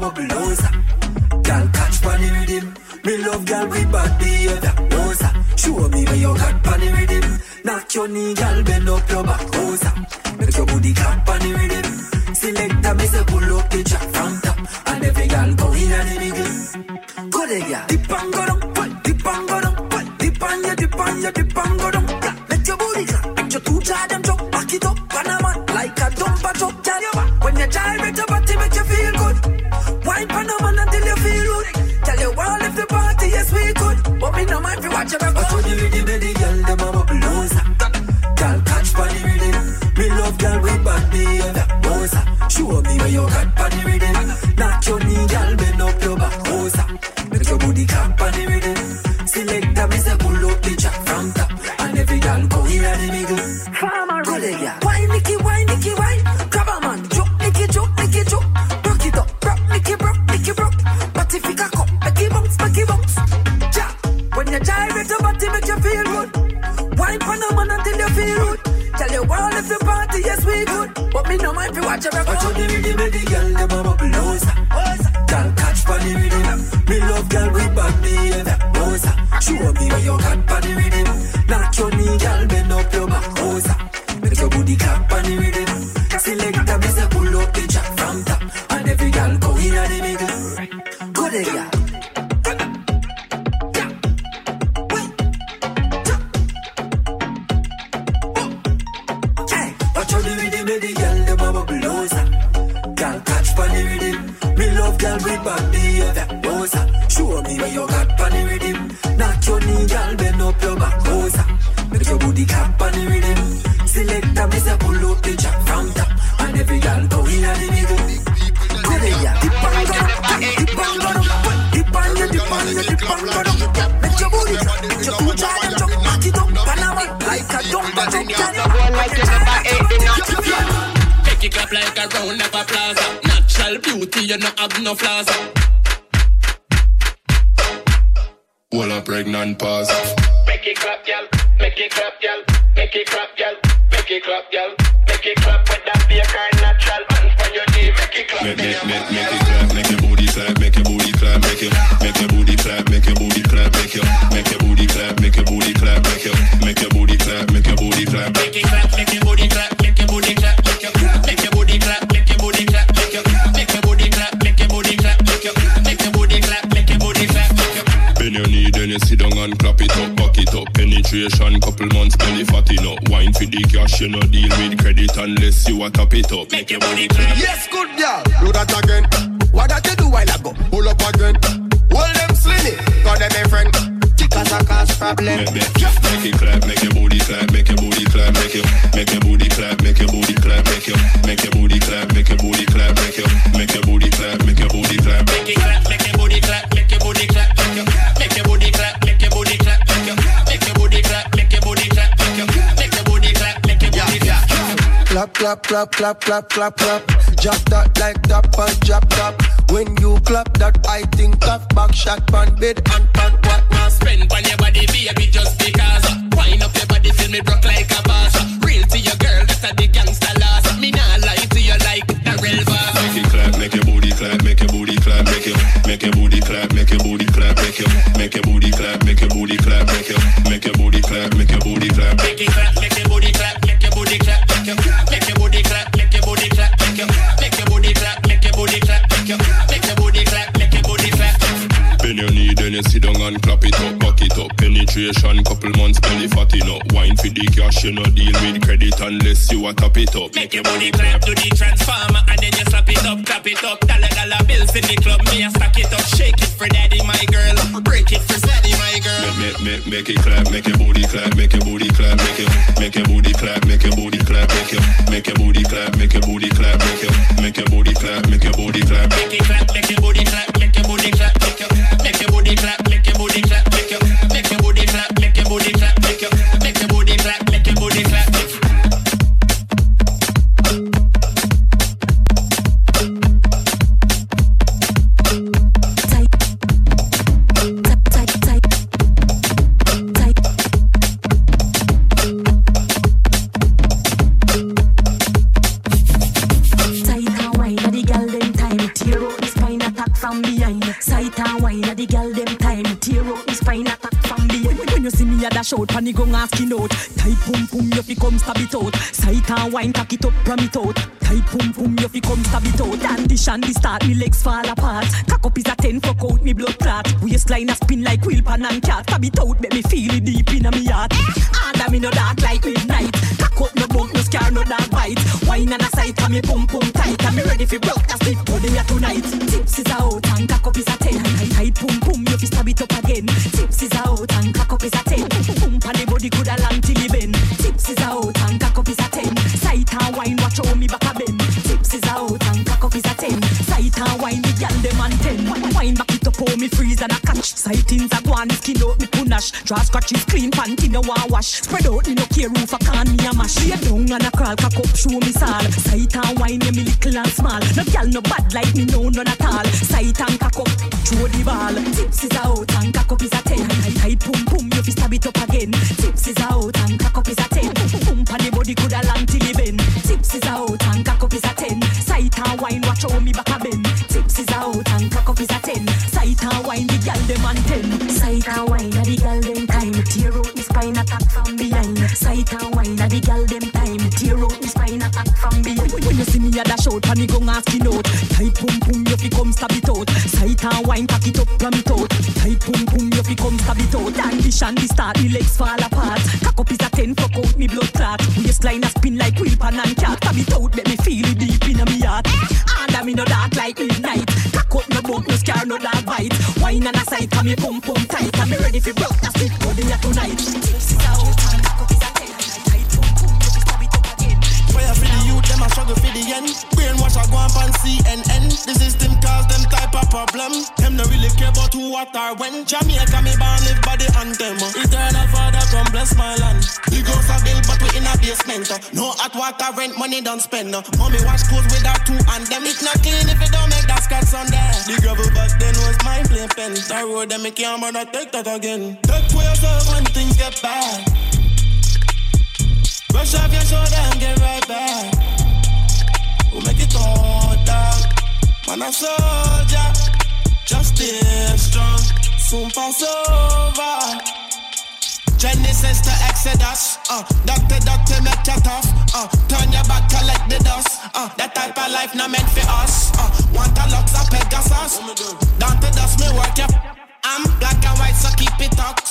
bubble closer. Girl catch pon the rhythm. Me love girl with bad behavior. No show me where you got pon the rhythm. Knock your knee, girl, bend up your back closer. Make your booty clap pon the rhythm. Selector me say pull up the track from top, and every girl go in the middle. Go there, girl. Dip and go down, dip and go down, dip and you dip and you dip and go down. Clap, clap, clap, clap. Drop that like Draw scratches clean, panty no want wash. Spread out, me no care roof a can me a mash. Lay down and a crawl, cock up, show me sal. Sight and wine, me little and small. No gyal no bad like me, no none at all. Sight and cock up, throw the ball. Tips is out and cock up is a ten. Tight, pum pum, you fi stab it up again. Tips is out and cock up is a ten. Pum pum, the body coulda long till it bend. Tips is out and cock up is a ten. Sight and wine, watch how me back a bend. Tips is out and cock up is a ten. Sight and wine, the and ten. Sight and wine, a the girl them time. Tear out the spine, attack from behind. Sight and wine, a the girl them time. Tear out the spine, attack from behind. When you see me a dash out, panic gon' asking out. Tight pum pum, you fi come stab it out. Sight and wine, cock it up, ram it out. Tight pum pum, you fi come stab it out. And the shandy start, the legs fall apart. Cock up is a ten, fuck out me blood clot. Waistline a spin like wheel pan and cat. Stab it out, make me feel it deep in me heart. And I me no dark like midnight. Cock up no bump, no scar, no dark bite. Wine and a sight, come me pum pum tight. And me ready fi broke that split body here tonight. Them a struggle for the end. Brainwash a go up on CNN. The system cause them type of problem. Them no really care about who, what, or when. Jamaica me born live by the anthem. Eternal Father come bless my land. Big house a bill, but we in a basement. No hot water, rent, money don't spend. Mommy wash clothes with her two and them. It not clean if it don't make that scratch on there. The gravel back then was mine play pen. The road them me can't bother take that again. Take for yourself when things get bad. Brush off your shoulder and get right back. We'll make it all dog. Man, a soldier. Just stay strong. Soon pass over. Genesis to Exodus. Uh, doctor, doctor, make you tough. Uh, turn your back, collect the dust. Uh, that type of life not meant for us. Uh, want a lux of Pegasus. Down to dust, me work, yep. I'm black and white so keep it tucked,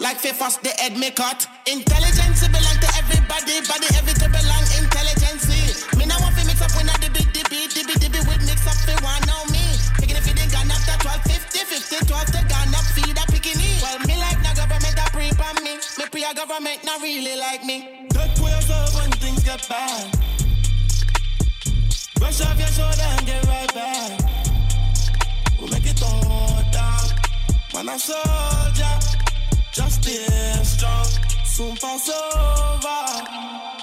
like fi fuss the head me cut. Intelligence belong to everybody, body everything belong intelligence. Me now mix up when I dibby dibby dibby dibby with mix up fi one know me. Picking if it gone up to 12, 50, 50, 12 to gone up feed a picking Well me like no government a pre on me. Me pre a government not really like me. Take for yourself when things get bad. Brush off your shoulder and get right back. We'll make it all down. Man, a soldier. Just stay strong. Soon pass over.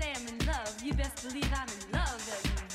Say I'm in love, you best believe I'm in love.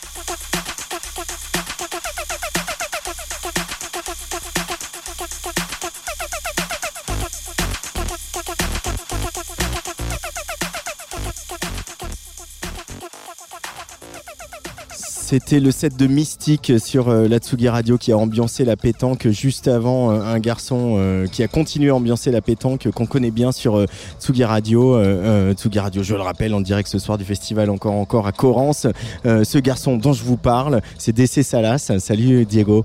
ごめんなさい。C'était le set de Mystique sur euh, la Tsugi Radio qui a ambiancé la pétanque juste avant euh, un garçon euh, qui a continué à ambiancer la pétanque qu'on connaît bien sur Tsugi Radio. Tsugi Radio, je le rappelle, en direct ce soir du festival encore encore à Corrance. Euh, ce garçon dont je vous parle, c'est DC Salas. Salut Diego.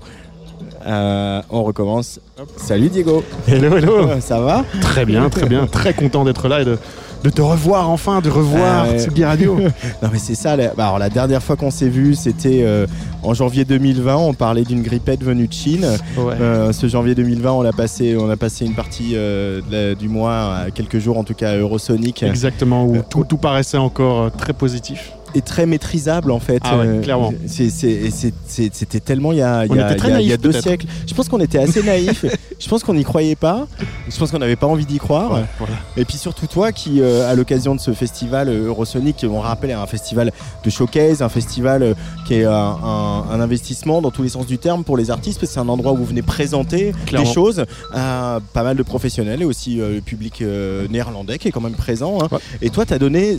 Euh, on recommence. Salut Diego. Hello, hello. Ça va? Très bien, très bien. (laughs) Très content d'être là et de, de te revoir enfin, de revoir. Tsugi Radio. (laughs) non mais c'est ça. la- bah, alors la dernière fois qu'on s'est vu, c'était euh, en janvier 2020. On parlait d'une grippette venue de Chine. Ouais. Euh, ce janvier 2020, on a passé, on a passé une partie euh, la- du mois, à quelques jours en tout cas à Eurosonic. Exactement, où tout, tout paraissait encore euh, très positif. Et très maîtrisable en fait. Ah ouais, Euh, clairement. C'était tellement il y a, il y a- était très il y a- il y a naïfs, deux siècles. Je pense qu'on était assez naïfs. (laughs) Je pense qu'on n'y croyait pas. Je pense qu'on n'avait pas envie d'y croire. Ouais, voilà. Et puis surtout toi qui, euh, à l'occasion de ce festival euh, Eurosonic, on rappelle est un festival de showcase, un festival euh, qui est un, un- un investissement dans tous les sens du terme pour les artistes, parce que c'est un endroit où vous venez présenter Clairement. des choses à pas mal de professionnels et aussi euh, le public euh, néerlandais qui est quand même présent. hein. Et toi, tu as donné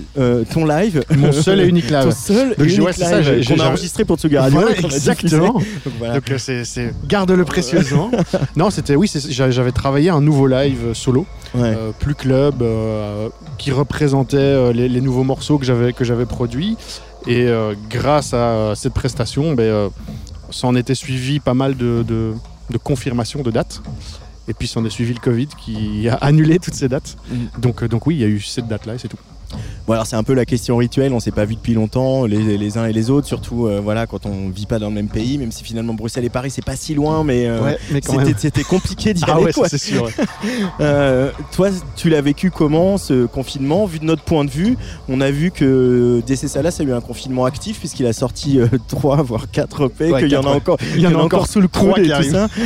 ton live. Mon seul et unique (laughs) live. ton seul et Donc, unique ouais, ça, live j'ai- qu'on a j'ai- enregistré pour Tsugi Radio. Voilà, exactement. Donc, voilà. Donc c'est, c'est- garde-le précieusement. (laughs) non, c'était oui, c'est- j'avais travaillé un nouveau live euh, solo, euh, plus club, euh, qui représentait euh, les, les nouveaux morceaux que j'avais que j'avais produits. Et euh, grâce à euh, cette prestation, ben, euh, s'en était suivi pas mal de, de, de confirmations de dates. Et puis s'en est suivi le Covid qui a annulé toutes ces dates. Donc, euh, donc oui, il y a eu cette date-là et c'est tout. Bon alors c'est un peu la question rituelle, on s'est pas vu depuis longtemps, les, les uns et les autres, surtout euh, voilà quand on vit pas dans le même pays, même si finalement Bruxelles et Paris c'est pas si loin, mais, euh, Ouais, mais quand c'était- compliqué d'y Ah aller. ouais, c'est sûr. (laughs) Euh, toi tu l'as vécu comment ce confinement? Vu de notre point de vue, on a vu que DC Salas a eu un confinement actif puisqu'il a sorti (laughs) 3 voire 4 EP, Ouais, qu'il y en a quatre, encore, il y en a encore sous le coude et tout ça. (laughs)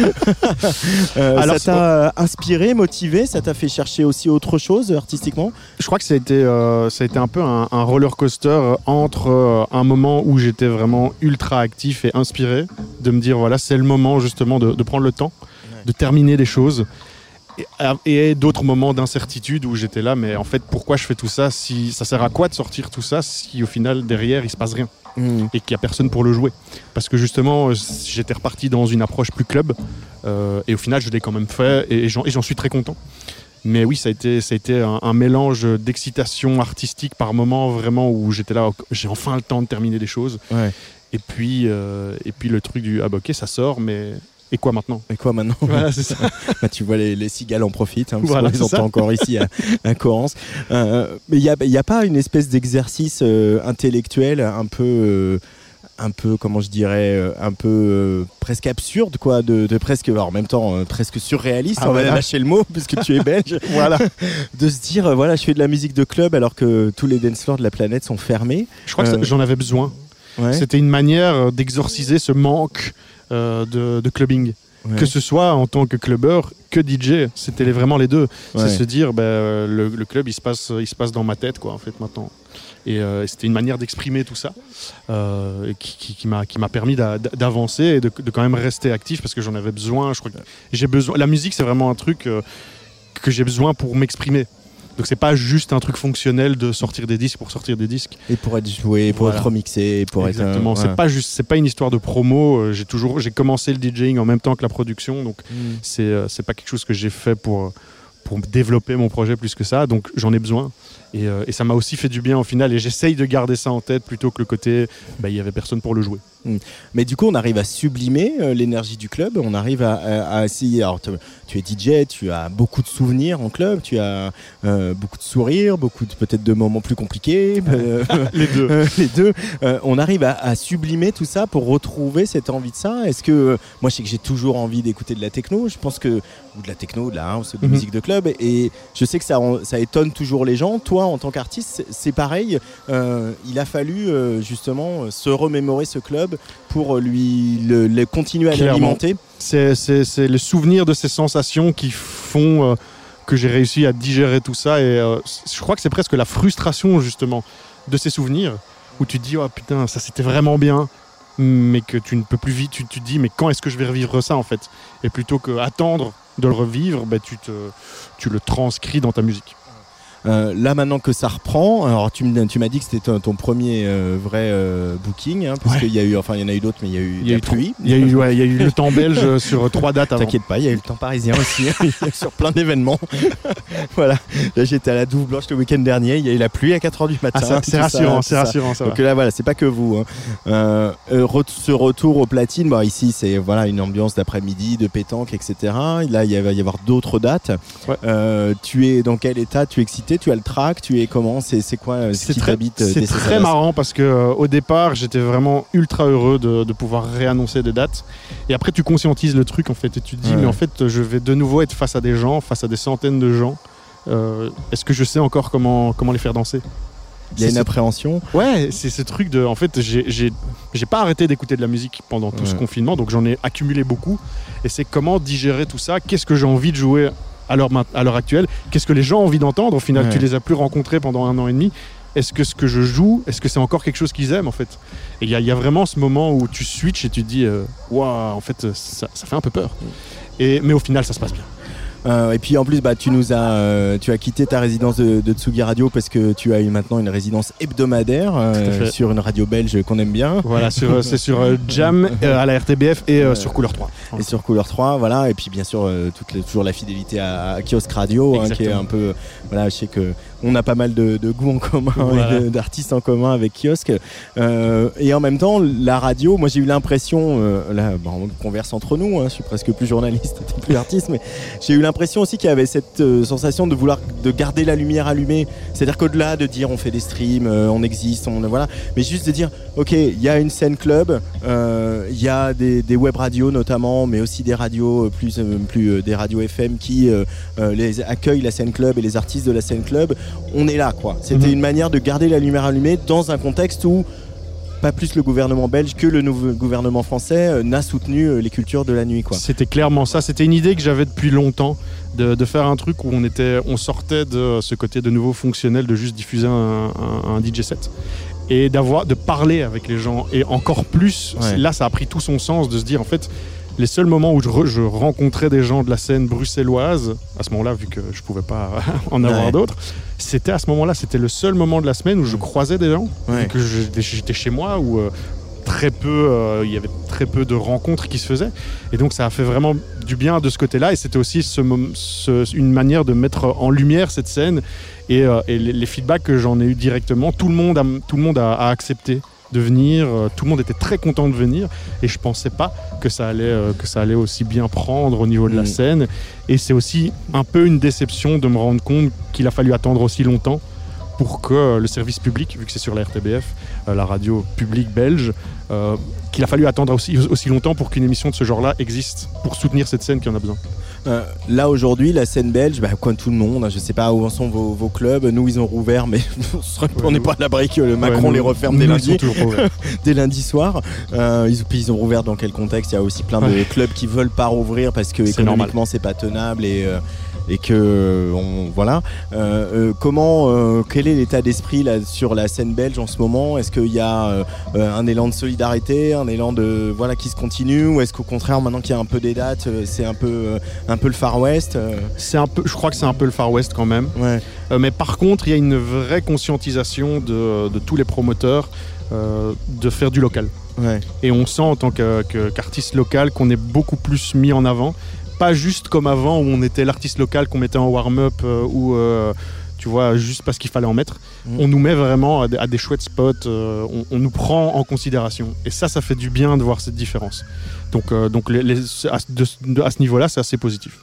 Euh, Alors, ça t'a inspiré, motivé, ça t'a fait chercher aussi autre chose artistiquement? Je crois que ça a été, euh, ça a été un peu un, un roller coaster euh, entre euh, un moment où j'étais vraiment ultra actif et inspiré, de me dire voilà, c'est le moment justement de, de prendre le temps, de terminer des choses. Et, et d'autres moments d'incertitude où j'étais là, mais en fait, pourquoi je fais tout ça si Ça sert à quoi de sortir tout ça si au final, derrière, il se passe rien et qu'il n'y a personne pour le jouer? Parce que justement, euh, j'étais reparti dans une approche plus club euh, et au final, je l'ai quand même fait et j'en suis très content. Mais oui, ça a été, ça a été un, un mélange d'excitation artistique par moment, vraiment où j'étais là, j'ai enfin le temps de terminer des choses. Et puis, euh, et puis le truc du ah bah ok, ça sort, mais et quoi maintenant? Et quoi maintenant? Voilà, c'est ça. (laughs) Bah, tu vois, les, les cigales en profitent, hein, parce Voilà, les entend ça. encore ici à, à. Euh, mais il n'y a, y a pas une espèce d'exercice euh, intellectuel un peu. Un peu, comment je dirais, euh, un peu euh, presque absurde, quoi, de, de presque, alors, en même temps, euh, presque surréaliste, Ah on va lâcher le mot, (laughs) puisque tu es belge. (laughs) Voilà. De se dire, euh, voilà, je fais de la musique de club alors que tous les dance floors de la planète sont fermés. Je crois que j'en avais besoin. Ouais. C'était une manière d'exorciser ce manque de, de clubbing. Ouais. Que ce soit en tant que clubbeur que DJ, c'était vraiment les deux. Ouais. C'est se dire, ben, le, le club, il se, passe, il se passe dans ma tête, quoi, en fait, maintenant. Et euh, c'était une manière d'exprimer tout ça euh, qui, qui- qui m'a permis d'a- d'avancer et de, de quand même rester actif parce que j'en avais besoin. Je crois que j'ai besoin. La musique, c'est vraiment un truc euh, que j'ai besoin pour m'exprimer. Donc c'est pas juste un truc fonctionnel de sortir des disques pour sortir des disques. Et pour être joué, pour Voilà. être remixé, pour Exactement. être. euh, C'est ouais. pas juste, c'est pas une histoire de promo. J'ai toujours, j'ai commencé le DJing en même temps que la production, donc Mm. c'est c'est pas quelque chose que j'ai fait pour pour développer mon projet plus que ça. Donc j'en ai besoin. Et, euh, et ça m'a aussi fait du bien au final. Et j'essaye de garder ça en tête plutôt que le côté, bah, il y avait personne pour le jouer. Mm. Mais du coup, on arrive à sublimer euh, l'énergie du club. On arrive à, à- à essayer. Alors, tu es DJ, tu as beaucoup de souvenirs en club, tu as euh, beaucoup de sourires, beaucoup de- peut-être de moments plus compliqués. (laughs) (laughs) Les deux. (laughs) les deux. On arrive à, à sublimer tout ça pour retrouver cette envie de ça. Est-ce que moi, je sais que j'ai toujours envie d'écouter de la techno. Je pense que ou de la techno, de la house, de la Mhm. musique de club. Et je sais que ça, ça étonne toujours les gens. Toi, en tant qu'artiste, c'est- pareil. Euh, il a fallu euh, justement se remémorer ce club pour euh, lui le, le continuer à l'alimenter. C'est le souvenir de ces sensations qui font euh, que j'ai réussi à digérer tout ça. Et je crois que c'est presque la frustration, justement, de ces souvenirs où tu te dis, oh putain, ça c'était vraiment bien, mais que tu ne peux plus vite. Tu, tu te dis, mais quand est-ce que je vais revivre ça, en fait? Et plutôt que attendre de le revivre, bah, tu, te, tu le transcris dans ta musique. Euh, là maintenant que ça reprend, alors tu, m'as dit que c'était ton, ton premier euh, vrai euh, booking, hein, parce Ouais. qu'il y a eu, enfin il y en a eu d'autres, mais il y a eu, Il y a la eu pluie. il y a eu- ouais, il y a eu le temps belge sur trois dates. T'inquiète pas, il y a eu le temps parisien aussi, (laughs) sur plein d'événements. (laughs) voilà, là j'étais à la Douve Blanche le week-end dernier, il y a eu la pluie à 4h du matin. Ah, c'est rassurant, c'est rassurant, ça Donc là voilà, c'est pas que vous. hein. Re- ce retour aux platines, bah, ici c'est voilà une ambiance d'après-midi, de pétanque, etc. Là il va y avoir d'autres dates. Tu es dans quel état? Tu es excité Tu as le track Tu es comment C'est quoi euh, ce C'est très, euh, c'est très marrant parce que euh, au départ j'étais vraiment ultra heureux de, de pouvoir réannoncer des dates et après tu conscientises le truc en fait et tu te dis Ouais. mais en fait je vais de nouveau être face à des gens, face à des centaines de gens. Euh, Est-ce que je sais encore comment, comment les faire danser? Il y a une appréhension. Ouais, c'est ce truc de. En fait, j'ai- pas arrêté d'écouter de la musique pendant tout ce confinement, donc j'en ai accumulé beaucoup. Et c'est comment digérer tout ça? Qu'est-ce que j'ai envie de jouer à l'heure à l'heure actuelle Qu'est-ce que les gens ont envie d'entendre Au final, Ouais. tu les as plus rencontrés pendant un an et demi. Est-ce que ce que je joue, est-ce que c'est encore quelque chose qu'ils aiment en fait? Et il y, y a vraiment ce moment où tu switches et tu te dis, euh, waouh, en fait, ça, ça fait un peu peur. Et, mais au final, ça se passe bien. Euh, et puis en plus, bah, tu nous as, euh, tu as quitté ta résidence de, de Tsugi Radio parce que tu as eu maintenant une résidence hebdomadaire euh, sur une radio belge qu'on aime bien. Voilà, c'est sur Jam (laughs) à la RTBF et sur Couleur 3. Et sur Couleur 3, voilà. Et puis bien sûr, toute toujours la fidélité à, à Kiosk Radio, hein, qui est un peu. Voilà, je sais que on a pas mal de, de goûts en commun Voilà. et de- d'artistes en commun avec Kiosk. Euh, et en même temps, la radio, moi j'ai eu l'impression, euh, là, bah, on converse entre nous, hein, je suis presque plus journaliste, (laughs) plus artiste, mais j'ai eu l'impression aussi qu'il y avait cette euh, sensation de vouloir de garder la lumière allumée. C'est-à-dire qu'au-delà de dire on fait des streams, on existe, on voilà, mais juste de dire ok, il y a une scène club, il y a des, des web radios notamment, mais aussi des radios plus, plus des radios FM qui les accueillent la scène club et les artistes de la scène club. On est là quoi. C'était Mhm. une manière de garder la lumière allumée dans un contexte où pas plus le gouvernement belge que le nouveau gouvernement français euh, n'a soutenu euh, les cultures de la nuit quoi. C'était clairement ça. C'était une idée que j'avais depuis longtemps de, de faire un truc où on était, on sortait de ce côté de nouveau fonctionnel de juste diffuser un, un- un DJ set et d'avoir, de parler avec les gens et encore plus. Ouais. Là, ça a pris tout son sens de se dire en fait. Les seuls moments où je, re- je rencontrais des gens de la scène bruxelloise, à ce moment-là, vu que je pouvais pas (laughs) en avoir Ouais. d'autres, c'était à ce moment-là, c'était le seul moment de la semaine où je croisais des gens, Ouais. et que j'étais chez moi, où euh, très peu, euh, il y avait très peu de rencontres qui se faisaient. Et donc ça a fait vraiment du bien de ce côté-là. Et c'était aussi ce mom- ce- une manière de mettre en lumière cette scène. Et, euh, et les, les feedbacks que j'en ai eu directement, tout le monde a, tout le monde a, a accepté de venir. euh, Tout le monde était très content de venir. Et je pensais pas que ça allait, euh, que ça allait aussi bien prendre au niveau de la Mm. scène. Et c'est aussi un peu une déception de me rendre compte qu'il a fallu attendre aussi longtemps pour que euh, le service public, vu que c'est sur la RTBF, euh, la radio publique belge, euh, qu'il a fallu attendre aussi, aussi longtemps pour qu'une émission de ce genre-là existe, pour soutenir cette scène qui en a besoin. Euh, là aujourd'hui, la scène belge, bah, comme tout le monde, hein, je sais pas où en sont vos, vos clubs. Nous, ils ont rouvert, mais (laughs) on n'est pas à l'abri que le Macron nous- les referme (laughs) dès lundi, dès soir. Euh, ils, puis ils ont rouvert dans quel contexte? Il y a aussi plein de Ouais. clubs qui veulent pas rouvrir parce que économiquement c'est pas tenable et euh, et que on, voilà. Euh, euh, comment, euh, quel est l'état d'esprit là sur la scène belge en ce moment? Est-ce qu'il y a un élan de solidarité, un élan de voilà qui se continue, ou est-ce qu'au contraire maintenant qu'il y a un peu des dates, c'est un peu un peu le Far West euh C'est un peu, je crois que c'est un peu le Far West quand même. Ouais. Euh, mais par contre, il y a une vraie conscientisation de, de tous les promoteurs euh, de faire du local. Ouais. Et on sent en tant qu'artiste local qu'on est beaucoup plus mis en avant. Pas juste comme avant où on était l'artiste local qu'on mettait en warm-up euh, ou euh, tu vois juste parce qu'il fallait en mettre. Mm. On nous met vraiment à des, à des chouettes spots. euh, on, on nous prend en considération. Et ça, ça fait du bien de voir cette différence. Donc, euh, donc les- les- à, ce- niveau-là, c'est assez positif.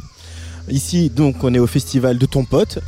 Ici, donc, on est au festival de ton pote.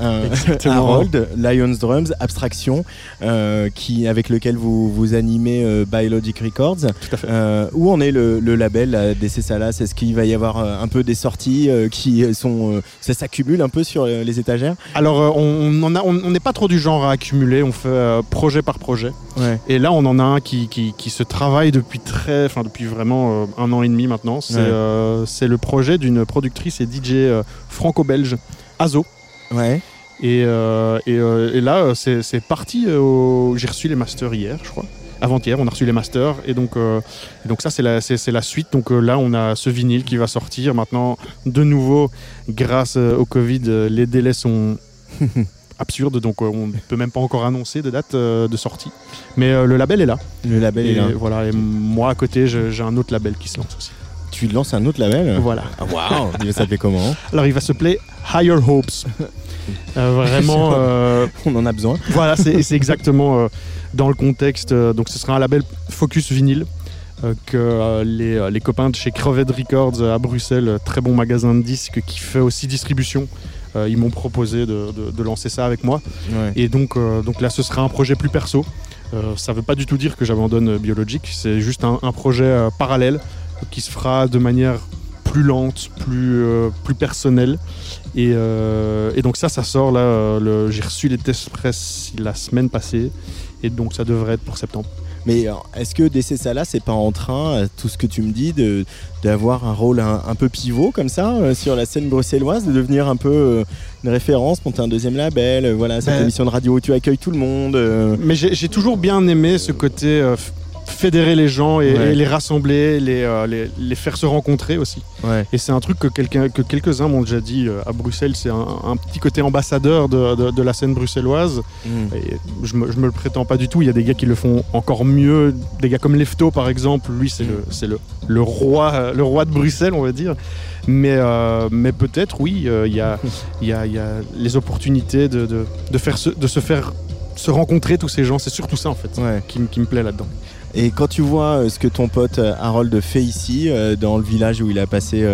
Harold, (laughs) Lions Drums, Abstraction, euh, qui, avec lequel vous, vous animez euh, Biologic Records. Tout à fait. Euh, où en est le, le label là, DC Salas Est-ce qu'il va y avoir euh, un peu des sorties qui sont. ça s'accumule un peu sur les étagères? Alors, on on on n'est pas trop du genre à accumuler, on fait projet par projet. Ouais. Et là, on en a un qui, qui- qui se travaille depuis très, enfin depuis vraiment un an et demi maintenant. C'est Ouais. le projet d'une productrice et DJ franco-belge, Azo. Ouais. Et, euh, et, euh, et là, euh, c'est parti. au- J'ai reçu les masters hier, je crois. Avant-hier, on a reçu les masters. Et donc, euh, et donc ça, c'est la, c'est- la suite. Donc là, on a ce vinyle qui va sortir. Maintenant, de nouveau, grâce au Covid, les délais sont (laughs) absurde, donc on ne peut même pas encore annoncer de date de sortie. Mais le label est là. Le label est là. Voilà, et moi à côté, j'ai un autre label qui se lance aussi. Tu lances un autre label Voilà. Ah, Il va s'appeler comment Alors il va s'appeler Higher Hopes. Euh, vraiment. (laughs) euh, On en a besoin. Voilà, c'est exactement euh, dans le contexte. donc ce sera un label Focus Vinyl. euh, que les, les copains de chez Crevette Records à Bruxelles, très bon magasin de disques qui fait aussi distribution, ils m'ont proposé de, de- de lancer ça avec moi. Ouais. Et donc, donc là, ce sera un projet plus perso. Ça ne veut pas du tout dire que j'abandonne Biologic, c'est juste un, un projet parallèle qui se fera de manière plus lente, plus, euh, plus personnelle. Et, euh, et donc ça, ça sort là. euh, J'ai reçu les tests presse la semaine passée, et donc ça devrait être pour septembre. Mais est-ce que DC Salah, c'est pas en train, tout ce que tu me dis, d'avoir un rôle un, un peu pivot comme ça euh, sur la scène bruxelloise, de devenir un peu euh, une référence, monter un deuxième label, euh, voilà, cette Ben- émission de radio où tu accueilles tout le monde Mais j'ai toujours bien aimé ce côté fédérer les gens et, Ouais. et les rassembler, les, euh, les, les faire se rencontrer aussi. Ouais. Et c'est un truc que, quelqu'un- que quelques-uns m'ont déjà dit euh, à Bruxelles, c'est un, un petit côté ambassadeur de, de- de la scène bruxelloise. Mm. Et je me, je me le prétends pas du tout, il y a des gars qui le font encore mieux, des gars comme Lefto par exemple, lui c'est le, c'est le, le, roi, euh, le roi de Bruxelles on va dire. Mais, euh, mais peut-être oui, euh, il y, a, y, a, y a les opportunités de, de, de faire se, de se faire se rencontrer tous ces gens, c'est surtout ça en fait qui me plaît là-dedans. Et quand tu vois euh, ce que ton pote euh, Harold fait ici, euh, dans le village où il a passé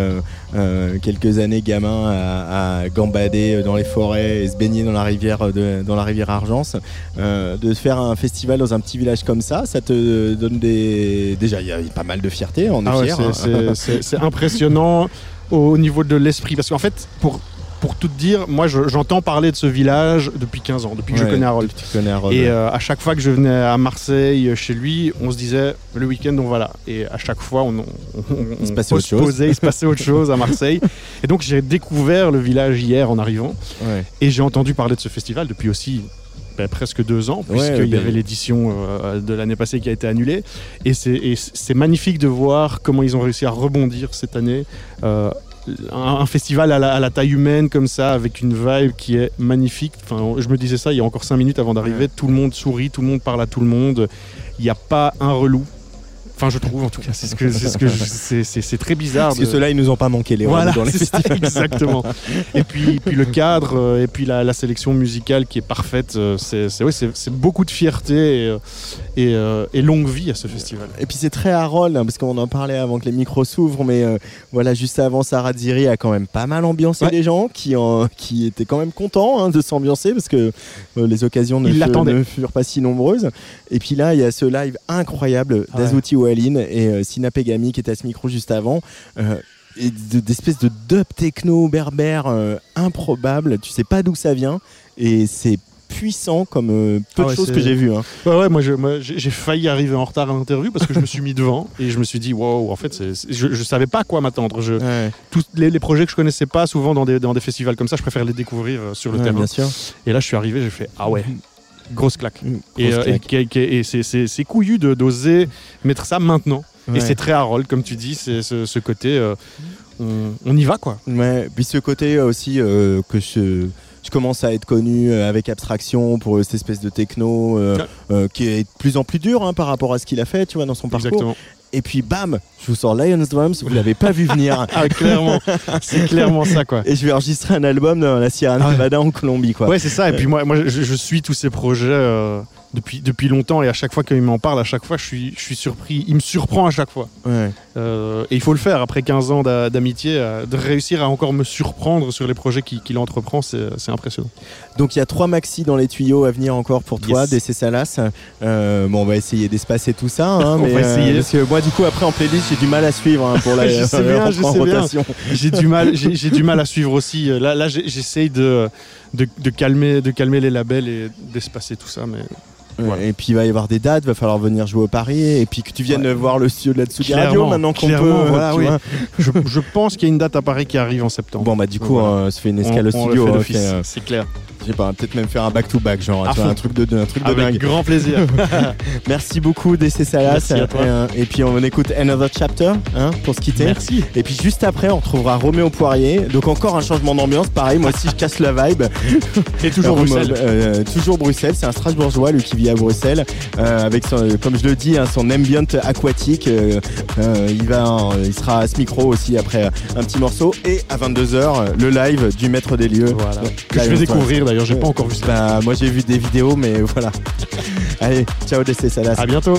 quelques années gamin à, à gambader dans les forêts et se baigner dans la rivière, de, dans la rivière Argence, de faire un festival dans un petit village comme ça, ça te donne des. Déjà, il y a pas mal de fierté, on est Ah ouais, hein. c'est impressionnant au niveau de l'esprit. Parce qu'en fait, pour, pour tout dire, moi je- j'entends parler de ce village depuis 15 ans, depuis que je Ouais, connais Harold. tu connais Harold, Et ouais. euh, à chaque fois que je venais à Marseille, chez lui, on se disait le week-end, on va là. Et à chaque fois, on, on, on- Il se on passait autre chose. posait, il se passait autre chose à Marseille. (laughs) Et donc j'ai découvert le village hier en arrivant. Ouais. Et j'ai entendu parler de ce festival depuis aussi ben, presque deux ans, Ouais, puisqu'il y ben- avait l'édition euh, de l'année passée qui a été annulée. Et c'est magnifique de voir comment ils ont réussi à rebondir cette année. Euh, un festival à la, à la taille humaine comme ça, avec une vibe qui est magnifique. Enfin, je me disais ça il y a encore cinq minutes avant d'arriver. Tout le monde sourit, tout le monde parle à tout le monde. Il n'y a pas un relou. Enfin, je trouve en tout cas, c'est ce que, c'est ce que très bizarre. Parce que de- ceux-là, ils nous ont pas manqué les voilà, dans les ça, festivals. exactement. (laughs) et puis, puis le cadre, euh, et puis la, la sélection musicale qui est parfaite. euh, C'est, c'est, ouais, beaucoup de fierté et, euh, et, et longue vie à ce festival. Et puis c'est très Harold, hein, parce qu'on en parlait avant que les micros s'ouvrent, mais euh, voilà, juste avant, Sarah Ziri a quand même pas mal ambiancé les gens qui, en- qui étaient quand même contents hein, de s'ambiancer, parce que euh, les occasions ne furent pas si nombreuses. Et puis là, il y a ce live incroyable Ah ouais. Walin et euh, Sina Pegami qui était à ce micro juste avant. euh, d'espèces de dub techno berbère euh, improbable, tu sais pas d'où ça vient, et c'est puissant comme euh, peu Ah de choses que j'ai vues. hein. Ouais, ouais, moi, j'ai failli arriver en retard à l'interview parce que je me suis mis devant et je me suis dit, wow, en fait, je, je savais pas à quoi m'attendre. Je, Tous les, les projets que je connaissais pas, souvent dans des, dans des festivals comme ça, je préfère les découvrir sur le terrain. bien sûr. Et là, je suis arrivé, j'ai fait, ah ouais, grosse claque. et grosse et, claque. qui- qui- et c'est- couillu de- d'oser mettre ça maintenant. Ouais. Et c'est très Harold, comme tu dis, c'est ce, ce côté, euh, on, on y va quoi. Ouais, puis ce côté euh, aussi euh, que je, je commence à être connu avec Abstraction pour cette espèce de techno euh, euh, qui est de plus en plus dur hein, par rapport à ce qu'il a fait, tu vois, dans son parcours. Exactement. Et puis bam, je vous sors Lions Drums, vous l'avez pas vu venir. (laughs) Ah, clairement. C'est clairement ça, quoi. Et je vais enregistrer un album dans la Sierra Nevada en Colombie, quoi. Ouais, c'est ça. Et puis moi, moi je, je suis tous ces projets euh, depuis, depuis longtemps et à chaque fois qu'il m'en parle, à chaque fois, je suis, je suis surpris. Il me surprend à chaque fois. Ouais. Euh, et il faut le faire après 15 ans d'a- d'amitié, euh, de réussir à encore me surprendre sur les projets qu'il entreprend, c'est impressionnant. Donc il y a trois maxi dans les tuyaux à venir encore pour toi, Yes. DC Salas. Euh, bon, on va essayer d'espacer tout ça. hein, (laughs) On mais, va essayer. parce que moi, du coup, après en playlist, j'ai du mal à suivre hein, pour (laughs) la je sais la bien, rentrée je (laughs) en sais bien. rotation. J'ai du mal, j'ai du mal à suivre aussi. Là, j'essaye de, de, de calmer, de calmer les labels et d'espacer tout ça, mais. Ouais, Et puis il va y avoir des dates, va falloir venir jouer au Paris et puis que tu viennes voir le studio de la Tsugi Radio Clairement, maintenant qu'on peut. voilà, oui. (laughs) je, je pense qu'il y a une date à Paris qui arrive en septembre. Bon bah du coup Voilà. on se fait une escale On- au studio. euh. c'est clair. Je sais pas, peut-être même faire un back-to-back, genre, tu vois, un truc de, de- un truc de Avec dingue. grand plaisir. (laughs) Merci beaucoup, DC Salas. Merci à toi. Et, euh, et puis on écoute Another Chapter hein, pour se quitter. Merci. Et puis juste après, on retrouvera Roméo Poirier. Donc encore un changement d'ambiance. Pareil, moi aussi je casse la vibe. (laughs) Et toujours Euh, Bruxelles. euh, toujours Bruxelles. C'est un Strasbourgeois, lui qui vit à Bruxelles, euh, avec son, euh, comme je le dis, hein, son ambient aquatique. Euh, euh, il va, il sera à ce micro aussi après un petit morceau. Et à 22h, le live du maître des lieux. Voilà. Que je vais découvrir, d'ailleurs, j'ai pas encore vu ça. Bah, moi j'ai vu des vidéos, mais voilà. (laughs) Allez, ciao DC Salas. À bientôt.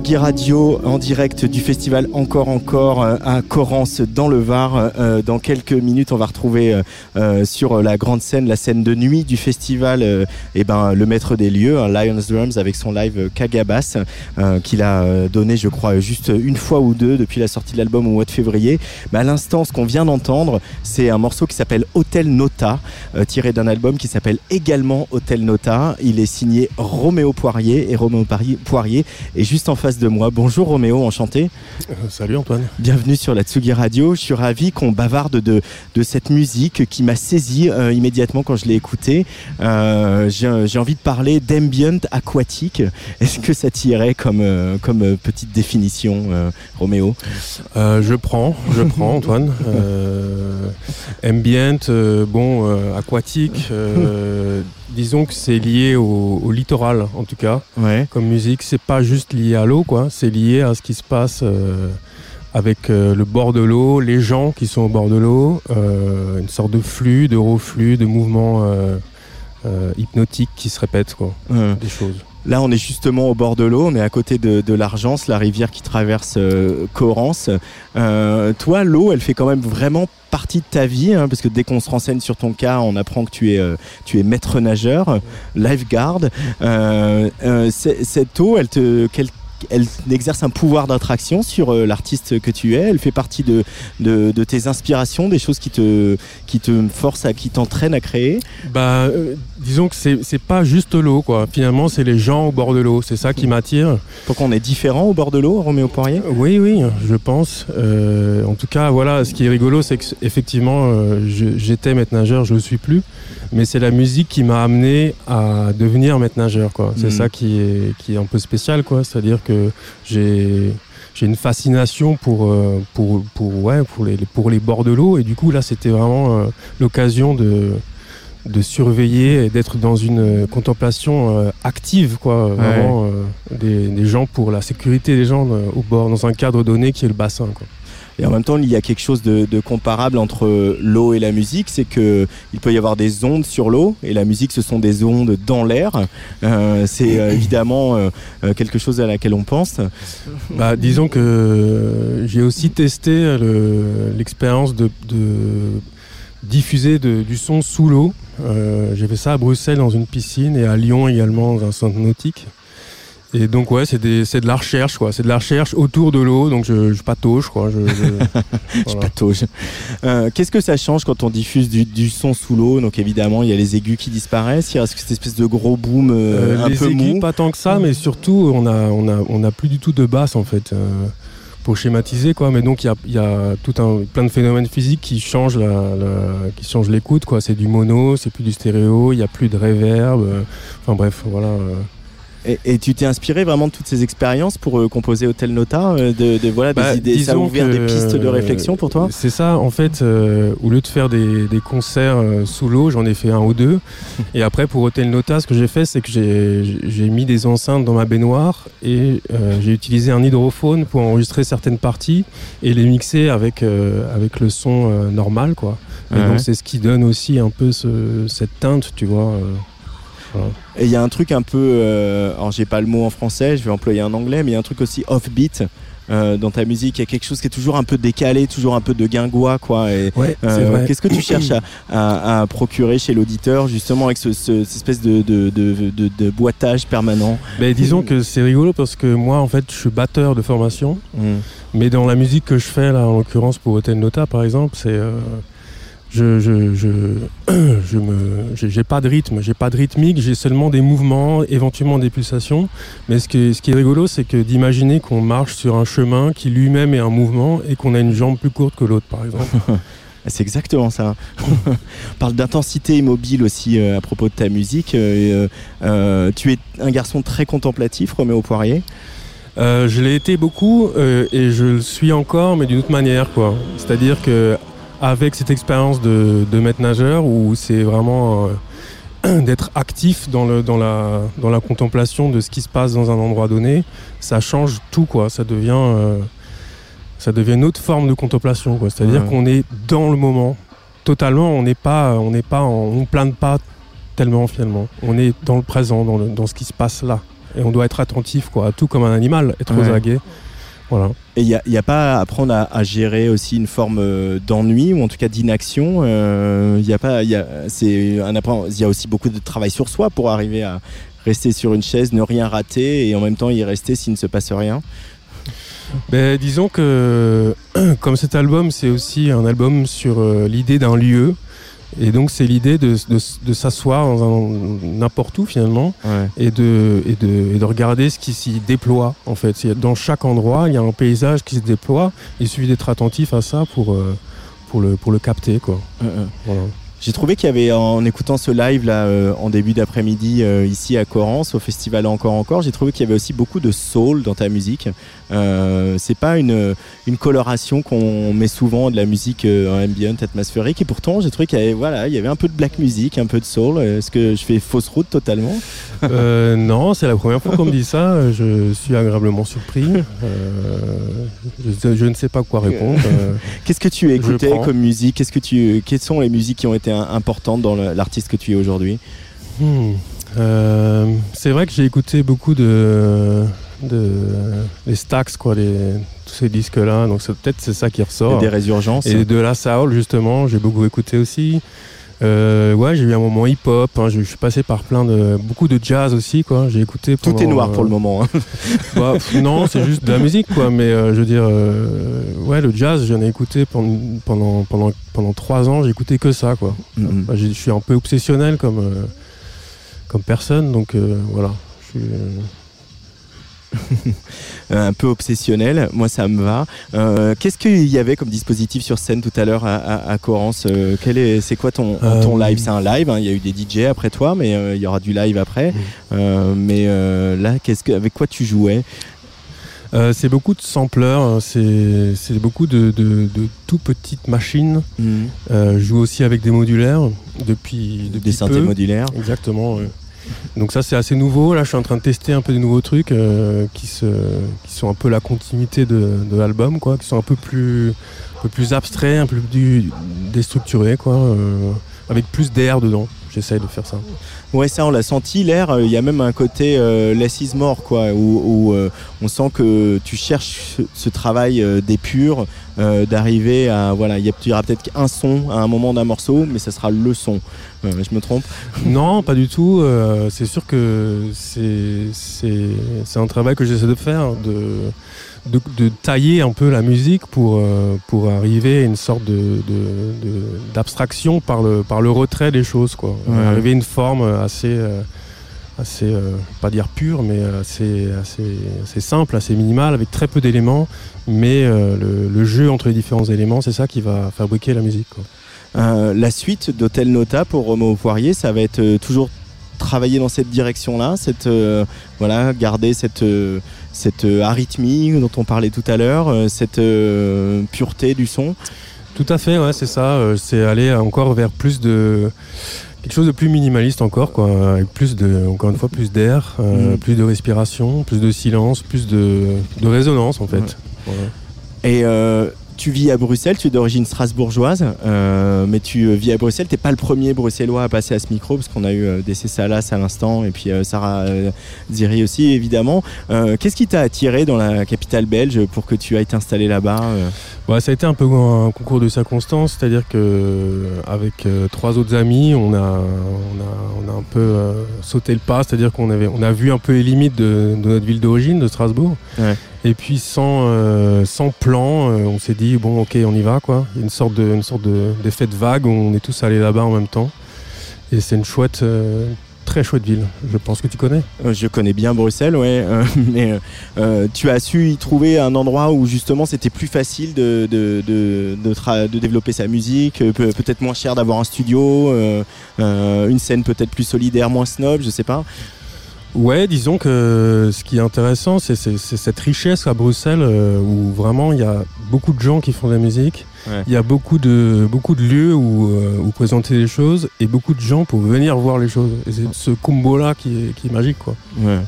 Tsugi Radio en direct du festival Encore Encore euh, à Corrence dans le Var. Euh, dans quelques minutes, on va retrouver euh, euh, sur la grande scène, la scène de nuit du festival, euh, eh ben, le maître des lieux, hein, Lions Drums, avec son live euh, Kagabas, euh, qu'il a euh, donné, je crois, juste une fois ou deux depuis la sortie de l'album au mois de février. Mais à l'instant, ce qu'on vient d'entendre, c'est un morceau qui s'appelle Hotel Nota, euh, tiré d'un album qui s'appelle également Hotel Nota. Il est signé Roméo Poirier et Roméo Poirier est juste en face de moi. Bonjour Roméo, enchanté. salut Antoine. Bienvenue sur la Tsugi Radio. Je suis ravi qu'on bavarde de, de cette musique qui m'a saisi euh, immédiatement quand je l'ai écoutée. Euh, J'ai envie de parler d'ambient aquatique. Est-ce que ça t'irait comme, euh, comme euh, petite définition, euh, Roméo? Euh, je prends, je prends Antoine. (laughs) Euh, ambient, euh, bon, euh, aquatique. euh, disons que c'est lié au, au littoral en tout cas. Comme musique, c'est pas juste lié à l'eau, quoi. C'est lié à ce qui se passe. euh, avec euh, le bord de l'eau, les gens qui sont au bord de l'eau, euh, une sorte de flux, de reflux, de mouvements euh, hypnotiques qui se répètent, quoi. Des choses. Là, on est justement au bord de l'eau, on est à côté de, de l'Argence, la rivière qui traverse Corrence. Euh, toi, l'eau, elle fait quand même vraiment partie de ta vie, hein, parce que dès qu'on se renseigne sur ton cas, on apprend que tu es, euh, tu es maître nageur, lifeguard. Euh, euh, cette eau, elle te, quel- elle exerce un pouvoir d'attraction sur euh, l'artiste que tu es. Elle fait partie de, tes inspirations, des choses qui te, qui te forcent, à, qui t'entraînent à créer. Bah, euh, disons que c'est pas juste l'eau, quoi. Finalement, c'est les gens au bord de l'eau. C'est ça qui m'attire. Donc on est différent au bord de l'eau, Roméo Poirier? Oui, oui, je pense. Euh, en tout cas, voilà, ce qui est rigolo, c'est qu'effectivement, euh, j'étais maître nageur, je le suis plus. Mais c'est la musique qui m'a amené à devenir maître nageur, quoi. C'est Mhm. ça qui est, qui est un peu spécial, quoi. C'est-à-dire que j'ai j'ai une fascination pour, euh, pour, pour, ouais, pour, les, pour les bords de l'eau. Et du coup, là, c'était vraiment euh, l'occasion de, de surveiller et d'être dans une euh, contemplation euh, active, quoi. Vraiment, euh, des, des gens pour la sécurité des gens euh, au bord, dans un cadre donné qui est le bassin, quoi. Et en même temps, il y a quelque chose de, de comparable entre l'eau et la musique, c'est que il peut y avoir des ondes sur l'eau et la musique, ce sont des ondes dans l'air. Euh, c'est euh, évidemment euh, quelque chose à laquelle on pense. Bah, disons que j'ai aussi testé le- l'expérience de, de diffuser de- du son sous l'eau. Euh, j'ai fait ça à Bruxelles dans une piscine et à Lyon également dans un centre nautique. Et donc ouais, c'est de la recherche quoi, c'est de la recherche autour de l'eau, donc je, je patauge quoi. Je, je- (laughs) Je patauge. Euh, Qu'est-ce que ça change quand on diffuse du, du son sous l'eau? Donc évidemment, il y a les aigus qui disparaissent. Il reste cette espèce de gros boom euh, Euh, un les peu aigus, mou. pas tant que ça, mais surtout, on a, on a, on a plus du tout de basse en fait. Euh, pour schématiser quoi, mais donc il y a, il y a tout un plein de phénomènes physiques qui changent la, la- qui changent l'écoute quoi. C'est du mono, c'est plus du stéréo, il y a plus de reverb. euh, enfin bref, voilà. Euh. Et, et tu t'es inspiré vraiment de toutes ces expériences pour euh, composer Hotel Nota euh, de, de- voilà Bah, des idées. Ça a ouvert des pistes de réflexion pour toi? C'est ça, en fait, euh, au lieu de faire des, des concerts euh, sous l'eau, j'en ai fait un ou deux. (laughs) et après, pour Hotel Nota, ce que j'ai fait, c'est que j'ai mis des enceintes dans ma baignoire et euh, j'ai utilisé un hydrophone pour enregistrer certaines parties et les mixer avec, euh, avec le son euh, normal, quoi. Et Ouais. donc, c'est ce qui donne aussi un peu ce- cette teinte, tu vois. Euh. Et il y a un truc un peu, euh, alors j'ai pas le mot en français, je vais employer un anglais, mais il y a un truc aussi offbeat. euh, dans ta musique, il y a quelque chose qui est toujours un peu décalé, toujours un peu de guingois, quoi. Et, Ouais, c'est euh. Qu'est-ce que tu cherches à, à- à procurer chez l'auditeur, justement, avec ce, ce- cette espèce de, de, de- de- de boitage permanent? Ben, disons que c'est rigolo parce que moi, en fait, je suis batteur de formation. Mm. Mais dans la musique que je fais, là, en l'occurrence pour Hotel Nota, par exemple, c'est. Je, je, je, (clears throat) je me, j'ai pas de rythme, j'ai pas de rythmique, j'ai seulement des mouvements, éventuellement des pulsations. Mais ce qui est, ce qui est rigolo, c'est que d'imaginer qu'on marche sur un chemin qui lui-même est un mouvement et qu'on a une jambe plus courte que l'autre, par exemple. (laughs) C'est exactement ça. On (laughs) parle d'intensité immobile aussi euh, à propos de ta musique. Euh, euh, tu es un garçon très contemplatif, Roméo Poirier. Je l'ai été beaucoup et je le suis encore, mais d'une autre manière, quoi. C'est-à-dire que avec cette expérience de, de maître nageur, où c'est vraiment euh, (clears throat) d'être actif dans, le, dans, la, dans la contemplation de ce qui se passe dans un endroit donné, ça change tout, quoi. Ça devient, euh, ça devient une autre forme de contemplation, quoi. C'est-à-dire Ouais. qu'on est dans le moment, totalement. On n'est pas, on n'est pas, en- on plane pas tellement finalement. On est dans le présent, dans, le- dans ce qui se passe là. Et on doit être attentif quoi, à tout comme un animal, être aux aguets. Voilà. Et il n'y a, y a pas à apprendre à, à gérer aussi une forme euh, d'ennui ou en tout cas d'inaction. Il y a pas, y a, c'est un apprend- Il y a aussi beaucoup de travail sur soi pour arriver à rester sur une chaise, ne rien rater et en même temps y rester s'il ne se passe rien. Ben, disons que (clears throat) comme cet album, c'est aussi un album sur euh, l'idée d'un lieu. Et donc c'est l'idée de, de- de s'asseoir n'importe où finalement et, de, et, de, et de regarder ce qui s'y déploie en fait. Dans chaque endroit, il y a un paysage qui se déploie. Il suffit d'être attentif à ça pour, euh, pour, le, pour le capter. Quoi. Voilà. J'ai trouvé qu'il y avait, en écoutant ce live là, euh, en début d'après-midi euh, ici à Corrence, au festival Encore Encore, j'ai trouvé qu'il y avait aussi beaucoup de soul dans ta musique. Euh, c'est pas une, une coloration qu'on met souvent de la musique euh, ambient, atmosphérique, et pourtant j'ai trouvé qu'il y avait, voilà, il y avait un peu de black music, un peu de soul. Est-ce que je fais fausse route totalement? Non, c'est la première fois qu'on me dit ça. Je suis agréablement surpris. Je, je ne sais pas quoi répondre. Qu'est-ce que tu écoutais comme musique? Qu'est-ce que tu, Quelles sont les musiques qui ont été importantes dans l'artiste que tu es aujourd'hui Hmm. Euh, c'est vrai que j'ai écouté beaucoup de, de les Stax, quoi, les, tous ces disques-là. Donc peut-être c'est ça qui ressort. Et des Résurgences. Et de la soul justement, j'ai beaucoup écouté aussi. Euh, ouais, j'ai eu un moment hip-hop. hein, je, je suis passé par plein de beaucoup de jazz aussi, quoi. J'ai écouté. Tout est pendant, noir pour euh, le moment. hein. (laughs) bah, pff, non, c'est juste de la musique, quoi. Mais euh, je veux dire, euh, ouais, le jazz, j'en ai écouté pendant, pendant, pendant, pendant trois ans, j'ai écouté que ça, quoi. Mm-hmm. Bah, je suis un peu obsessionnel comme, euh, comme personne, donc euh, voilà. Je suis, euh, Euh, (laughs) un peu obsessionnel, moi ça me va. Euh, Qu'est-ce qu'il y avait comme dispositif sur scène tout à l'heure à, à, Euh, quel est, C'est quoi ton, ton Euh, live? C'est un live, hein, il y a eu des DJ après toi, mais euh, il y aura du live après. Euh, mais euh, là, qu'est-ce que, avec quoi tu jouais? Euh, c'est beaucoup de sampleurs, hein, c'est beaucoup de, de, de tout petites machines. Euh, je joue aussi avec des modulaires depuis, depuis Des synthés peu. modulaires. Exactement. ouais. Donc ça c'est assez nouveau. Là je suis en train de tester un peu de nouveaux trucs euh, qui, sont un peu la continuité de, l'album, quoi, qui sont un peu plus, abstraits, un peu plus déstructurés, euh, avec plus d'air dedans. J'essaye de faire ça. Ouais, ça on l'a senti, l'air, euh, il y a même un côté euh, less is more, quoi, où, où, euh, on sent que tu cherches ce, ce travail euh, d'épure, euh, d'arriver à, voilà, il y, a- il y aura peut-être un son à un moment d'un morceau, mais ça sera le son. Euh, je me trompe? Non, pas du tout. Euh, c'est sûr que c'est c'est c'est un travail que j'essaie de faire, de, de, de tailler un peu la musique pour, euh, pour arriver à une sorte de, d'abstraction par le, par le retrait des choses. Quoi. Ouais. Arriver à une forme assez, euh, assez euh, pas dire pure, mais assez, assez, assez simple, assez minimale, avec très peu d'éléments. Mais le, le jeu entre les différents éléments, c'est ça qui va fabriquer la musique. Quoi. La suite d'Hôtel Nota pour Romo Poirier, ça va être toujours travailler dans cette direction-là, cette voilà, garder cette cette euh, arythmie dont on parlait tout à l'heure, euh, cette euh, pureté du son. Tout à fait, ouais, c'est ça. C'est aller encore vers plus de quelque chose de plus minimaliste encore, quoi, avec plus de, encore une fois, plus d'air, euh, Mhm. plus de respiration, plus de silence, plus de, de résonance en fait. Ouais. Voilà. Et euh, tu vis à Bruxelles, tu es d'origine strasbourgeoise, euh, mais tu euh, vis à Bruxelles. T'es pas le premier bruxellois à passer à ce micro, parce qu'on a eu euh, DC Salas à l'instant, et puis Sarah Ziri aussi, évidemment. Qu'est-ce qui t'a attiré dans la capitale belge pour que tu ailles t'installer là-bas Ouais, ça a été un peu un concours de circonstances, c'est-à-dire que euh, avec euh, trois autres amis, on a, on a, on a un peu euh, sauté le pas, c'est-à-dire qu'on avait, on a vu un peu les limites de, de notre ville d'origine, de Strasbourg. Ouais. Et puis sans, euh, sans plan, on s'est dit bon ok on y va quoi. Il y a une sorte de, une sorte de, d'effet de vague où on est tous allés là-bas en même temps. Et c'est une chouette, très chouette ville. Je pense que tu connais. Euh, Je connais bien Bruxelles, ouais, euh, (laughs) mais euh, tu as su y trouver un endroit où justement c'était plus facile de, de, de, de de développer sa musique, peut- peut-être moins cher d'avoir un studio, une scène peut-être plus solidaire, moins snob, je sais pas. Ouais, disons que ce qui est intéressant, c'est cette richesse à Bruxelles euh, où vraiment il y a beaucoup de gens qui font de la musique. Ouais. Il y a beaucoup de, beaucoup de lieux où, euh, où présenter les choses et beaucoup de gens pour venir voir les choses. Et c'est ce combo-là qui est, qui est magique. Quoi. Ouais.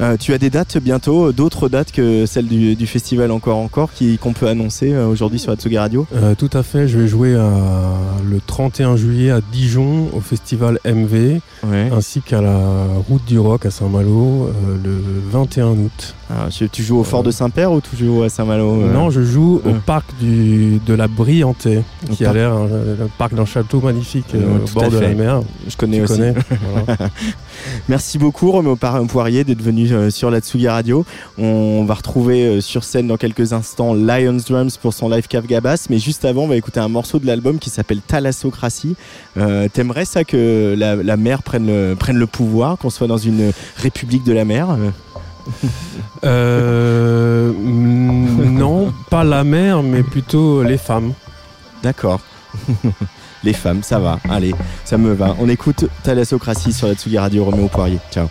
Euh, tu as des dates bientôt, euh, d'autres dates que celles du, du festival Encore Encore qu'on peut annoncer euh, aujourd'hui sur Atsugi Radio? Euh, tout à fait, je vais jouer à- le 31 juillet à Dijon au festival MV, ainsi qu'à la Route du Rock à Saint-Malo euh, le 21 août. Ah, tu joues au Fort de Saint-Père ou tu joues à Saint-Malo euh Non, je joue au euh. parc du, de la Briantais, qui a l'air un, un parc d'un château magnifique euh, au bord de la mer. Je connais Tu aussi. connais, (laughs) voilà. Merci beaucoup Roméo Poirier d'être venu euh, sur la Tsugi Radio. On va retrouver euh, sur scène dans quelques instants Lions Drums pour son live Cave Gabas, mais juste avant on va écouter un morceau de l'album qui s'appelle Thalassocratie. Euh, T'aimerais ça que la, la mer prenne le, prenne le pouvoir, qu'on soit dans une république de la mer (laughs) euh mm, non, pas la mer, mais plutôt les femmes. D'accord. (laughs) Les femmes, ça va. Allez, ça me va. On écoute Thalassocratie sur la Tsugi Radio Roméo Poirier. Ciao.